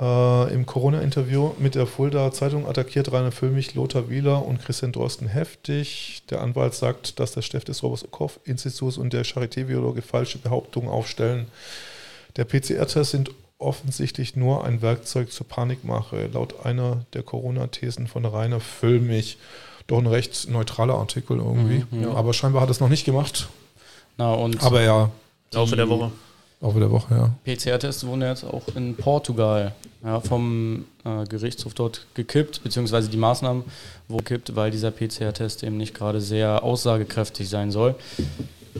Äh, Im Corona-Interview mit der Fulda Zeitung attackiert Rainer Füllmich Lothar Wieler und Christian Drosten heftig. Der Anwalt sagt, dass der Chef des Robert-Koch-Instituts und der Charité-Biologe falsche Behauptungen aufstellen. Der PCR-Test sind offensichtlich nur ein Werkzeug zur Panikmache, laut einer der Corona-Thesen von Rainer Füllmich. Doch ein recht neutraler Artikel irgendwie. Mhm, ja. Aber scheinbar hat er es noch nicht gemacht. Na, und Aber ja. Laufe der Woche. Laufe der Woche, ja. PCR-Tests wurden jetzt auch in Portugal ja, vom äh, Gerichtshof dort gekippt, beziehungsweise die Maßnahmen wurden gekippt, weil dieser PCR-Test eben nicht gerade sehr aussagekräftig sein soll.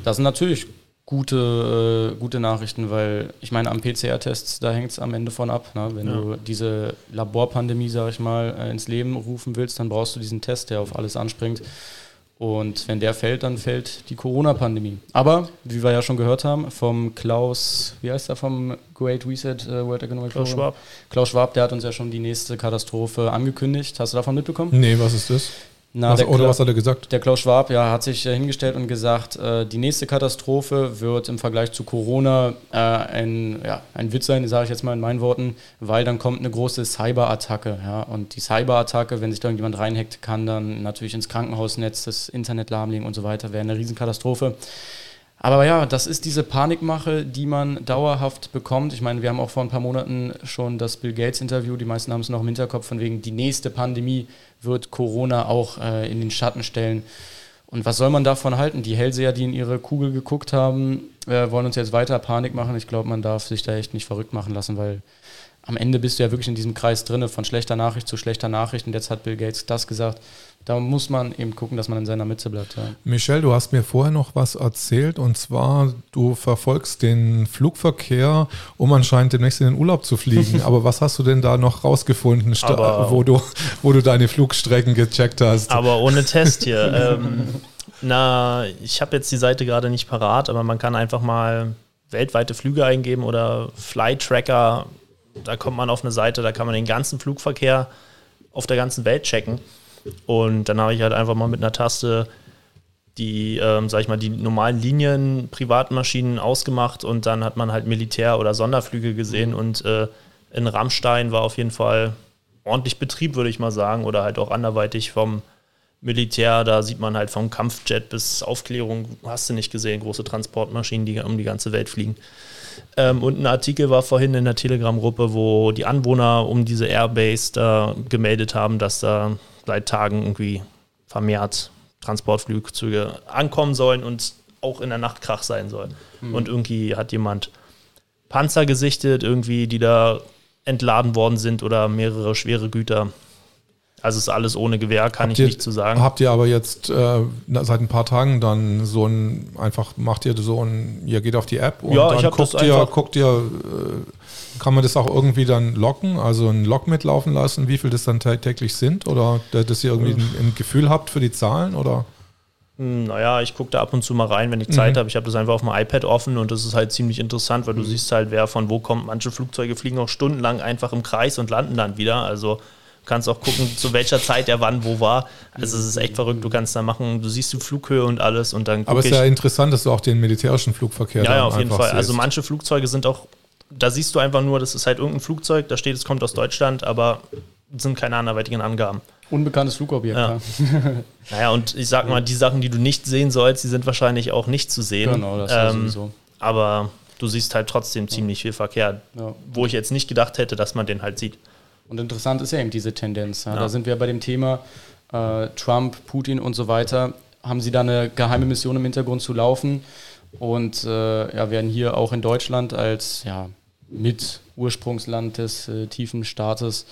Das sind natürlich gute, äh, gute Nachrichten, weil ich meine, am PCR-Test, da hängt es am Ende von ab. Ne? Wenn ja. du diese Laborpandemie, sag ich mal, äh, ins Leben rufen willst, dann brauchst du diesen Test, der auf alles anspringt. Und wenn der fällt, dann fällt die Corona-Pandemie. Aber, wie wir ja schon gehört haben, vom Klaus, wie heißt er, vom Great Reset uh, World Economic Klaus Forum? Schwab. Klaus Schwab, der hat uns ja schon die nächste Katastrophe angekündigt. Hast du davon mitbekommen? Nee, was ist das? Na, was, oder was hat er gesagt? Der Klaus Schwab ja, hat sich äh, hingestellt und gesagt, äh, die nächste Katastrophe wird im Vergleich zu Corona äh, ein, ja, ein Witz sein, sage ich jetzt mal in meinen Worten, weil dann kommt eine große Cyberattacke. Ja, und die Cyberattacke, wenn sich da irgendjemand reinhackt, kann dann natürlich ins Krankenhausnetz das Internet lahmlegen und so weiter, wäre eine Riesenkatastrophe. Aber ja, das ist diese Panikmache, die man dauerhaft bekommt. Ich meine, wir haben auch vor ein paar Monaten schon das Bill Gates Interview, die meisten haben es noch im Hinterkopf, von wegen, die nächste Pandemie wird Corona auch äh, in den Schatten stellen. Und was soll man davon halten? Die Hellseher, die in ihre Kugel geguckt haben, äh, wollen uns jetzt weiter Panik machen. Ich glaube, man darf sich da echt nicht verrückt machen lassen, weil am Ende bist du ja wirklich in diesem Kreis drinne, von schlechter Nachricht zu schlechter Nachricht. Und jetzt hat Bill Gates das gesagt. Da muss man eben gucken, dass man in seiner Mitte bleibt. Ja. Michel, du hast mir vorher noch was erzählt und zwar, du verfolgst den Flugverkehr, um anscheinend demnächst in den Urlaub zu fliegen. Aber was hast du denn da noch rausgefunden, wo, du, wo du deine Flugstrecken gecheckt hast? Aber ohne Test hier. ähm, na, ich habe jetzt die Seite gerade nicht parat, aber man kann einfach mal weltweite Flüge eingeben oder Flytracker da kommt man auf eine Seite, da kann man den ganzen Flugverkehr auf der ganzen Welt checken. Und dann habe ich halt einfach mal mit einer Taste die, ähm, sag ich mal, die normalen Linien, Privatmaschinen ausgemacht und dann hat man halt Militär- oder Sonderflüge gesehen mhm. und äh, in Rammstein war auf jeden Fall ordentlich Betrieb, würde ich mal sagen, oder halt auch anderweitig vom Militär, da sieht man halt vom Kampfjet bis Aufklärung, hast du nicht gesehen, große Transportmaschinen, die um die ganze Welt fliegen. Ähm, und ein Artikel war vorhin in der Telegram-Gruppe, wo die Anwohner um diese Airbase da gemeldet haben, dass da seit Tagen irgendwie vermehrt Transportflugzeuge ankommen sollen und auch in der Nacht Krach sein soll. Mhm. Und irgendwie hat jemand Panzer gesichtet, irgendwie, die da entladen worden sind oder mehrere schwere Güter. Also ist alles ohne Gewehr, kann habt ich ihr, nicht zu sagen. Habt ihr aber jetzt äh, seit ein paar Tagen dann so ein, einfach macht ihr so ein, ihr geht auf die App und ja, dann guckt ihr, guckt ihr, äh, kann man das auch irgendwie dann locken, also ein Log mitlaufen lassen, wie viel das dann täglich sind oder dass ihr irgendwie ein, ein Gefühl habt für die Zahlen oder? Hm, naja, ich gucke da ab und zu mal rein, wenn ich Zeit mhm. habe. Ich habe das einfach auf dem iPad offen und das ist halt ziemlich interessant, weil du mhm. siehst halt, wer von wo kommt. Manche Flugzeuge fliegen auch stundenlang einfach im Kreis und landen dann wieder. Also kannst auch gucken, zu welcher Zeit er wann wo war. Also es ist echt verrückt. Du kannst da machen, du siehst die Flughöhe und alles und dann. Aber es ist ja interessant, dass du auch den militärischen Flugverkehr Ja, ja auf jeden Fall. Also siehst. Also manche Flugzeuge sind auch, da siehst du einfach nur, das ist halt irgendein Flugzeug, da steht, es kommt aus Deutschland, aber sind keine anderweitigen Angaben. Unbekanntes Flugobjekt, ja. naja, und ich sag mal, die Sachen, die du nicht sehen sollst, die sind wahrscheinlich auch nicht zu sehen. Genau, das ähm, sowieso. Aber du siehst halt trotzdem ziemlich viel Verkehr, ja. wo ich jetzt nicht gedacht hätte, dass man den halt sieht. Und interessant ist ja eben diese Tendenz. Ja. Da sind wir bei dem Thema äh, Trump, Putin und so weiter. Haben sie da eine geheime Mission im Hintergrund zu laufen und äh, ja, werden hier auch in Deutschland als ja, mit Ursprungsland des äh, tiefen Staates,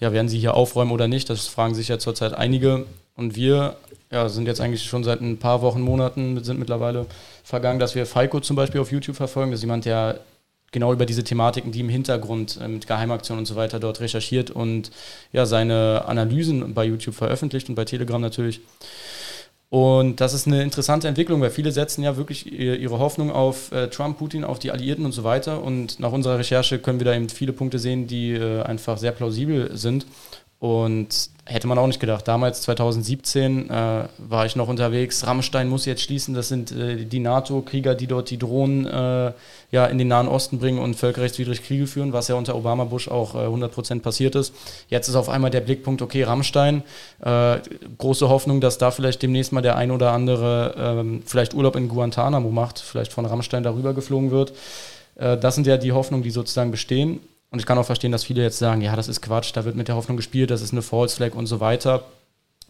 ja, werden sie hier aufräumen oder nicht? Das fragen sich ja zurzeit einige. Und wir ja, sind jetzt eigentlich schon seit ein paar Wochen, Monaten, sind mittlerweile vergangen, dass wir Falco zum Beispiel auf YouTube verfolgen. Das ist jemand, der genau über diese Thematiken, die im Hintergrund äh, mit Geheimaktionen und so weiter dort recherchiert und ja, seine Analysen bei YouTube veröffentlicht und bei Telegram natürlich. Und das ist eine interessante Entwicklung, weil viele setzen ja wirklich ihre Hoffnung auf äh, Trump, Putin, auf die Alliierten und so weiter. Und nach unserer Recherche können wir da eben viele Punkte sehen, die äh, einfach sehr plausibel sind. Und hätte man auch nicht gedacht. Damals, 2017, äh, war ich noch unterwegs. Rammstein muss jetzt schließen. Das sind äh, die NATO-Krieger, die dort die Drohnen äh, ja, in den Nahen Osten bringen und völkerrechtswidrig Kriege führen, was ja unter Obama Bush auch äh, 100% passiert ist. Jetzt ist auf einmal der Blickpunkt, okay, Rammstein. Äh, große Hoffnung, dass da vielleicht demnächst mal der ein oder andere ähm, vielleicht Urlaub in Guantanamo macht, vielleicht von Rammstein darüber geflogen wird. Äh, das sind ja die Hoffnungen, die sozusagen bestehen. Und ich kann auch verstehen, dass viele jetzt sagen, ja, das ist Quatsch, da wird mit der Hoffnung gespielt, das ist eine False Flag und so weiter.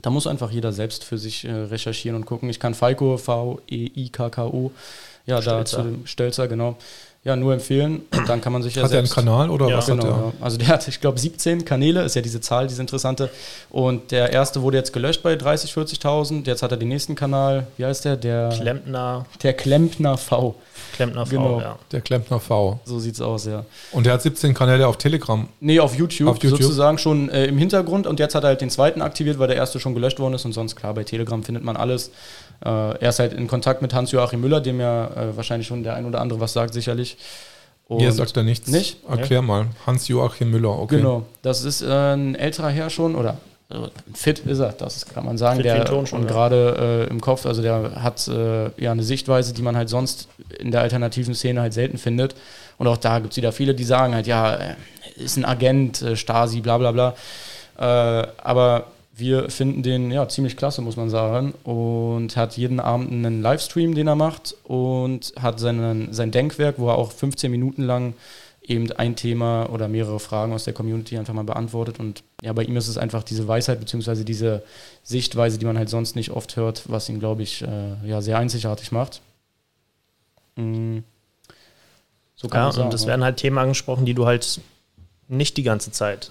Da muss einfach jeder selbst für sich äh, recherchieren und gucken. Ich kann Falco, V-E-I-K-K-O, ja, Stelzer. da zu dem Stelzer, genau, ja, nur empfehlen. Und dann kann man sich ja Hat er einen Kanal oder ja, was genau, hat er? Also der hat, ich glaube, 17 Kanäle, ist ja diese Zahl, diese interessante. Und der erste wurde jetzt gelöscht bei 30, 40.000. Jetzt hat er den nächsten Kanal, wie heißt der? Der Klempner. Der Klempner V. Klempner V, genau. ja. Der Klempner V. So sieht's aus, ja. Und der hat 17 Kanäle auf Telegram? Nee, auf YouTube, auf YouTube? sozusagen schon äh, im Hintergrund. Und jetzt hat er halt den zweiten aktiviert, weil der erste schon gelöscht worden ist. Und sonst, klar, bei Telegram findet man alles. Äh, er ist halt in Kontakt mit Hans-Joachim Müller, dem ja äh, wahrscheinlich schon der ein oder andere was sagt, sicherlich. Und Mir sagt er nichts. Nicht? Erklär ja. mal. Hans-Joachim Müller, okay. Genau, das ist äh, ein älterer Herr schon, oder fit ist er, das kann man sagen. Fit der schon, und ja. gerade äh, im Kopf, also der hat äh, ja eine Sichtweise, die man halt sonst in der alternativen Szene halt selten findet. Und auch da gibt es wieder viele, die sagen halt, ja, ist ein Agent, äh, Stasi, bla bla bla. Äh, aber wir finden den ja ziemlich klasse, muss man sagen. Und hat jeden Abend einen Livestream, den er macht und hat seinen, sein Denkwerk, wo er auch 15 Minuten lang eben ein Thema oder mehrere Fragen aus der Community einfach mal beantwortet. Und ja, bei ihm ist es einfach diese Weisheit bzw. diese Sichtweise, die man halt sonst nicht oft hört, was ihn, glaube ich, äh, ja, sehr einzigartig macht. Mhm. So kann ja, sagen, und es ja. werden halt Themen angesprochen, die du halt nicht die ganze Zeit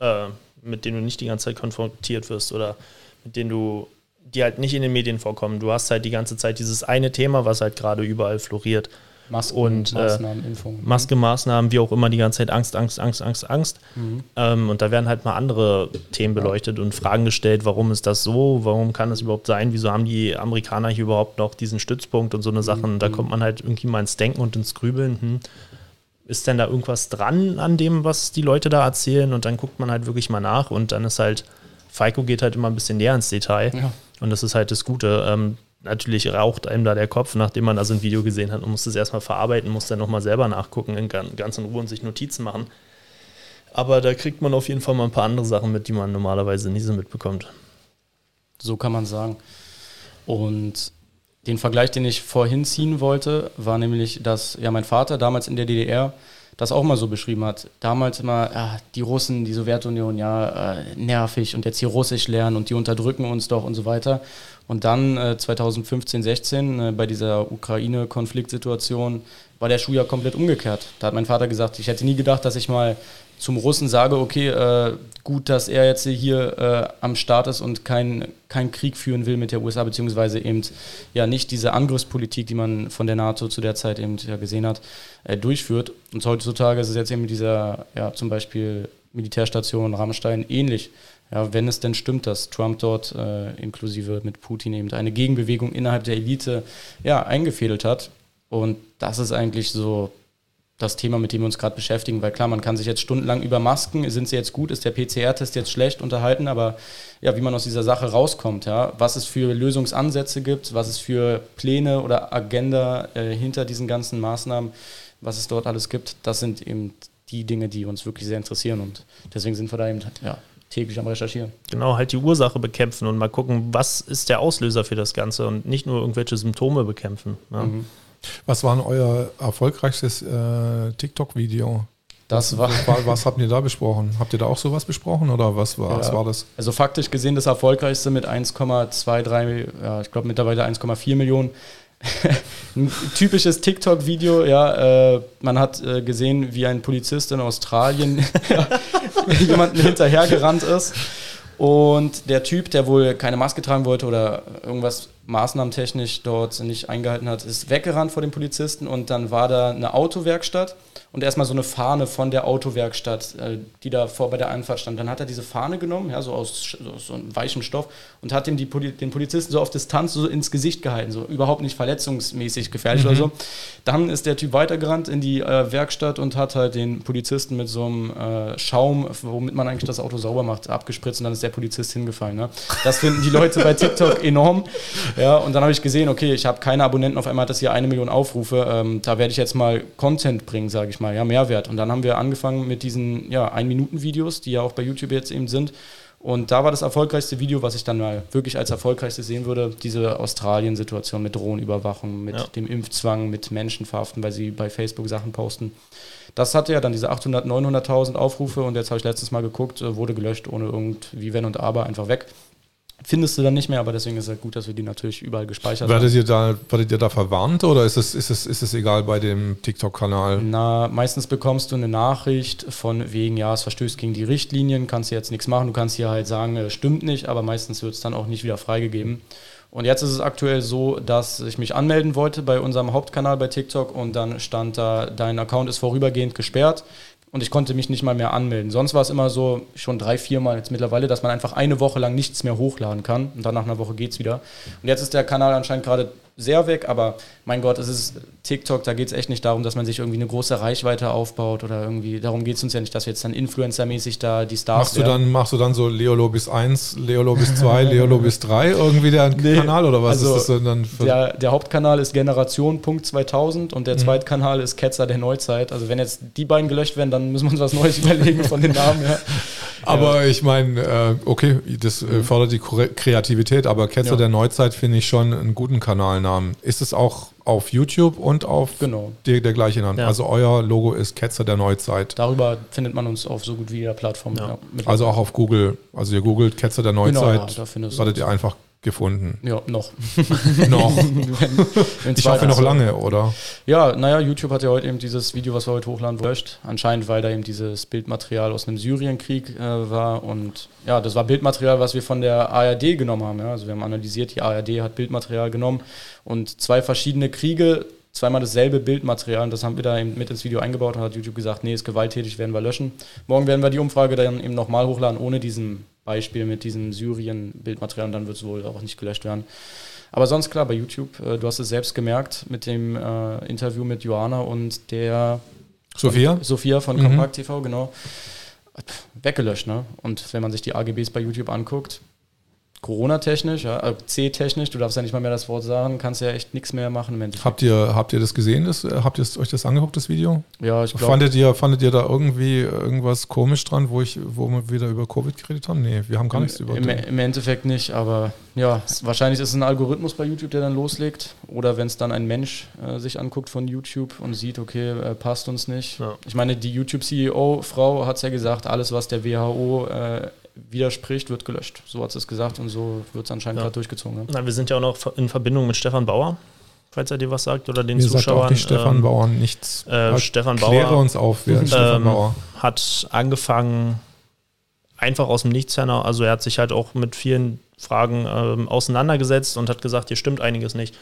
äh, mit denen du nicht die ganze Zeit konfrontiert wirst oder mit denen du, die halt nicht in den Medien vorkommen. Du hast halt die ganze Zeit dieses eine Thema, was halt gerade überall floriert. Masken, und, Maßnahmen, äh, Impfungen. Ne? Maske, Maßnahmen, wie auch immer, die ganze Zeit Angst, Angst, Angst, Angst, Angst. Mhm. Ähm, und da werden halt mal andere Themen beleuchtet und Fragen gestellt, warum ist das so, warum kann das überhaupt sein, wieso haben die Amerikaner hier überhaupt noch diesen Stützpunkt und so eine Sachen. Mhm. Da kommt man halt irgendwie mal ins Denken und ins Grübeln. Hm ist denn da irgendwas dran an dem, was die Leute da erzählen? Und dann guckt man halt wirklich mal nach und dann ist halt, Falco geht halt immer ein bisschen näher ins Detail. Ja. Und das ist halt das Gute. Ähm, natürlich raucht einem da der Kopf, nachdem man da so ein Video gesehen hat und muss das erstmal verarbeiten, muss dann nochmal selber nachgucken, in ganz in Ruhe und sich Notizen machen. Aber da kriegt man auf jeden Fall mal ein paar andere Sachen mit, die man normalerweise nie so mitbekommt. So kann man sagen. Und den Vergleich, den ich vorhin ziehen wollte, war nämlich, dass ja mein Vater damals in der DDR das auch mal so beschrieben hat. Damals immer, ja, die Russen, die Sowjetunion, ja, äh, nervig und jetzt hier Russisch lernen und die unterdrücken uns doch und so weiter. Und dann äh, 2015, 16 äh, bei dieser Ukraine-Konfliktsituation war der Schuh ja komplett umgekehrt. Da hat mein Vater gesagt, ich hätte nie gedacht, dass ich mal zum Russen sage, okay, äh, gut, dass er jetzt hier äh, am Start ist und keinen kein Krieg führen will mit der USA, beziehungsweise eben ja nicht diese Angriffspolitik, die man von der NATO zu der Zeit eben ja gesehen hat, äh, durchführt. Und heutzutage ist es jetzt eben mit dieser, ja, zum Beispiel Militärstation Rammstein ähnlich. Ja, wenn es denn stimmt, dass Trump dort äh, inklusive mit Putin eben eine Gegenbewegung innerhalb der Elite ja, eingefädelt hat. Und das ist eigentlich so das Thema, mit dem wir uns gerade beschäftigen, weil klar, man kann sich jetzt stundenlang über Masken, sind sie jetzt gut, ist der PCR-Test jetzt schlecht unterhalten, aber ja, wie man aus dieser Sache rauskommt, ja, was es für Lösungsansätze gibt, was es für Pläne oder Agenda äh, hinter diesen ganzen Maßnahmen, was es dort alles gibt, das sind eben die Dinge, die uns wirklich sehr interessieren und deswegen sind wir da eben ja, täglich am Recherchieren. Genau, halt die Ursache bekämpfen und mal gucken, was ist der Auslöser für das Ganze und nicht nur irgendwelche Symptome bekämpfen. Ja. Mhm. Was war euer erfolgreichstes äh, TikTok-Video? Das war, was habt ihr da besprochen? Habt ihr da auch sowas besprochen oder was war, ja, was war das? Also faktisch gesehen das erfolgreichste mit 1,23, ja, ich glaube mittlerweile 1,4 Millionen. ein typisches TikTok-Video, ja, äh, man hat äh, gesehen, wie ein Polizist in Australien jemanden hinterhergerannt ist und der Typ, der wohl keine Maske tragen wollte oder irgendwas maßnahmentechnisch dort nicht eingehalten hat, ist weggerannt vor dem Polizisten und dann war da eine Autowerkstatt und erstmal so eine Fahne von der Autowerkstatt, äh, die da vor bei der Einfahrt stand. Dann hat er diese Fahne genommen, ja, so aus so, so einem weichem Stoff und hat ihm die, den Polizisten so auf Distanz so ins Gesicht gehalten, so überhaupt nicht verletzungsmäßig gefährlich mhm. oder so. Dann ist der Typ weitergerannt in die äh, Werkstatt und hat halt den Polizisten mit so einem äh, Schaum, womit man eigentlich das Auto sauber macht, abgespritzt und dann ist der Polizist hingefallen. Ne? Das finden die Leute bei TikTok enorm. Ja, und dann habe ich gesehen, okay, ich habe keine Abonnenten, auf einmal hat das hier eine Million Aufrufe. Ähm, da werde ich jetzt mal Content bringen, sage ich mal, ja, Mehrwert. Und dann haben wir angefangen mit diesen ja, Ein-Minuten-Videos, die ja auch bei YouTube jetzt eben sind. Und da war das erfolgreichste Video, was ich dann mal wirklich als erfolgreichste sehen würde, diese Australien-Situation mit Drohnenüberwachung, mit ja. dem Impfzwang, mit Menschen verhaften, weil sie bei Facebook Sachen posten. Das hatte ja dann diese 800, 900.000 Aufrufe und jetzt habe ich letztens mal geguckt, äh, wurde gelöscht ohne irgendwie Wenn und Aber, einfach weg findest du dann nicht mehr, aber deswegen ist es halt gut, dass wir die natürlich überall gespeichert werdet haben. Ihr da, werdet ihr da verwarnt oder ist es, ist es, ist es egal bei dem TikTok-Kanal? Na, meistens bekommst du eine Nachricht von wegen, ja, es verstößt gegen die Richtlinien, kannst du jetzt nichts machen, du kannst hier halt sagen, äh, stimmt nicht, aber meistens wird es dann auch nicht wieder freigegeben. Und jetzt ist es aktuell so, dass ich mich anmelden wollte bei unserem Hauptkanal bei TikTok und dann stand da, dein Account ist vorübergehend gesperrt und ich konnte mich nicht mal mehr anmelden. Sonst war es immer so, schon drei, vier Mal jetzt mittlerweile, dass man einfach eine Woche lang nichts mehr hochladen kann und dann nach einer Woche geht es wieder. Und jetzt ist der Kanal anscheinend gerade sehr weg, aber mein Gott, es ist TikTok, da geht es echt nicht darum, dass man sich irgendwie eine große Reichweite aufbaut oder irgendwie, darum geht es uns ja nicht, dass wir jetzt dann Influencer-mäßig da die Stars machst du dann Machst du dann so Leolobis 1, Leolobis 2, Leolobis 3 irgendwie der nee, Kanal oder was also ist das dann? Der, der, Hauptkanal ist Generation.2000 und der mhm. Zweitkanal ist Ketzer der Neuzeit. Also wenn jetzt die beiden gelöscht werden, dann müssen wir uns was Neues überlegen von den Namen her. aber ich meine, äh, okay, das äh, mhm. fördert die Kreativität, aber Ketzer ja. der Neuzeit finde ich schon einen guten Kanalnamen. Ist es auch auf YouTube und auf genau. der, der gleiche Name? Ja. Also euer Logo ist Ketzer der Neuzeit. Darüber findet man uns auf so gut wie jeder Plattform. Ja. also auch auf Google. Also ihr googelt Ketzer der Neuzeit, genau, da werdet ihr einfach gefunden. Ja, noch. noch. wenn, ich hoffe noch lange, oder? Ja, naja, YouTube hat ja heute eben dieses Video, was wir heute hochladen, gelöscht. Anscheinend, weil da eben dieses Bildmaterial aus einem Syrienkrieg äh, war. Und ja, das war Bildmaterial, was wir von der ARD genommen haben. Ja. Also wir haben analysiert, die ARD hat Bildmaterial genommen und zwei verschiedene Kriege, zweimal dasselbe Bildmaterial. Und das haben wir da eben mit ins Video eingebaut und hat YouTube gesagt, nee, ist gewalttätig, werden wir löschen. Morgen werden wir die Umfrage dann eben nochmal hochladen, ohne diesen Beispiel mit diesem Syrien-Bildmaterial und dann wird es wohl auch nicht gelöscht werden. Aber sonst klar, bei YouTube, äh, du hast es selbst gemerkt mit dem äh, Interview mit Johanna und der Sophia? Von, Sophia von mhm. Compact TV, genau. Weggelöscht, ne? Und wenn man sich die AGBs bei YouTube anguckt, Corona-technisch, ja, äh, C-technisch, du darfst ja nicht mal mehr das Wort sagen, kannst ja echt nichts mehr machen. Im habt, ihr, habt ihr das gesehen? Das, äh, habt ihr euch das angeguckt, das Video? Ja, ich glaube. Fandet ihr, fandet ihr da irgendwie irgendwas komisch dran, wo, ich, wo wir wieder über Covid geredet haben? Nee, wir haben gar Im, nichts über im, Im Endeffekt nicht, aber ja, wahrscheinlich ist es ein Algorithmus bei YouTube, der dann loslegt. Oder wenn es dann ein Mensch äh, sich anguckt von YouTube und sieht, okay, äh, passt uns nicht. Ja. Ich meine, die YouTube-CEO-Frau hat es ja gesagt, alles, was der WHO äh, widerspricht, wird gelöscht. So hat es gesagt und so wird es anscheinend ja. gerade durchgezogen. Ne? Na, wir sind ja auch noch in Verbindung mit Stefan Bauer, falls er dir was sagt, oder den Mir Zuschauern. Sagt auch nicht Stefan ähm, Bauer nichts. Äh, Stefan Bauer. Kläre uns auf, wer ähm, Stefan Bauer. Hat angefangen, einfach aus dem Nichts heraus, also er hat sich halt auch mit vielen Fragen ähm, auseinandergesetzt und hat gesagt, hier stimmt einiges nicht.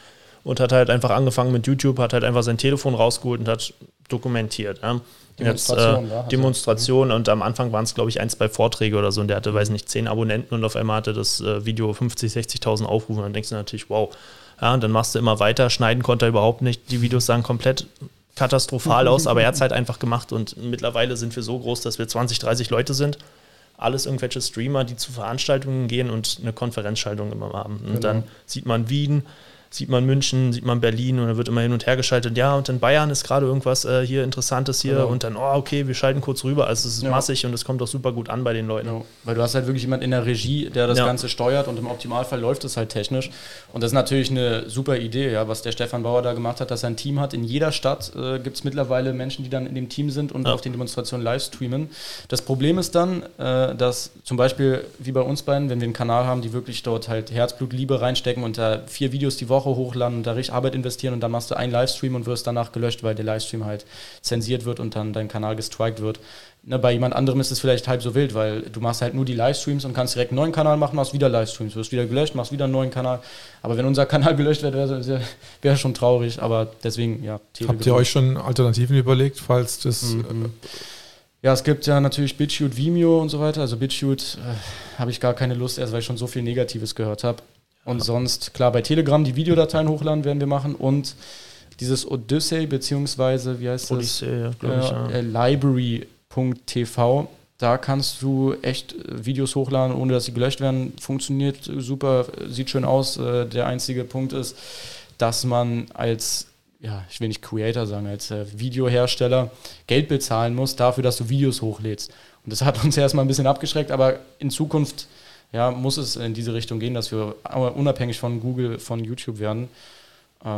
Und hat halt einfach angefangen mit YouTube, hat halt einfach sein Telefon rausgeholt und hat dokumentiert. Ja. Demonstration, jetzt, äh, ja, Demonstration und am Anfang waren es, glaube ich, ein, zwei Vorträge oder so und der hatte, weiß nicht, zehn Abonnenten und auf einmal hatte das äh, Video 50, 60.000 Aufrufe und dann denkst du natürlich, wow. Ja, und dann machst du immer weiter, schneiden konnte er überhaupt nicht, die Videos sahen komplett katastrophal aus, aber er hat es halt einfach gemacht und mittlerweile sind wir so groß, dass wir 20, 30 Leute sind. Alles irgendwelche Streamer, die zu Veranstaltungen gehen und eine Konferenzschaltung immer haben. Und genau. dann sieht man Wien, sieht man München, sieht man Berlin und dann wird immer hin und her geschaltet. Ja, und in Bayern ist gerade irgendwas äh, hier Interessantes hier genau. und dann, oh, okay, wir schalten kurz rüber. Also es ist ja. massig und es kommt auch super gut an bei den Leuten. Ja. Weil du hast halt wirklich jemanden in der Regie, der das ja. Ganze steuert und im Optimalfall läuft es halt technisch. Und das ist natürlich eine super Idee, ja, was der Stefan Bauer da gemacht hat, dass er ein Team hat. In jeder Stadt äh, gibt es mittlerweile Menschen, die dann in dem Team sind und auf den Demonstrationen live streamen. Das Problem ist dann, äh, dass zum Beispiel wie bei uns beiden, wenn wir einen Kanal haben, die wirklich dort halt Herzblut, Liebe reinstecken und da vier Videos die Woche hochladen und da richtig Arbeit investieren und dann machst du einen Livestream und wirst danach gelöscht, weil der Livestream halt zensiert wird und dann dein Kanal gestrikt wird. Ne, bei jemand anderem ist es vielleicht halb so wild, weil du machst halt nur die Livestreams und kannst direkt einen neuen Kanal machen, machst wieder Livestreams, wirst wieder gelöscht, machst wieder einen neuen Kanal. Aber wenn unser Kanal gelöscht wird, wäre wär schon traurig. Aber deswegen, ja. Habt ihr euch schon Alternativen überlegt, falls das. Mhm. Äh, ja, es gibt ja natürlich BitChute, Vimeo und so weiter. Also BitChute äh, habe ich gar keine Lust, erst weil ich schon so viel Negatives gehört habe. Und sonst, klar, bei Telegram die Videodateien hochladen werden wir machen und dieses Odyssey, beziehungsweise, wie heißt Odyssey, das? Ja, ich, ja. Äh, Library.tv. Da kannst du echt äh, Videos hochladen, ohne dass sie gelöscht werden. Funktioniert super, sieht schön aus. Äh, der einzige Punkt ist, dass man als ja, ich will nicht Creator sagen, als äh, Videohersteller Geld bezahlen muss dafür, dass du Videos hochlädst. Und das hat uns erstmal ein bisschen abgeschreckt, aber in Zukunft ja, muss es in diese Richtung gehen, dass wir unabhängig von Google, von YouTube werden. Äh,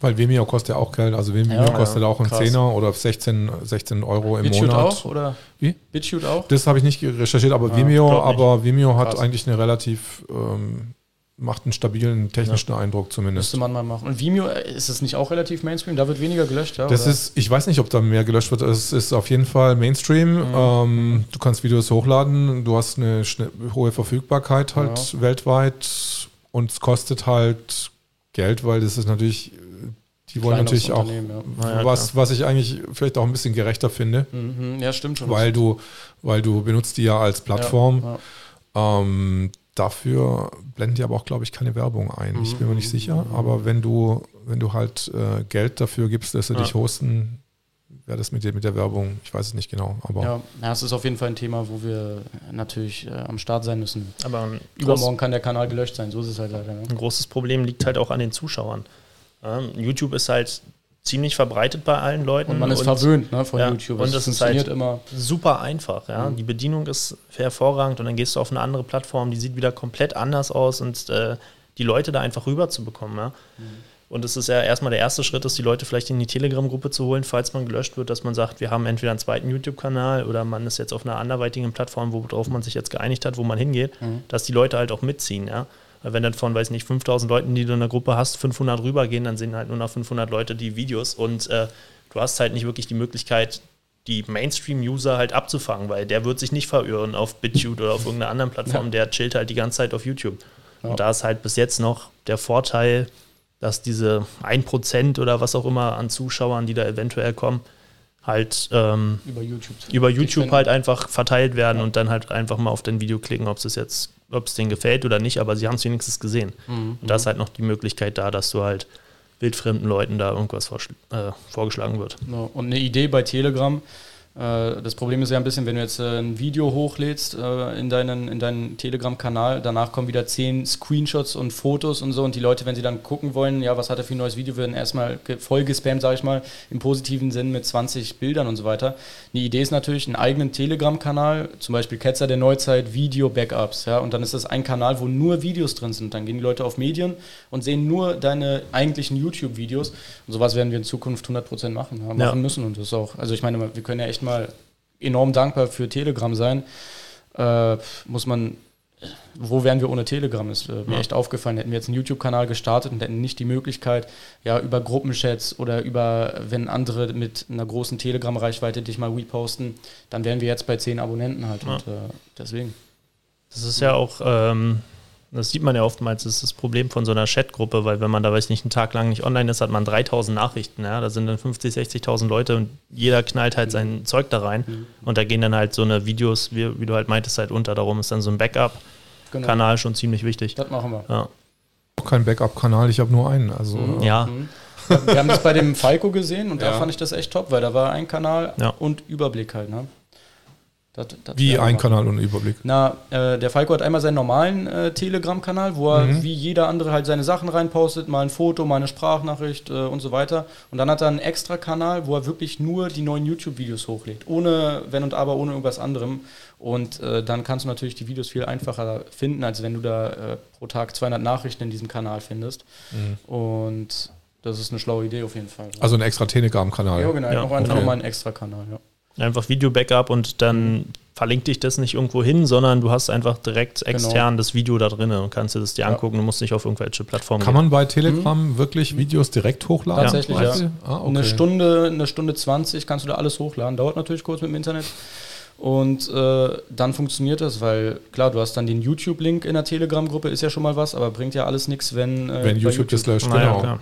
Weil Vimeo kostet ja auch Geld, also Vimeo ja, kostet ja, auch einen Zehner oder 16, 16 Euro im BitChute Monat. auch, oder? Wie? BitChute auch? Das habe ich nicht recherchiert, aber ja, Vimeo, aber Vimeo hat Krass. eigentlich eine relativ ähm, macht einen stabilen technischen ja. Eindruck zumindest. Müsste man mal machen. Und Vimeo, äh, ist es nicht auch relativ Mainstream? Da wird weniger gelöscht, ja? Das oder? ist, ich weiß nicht, ob da mehr gelöscht wird. Es ist auf jeden Fall Mainstream. Mhm. Ähm, du kannst Videos hochladen, du hast eine hohe Verfügbarkeit halt ja. weltweit und es kostet halt Geld, weil das ist natürlich, die wollen natürlich auch, ja. was, was ich eigentlich vielleicht auch ein bisschen gerechter finde. Mhm. Ja, stimmt schon. Weil du, weil du benutzt die ja als Plattform. Ähm, Dafür blenden die aber auch, glaube ich, keine Werbung ein. Ich bin mir nicht sicher. Aber wenn du, wenn du halt äh, Geld dafür gibst, dass sie ja. dich hosten, wäre das mit, mit der Werbung, ich weiß es nicht genau. Aber ja, das ist auf jeden Fall ein Thema, wo wir natürlich äh, am Start sein müssen. Aber übermorgen kann der Kanal gelöscht sein, so ist es halt leider. Ne? Ein großes Problem liegt halt auch an den Zuschauern. Ähm, YouTube ist halt ziemlich verbreitet bei allen Leuten. Und man ist und, verwöhnt ne, von ja, YouTube. Und es funktioniert halt immer super einfach. Ja? Mhm. Die Bedienung ist hervorragend und dann gehst du auf eine andere Plattform, die sieht wieder komplett anders aus und äh, die Leute da einfach rüber zu bekommen. Ja? Mhm. Und es ist ja erstmal der erste Schritt, dass die Leute vielleicht in die Telegram-Gruppe zu holen, falls man gelöscht wird, dass man sagt, wir haben entweder einen zweiten YouTube-Kanal oder man ist jetzt auf einer anderweitigen Plattform, worauf man sich jetzt geeinigt hat, wo man hingeht, mhm. dass die Leute halt auch mitziehen. Ja? Weil wenn dann von, weiß nicht, 5000 Leuten, die du in der Gruppe hast, 500 rübergehen, dann sehen halt nur noch 500 Leute die Videos und äh, du hast halt nicht wirklich die Möglichkeit, die Mainstream-User halt abzufangen, weil der wird sich nicht verirren auf BitChute oder auf irgendeiner anderen Plattform, ja. der chillt halt die ganze Zeit auf YouTube. Ja. Und da ist halt bis jetzt noch der Vorteil, dass diese 1% oder was auch immer an Zuschauern, die da eventuell kommen, halt ähm, über YouTube, über YouTube halt einfach verteilt werden ja. und dann halt einfach mal auf dein Video klicken, ob es jetzt, ob es denen gefällt oder nicht, aber sie haben es wenigstens gesehen. Mhm. Und da ist halt noch die Möglichkeit da, dass du halt wildfremden Leuten da irgendwas äh, vorgeschlagen wird. Und eine Idee bei Telegram, das Problem ist ja ein bisschen, wenn du jetzt äh, ein Video hochlädst äh, in deinen, in deinen Telegram-Kanal, danach kommen wieder zehn Screenshots und Fotos und so und die Leute, wenn sie dann gucken wollen, ja, was hat er für ein neues Video, werden erstmal voll gespammt, sage ich mal, im positiven Sinn mit 20 Bildern und so weiter. Eine Idee ist natürlich, einen eigenen Telegram-Kanal, zum Beispiel Ketzer der Neuzeit, Video-Backups, ja, und dann ist das ein Kanal, wo nur Videos drin sind. Dann gehen die Leute auf Medien und sehen nur deine eigentlichen YouTube-Videos und sowas werden wir in Zukunft 100% machen, ja, machen ja. müssen und das auch, also ich meine, wir können ja echt mal enorm dankbar für Telegram sein. Äh, muss man, wo wären wir ohne Telegram? Ist äh, mir ja. echt aufgefallen. Hätten wir jetzt einen YouTube-Kanal gestartet und hätten nicht die Möglichkeit, ja, über Gruppenchats oder über, wenn andere mit einer großen Telegram-Reichweite dich mal reposten, dann wären wir jetzt bei zehn Abonnenten halt. Ja. Und äh, deswegen. Das ist ja auch ähm, das sieht man ja oftmals, das ist das Problem von so einer Chatgruppe, weil wenn man da, weiß nicht, einen Tag lang nicht online ist, hat man 3000 Nachrichten, ja, da sind dann 50, 60.000 Leute und jeder knallt halt sein Zeug da rein mhm. und da gehen dann halt so eine Videos, wie, wie, du halt meintest, halt unter, darum ist dann so ein Backup-Kanal genau. schon ziemlich wichtig. Das machen wir. Ja. Auch kein Backup-Kanal, ich habe nur einen, also. Mhm. Ja. Mhm. Wir haben das bei dem Falco gesehen und ja. da fand ich das echt top, weil da war ein Kanal ja. und Überblick halt, ne? Das, das wie ein Kanal und Überblick? Na, äh, der Falco hat einmal seinen normalen äh, Telegram-Kanal, wo er mhm. wie jeder andere halt seine Sachen reinpostet, mal ein Foto, mal eine Sprachnachricht äh, und so weiter. Und dann hat er einen extra Kanal, wo er wirklich nur die neuen YouTube-Videos hochlädt. Ohne Wenn und Aber, ohne irgendwas anderem. Und äh, dann kannst du natürlich die Videos viel einfacher finden, als wenn du da äh, pro Tag 200 Nachrichten in diesem Kanal findest. Mhm. Und das ist eine schlaue Idee auf jeden Fall. Also ein extra Telegram-Kanal. Ja, genau, ja, auch einfach okay. mal ein extra Kanal, ja. Einfach Video-Backup und dann verlinkt dich das nicht irgendwo hin, sondern du hast einfach direkt genau. extern genau. das Video da drin und kannst dir das dir ja. angucken. Du musst nicht auf irgendwelche Plattformen Kann gehen. man bei Telegram mhm. wirklich Videos direkt hochladen? Tatsächlich, ja. ja. Ah, okay. Eine Stunde, eine Stunde 20 kannst du da alles hochladen. Dauert natürlich kurz mit dem Internet. Und äh, dann funktioniert das, weil klar, du hast dann den YouTube-Link in der Telegram-Gruppe, ist ja schon mal was, aber bringt ja alles nichts, wenn. Äh, wenn YouTube, YouTube das löscht, genau. Ja,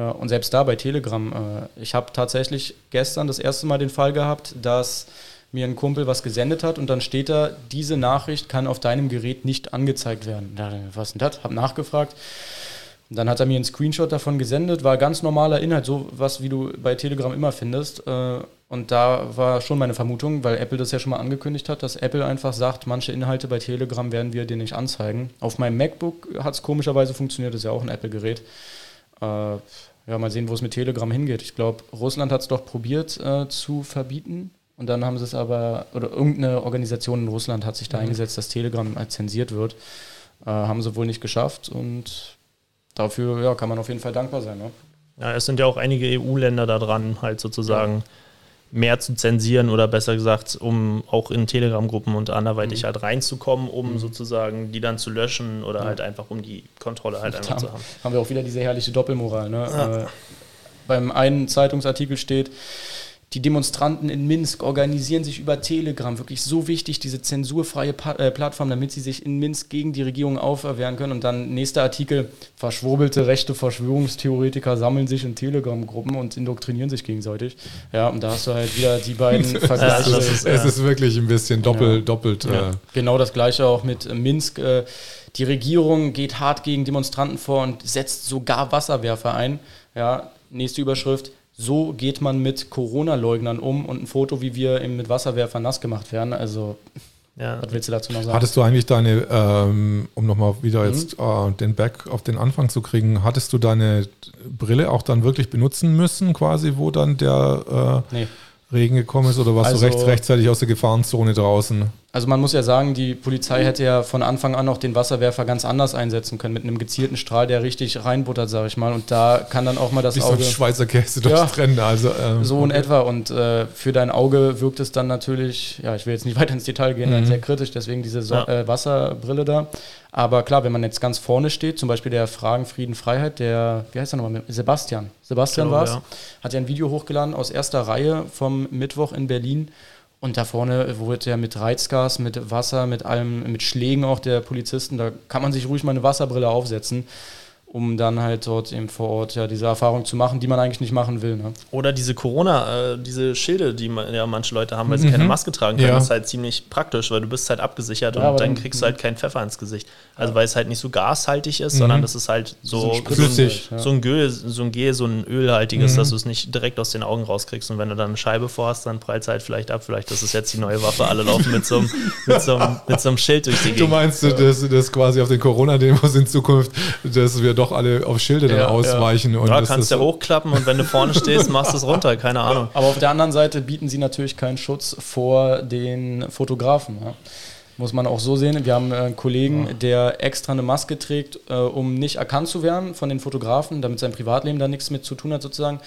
und selbst da bei Telegram, äh, ich habe tatsächlich gestern das erste Mal den Fall gehabt, dass mir ein Kumpel was gesendet hat und dann steht da, diese Nachricht kann auf deinem Gerät nicht angezeigt werden. Ja, was denn das? Hab nachgefragt. Und dann hat er mir einen Screenshot davon gesendet, war ganz normaler Inhalt, so was wie du bei Telegram immer findest. Äh, und da war schon meine Vermutung, weil Apple das ja schon mal angekündigt hat, dass Apple einfach sagt, manche Inhalte bei Telegram werden wir dir nicht anzeigen. Auf meinem MacBook hat es komischerweise funktioniert, das ist ja auch ein Apple-Gerät. Äh, ja, mal sehen, wo es mit Telegram hingeht. Ich glaube, Russland hat es doch probiert äh, zu verbieten. Und dann haben sie es aber, oder irgendeine Organisation in Russland hat sich da mhm. eingesetzt, dass Telegram zensiert wird. Äh, haben sie wohl nicht geschafft und dafür ja, kann man auf jeden Fall dankbar sein. Ne? Ja, es sind ja auch einige EU-Länder da dran, halt sozusagen. Ja mehr zu zensieren oder besser gesagt, um auch in Telegram-Gruppen und anderweitig mhm. halt reinzukommen, um mhm. sozusagen die dann zu löschen oder ja. halt einfach um die Kontrolle halt einfach zu haben. Haben wir auch wieder diese herrliche Doppelmoral. Ne? Ja. Äh, beim einen Zeitungsartikel steht, die Demonstranten in Minsk organisieren sich über Telegram. Wirklich so wichtig, diese zensurfreie pa äh, Plattform, damit sie sich in Minsk gegen die Regierung auferwehren können. Und dann nächster Artikel, verschwurbelte rechte Verschwörungstheoretiker sammeln sich in Telegram-Gruppen und indoktrinieren sich gegenseitig. Ja, und da hast du halt wieder die beiden Vergleiche. es, ist, es ist wirklich ein bisschen doppel, ja. doppelt. Ja. Äh genau das gleiche auch mit Minsk. Äh, die Regierung geht hart gegen Demonstranten vor und setzt sogar Wasserwerfer ein. Ja, nächste Überschrift so geht man mit Corona-Leugnern um und ein Foto, wie wir eben mit Wasserwerfer nass gemacht werden. Also Ja. Was willst du dazu noch sagen? Hattest du eigentlich deine, ähm, um nochmal wieder mhm. jetzt äh, den Back auf den Anfang zu kriegen, hattest du deine Brille auch dann wirklich benutzen müssen, quasi, wo dann der äh, nee. Regen gekommen ist, oder warst also, du recht, rechtzeitig aus der Gefahrenzone draußen? Also man muss ja sagen, die Polizei hätte ja von Anfang an auch den Wasserwerfer ganz anders einsetzen können, mit einem gezielten Strahl, der richtig reinbuttert, sage ich mal. Und da kann dann auch mal das Wie Auge... So Schweizer Käse durchtrennen, ja, also... Ähm, so in okay. etwa. Und äh, für dein Auge wirkt es dann natürlich, ja, ich will jetzt nicht weiter ins Detail gehen, mhm. sehr kritisch, deswegen diese so ja. äh, Wasserbrille da. Aber klar, wenn man jetzt ganz vorne steht, zum Beispiel der Fragen, Frieden, Freiheit, der, wie heißt er nochmal, Sebastian. Sebastian genau, war es, ja. hat ja ein Video hochgeladen aus erster Reihe vom Mittwoch in Berlin und da vorne wurde ja mit Reizgas, mit Wasser, mit allem, mit Schlägen auch der Polizisten, da kann man sich ruhig mal eine Wasserbrille aufsetzen um dann halt dort eben vor Ort ja diese Erfahrung zu machen, die man eigentlich nicht machen will. Ne? Oder diese Corona, äh, diese Schilde, die man, ja manche Leute haben, weil sie mhm. keine Maske tragen können, ja. ist halt ziemlich praktisch, weil du bist halt abgesichert ja, und dann kriegst du halt keinen Pfeffer ins Gesicht. Also ja. weil es halt nicht so gashaltig ist, mhm. sondern das ist halt so, flüssig, so, so, ein Gel, so ein Gel, so ein ölhaltiges, mhm. dass du es nicht direkt aus den Augen rauskriegst und wenn du dann eine Scheibe vorhast, dann prallt es halt vielleicht ab. Vielleicht ist es jetzt die neue Waffe, alle laufen mit so, mit so, mit so einem Schild durch die Gegend. Du meinst, dass, dass quasi auf den Corona-Demos in Zukunft, dass wir doch alle auf Schilde Schilde dann ausweichen. Ja, und ja kannst du ja hochklappen und wenn du vorne stehst, machst du es runter, keine Ahnung. Aber auf der anderen Seite bieten sie natürlich keinen Schutz vor den Fotografen. Ja. Muss man auch so sehen. Wir haben einen Kollegen, der extra eine Maske trägt, äh, um nicht erkannt zu werden von den Fotografen, damit sein Privatleben da nichts mit zu tun hat, sozusagen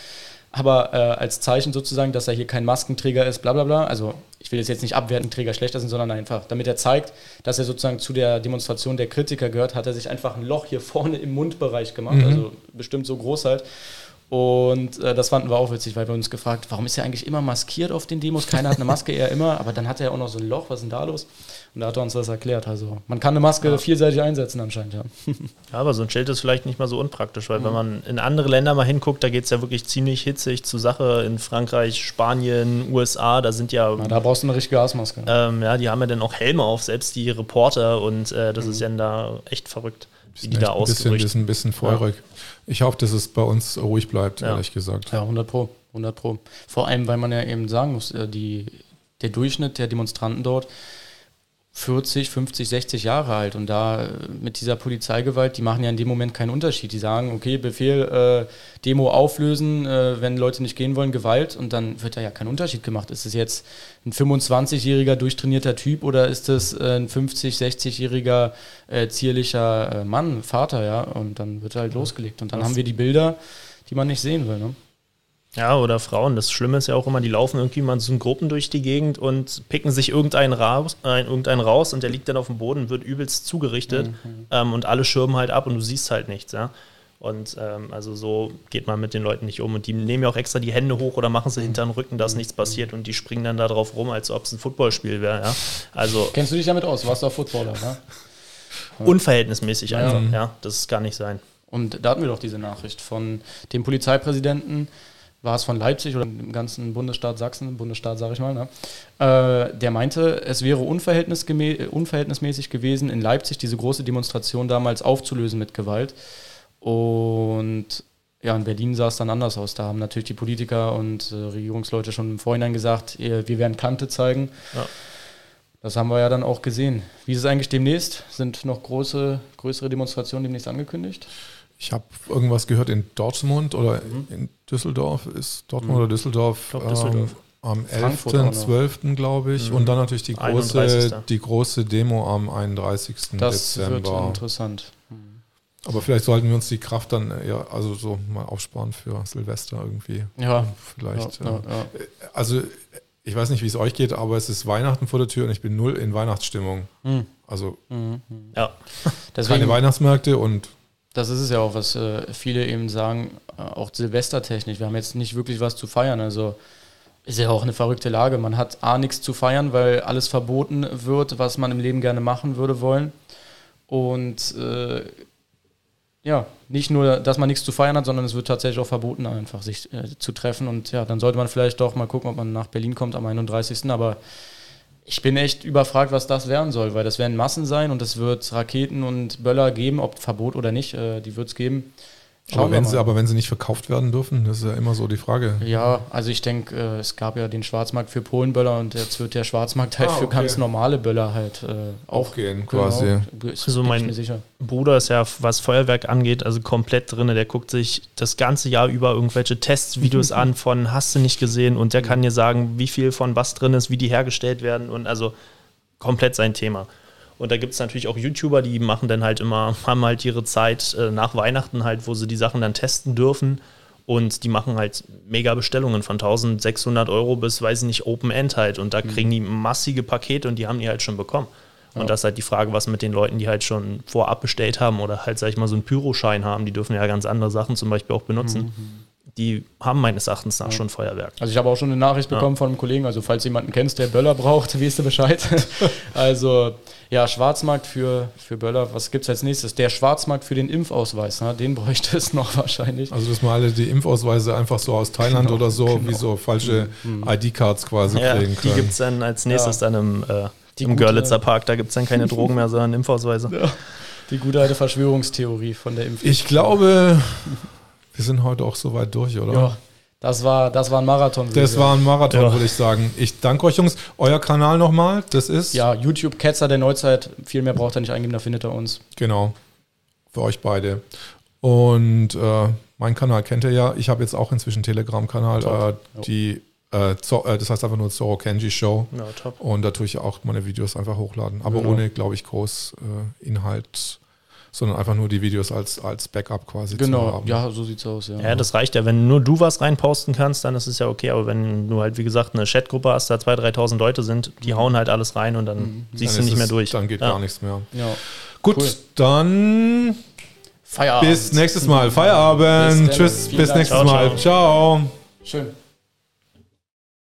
aber äh, als Zeichen sozusagen, dass er hier kein Maskenträger ist, bla bla bla. Also ich will jetzt nicht abwerten, Träger schlechter sind, sondern einfach, damit er zeigt, dass er sozusagen zu der Demonstration der Kritiker gehört, hat er sich einfach ein Loch hier vorne im Mundbereich gemacht, mhm. also bestimmt so groß halt. Und äh, das fanden wir auch witzig, weil wir uns gefragt, warum ist er eigentlich immer maskiert auf den Demos? Keiner hat eine Maske, er immer, aber dann hat er auch noch so ein Loch, was ist denn da los? Und da hat er uns das erklärt. Also man kann eine Maske ja. vielseitig einsetzen anscheinend, ja. ja. aber so ein Schild ist vielleicht nicht mal so unpraktisch, weil mhm. wenn man in andere Länder mal hinguckt, da geht es ja wirklich ziemlich hitzig zur Sache. In Frankreich, Spanien, USA, da sind ja. Na, da brauchst du eine richtige Gasmaske. Ähm, ja, die haben ja dann auch Helme auf, selbst die Reporter und äh, das mhm. ist ja da echt verrückt, wie die da ausgerüstet. Ein bisschen, ein bisschen feurig. Ja. Ich hoffe, dass es bei uns ruhig bleibt, ja. ehrlich gesagt. Ja, 100 Pro. 100 Pro. Vor allem, weil man ja eben sagen muss, äh, die, der Durchschnitt der Demonstranten dort 40, 50, 60 Jahre alt und da äh, mit dieser Polizeigewalt, die machen ja in dem Moment keinen Unterschied. Die sagen, okay, Befehl, äh, Demo auflösen, äh, wenn Leute nicht gehen wollen, Gewalt und dann wird da ja kein Unterschied gemacht. Ist es jetzt ein 25-jähriger durchtrainierter Typ oder ist es äh, ein 50, 60-jähriger äh, zierlicher äh, Mann, Vater, ja? Und dann wird halt losgelegt und dann Was? haben wir die Bilder, die man nicht sehen will. Ne? Ja, oder Frauen. Das Schlimme ist ja auch immer, die laufen irgendwie mal so in Gruppen durch die Gegend und picken sich irgendeinen raus, äh, irgendeinen raus und der liegt dann auf dem Boden, wird übelst zugerichtet mhm. ähm, und alle schirmen halt ab und du siehst halt nichts, ja. Und ähm, also so geht man mit den Leuten nicht um. Und die nehmen ja auch extra die Hände hoch oder machen sie hinter den Rücken, dass nichts passiert und die springen dann da drauf rum, als ob es ein Footballspiel wäre. Ja? Also, Kennst du dich damit aus? Warst du auch Footballer, ne? Unverhältnismäßig einfach, ja. ja. Das kann nicht sein. Und da hatten wir doch diese Nachricht von dem Polizeipräsidenten, war es von Leipzig oder im ganzen Bundesstaat Sachsen, Bundesstaat sage ich mal, ne? äh, der meinte, es wäre unverhältnismäßig gewesen, in Leipzig diese große Demonstration damals aufzulösen mit Gewalt. Und ja, in Berlin sah es dann anders aus. Da haben natürlich die Politiker und äh, Regierungsleute schon im Vorhinein gesagt, wir werden Kante zeigen. Ja. Das haben wir ja dann auch gesehen. Wie ist es eigentlich demnächst? Sind noch große, größere Demonstrationen demnächst angekündigt? Ich habe irgendwas gehört in Dortmund oder mhm. in Düsseldorf. Ist Dortmund mhm. oder Düsseldorf? Ich Düsseldorf. Ähm, am 11.12. glaube ich. Mhm. Und dann natürlich die große, die große Demo am 31. Das Dezember. Das wird interessant. Mhm. Aber vielleicht sollten wir uns die Kraft dann eher, also so mal aufsparen für Silvester irgendwie. Ja. Vielleicht. Ja, ja, ja. Also ich weiß nicht, wie es euch geht, aber es ist Weihnachten vor der Tür und ich bin null in Weihnachtsstimmung. Mhm. Also mhm. ja. Deswegen, keine Weihnachtsmärkte und das ist es ja auch, was äh, viele eben sagen, äh, auch Silvestertechnisch. Wir haben jetzt nicht wirklich was zu feiern. Also ist ja auch eine verrückte Lage. Man hat A, nichts zu feiern, weil alles verboten wird, was man im Leben gerne machen würde wollen. Und äh, ja, nicht nur, dass man nichts zu feiern hat, sondern es wird tatsächlich auch verboten, einfach sich äh, zu treffen. Und ja, dann sollte man vielleicht doch mal gucken, ob man nach Berlin kommt am 31. Aber ich bin echt überfragt, was das werden soll, weil das werden Massen sein und es wird Raketen und Böller geben, ob Verbot oder nicht, äh, die wird es geben. Aber wenn, sie, aber wenn sie nicht verkauft werden dürfen, das ist ja immer so die Frage. Ja, also ich denke, äh, es gab ja den Schwarzmarkt für Polenböller und jetzt wird der Schwarzmarkt halt ah, für ganz normale Böller halt äh, aufgehen genau, quasi. Also mein Bruder ist ja, was Feuerwerk angeht, also komplett drin. Der guckt sich das ganze Jahr über irgendwelche Testvideos an von hast du nicht gesehen und der kann dir sagen, wie viel von was drin ist, wie die hergestellt werden und also komplett sein Thema. Und da gibt es natürlich auch YouTuber, die machen dann halt immer, haben halt ihre Zeit äh, nach Weihnachten halt, wo sie die Sachen dann testen dürfen. Und die machen halt mega Bestellungen von 1600 Euro bis, weiß ich nicht, Open End halt. Und da mhm. kriegen die massige Pakete und die haben die halt schon bekommen. Und ja. das ist halt die Frage, was mit den Leuten, die halt schon vorab bestellt haben oder halt, sag ich mal, so einen Pyroschein haben, die dürfen ja ganz andere Sachen zum Beispiel auch benutzen. Mhm die haben meines Erachtens nach ja. schon Feuerwerk. Also ich habe auch schon eine Nachricht bekommen ja. von einem Kollegen, also falls jemanden kennst, der Böller braucht, weißt du Bescheid. also ja, Schwarzmarkt für, für Böller, was gibt es als nächstes? Der Schwarzmarkt für den Impfausweis, ne? den bräuchte es noch wahrscheinlich. Also dass man alle die Impfausweise einfach so aus Thailand genau, oder so, genau. wie so falsche mhm. ID-Cards quasi ja, kriegen können. Die gibt es dann als nächstes dann im, äh, im Görlitzer Park, da gibt es dann keine Drogen mehr, sondern Impfausweise. Die gute alte Verschwörungstheorie von der Impfung. Ich glaube... Wir sind heute auch so weit durch, oder? Ja. Das war, das war ein Marathon. Das war ein Marathon, ja. würde ich sagen. Ich danke euch, Jungs. Euer Kanal nochmal, das ist? Ja, YouTube Ketzer der Neuzeit. Viel mehr braucht er nicht eingeben, da findet er uns. Genau. Für euch beide. Und äh, mein Kanal kennt ihr ja. Ich habe jetzt auch inzwischen Telegram-Kanal. Äh, die äh, äh, das heißt einfach nur Zoro Kenji Show. Ja, top. Und da tue ich auch meine Videos einfach hochladen. Aber genau. ohne, glaube ich, groß äh, Inhalt sondern einfach nur die Videos als, als Backup quasi genau. zu haben. Genau, ja, so sieht's aus. Ja. ja, das reicht ja. Wenn nur du was reinposten kannst, dann ist es ja okay. Aber wenn du halt, wie gesagt, eine Chatgruppe hast, da 2.000, 3.000 Leute sind, die hauen halt alles rein und dann mhm. siehst dann du nicht es, mehr durch. Dann geht ja. gar nichts mehr. Ja. Gut, cool. dann Feierabend. bis nächstes Mal. Feierabend. Bis Tschüss, bis nächstes ciao, Mal. Ciao. ciao. Schön.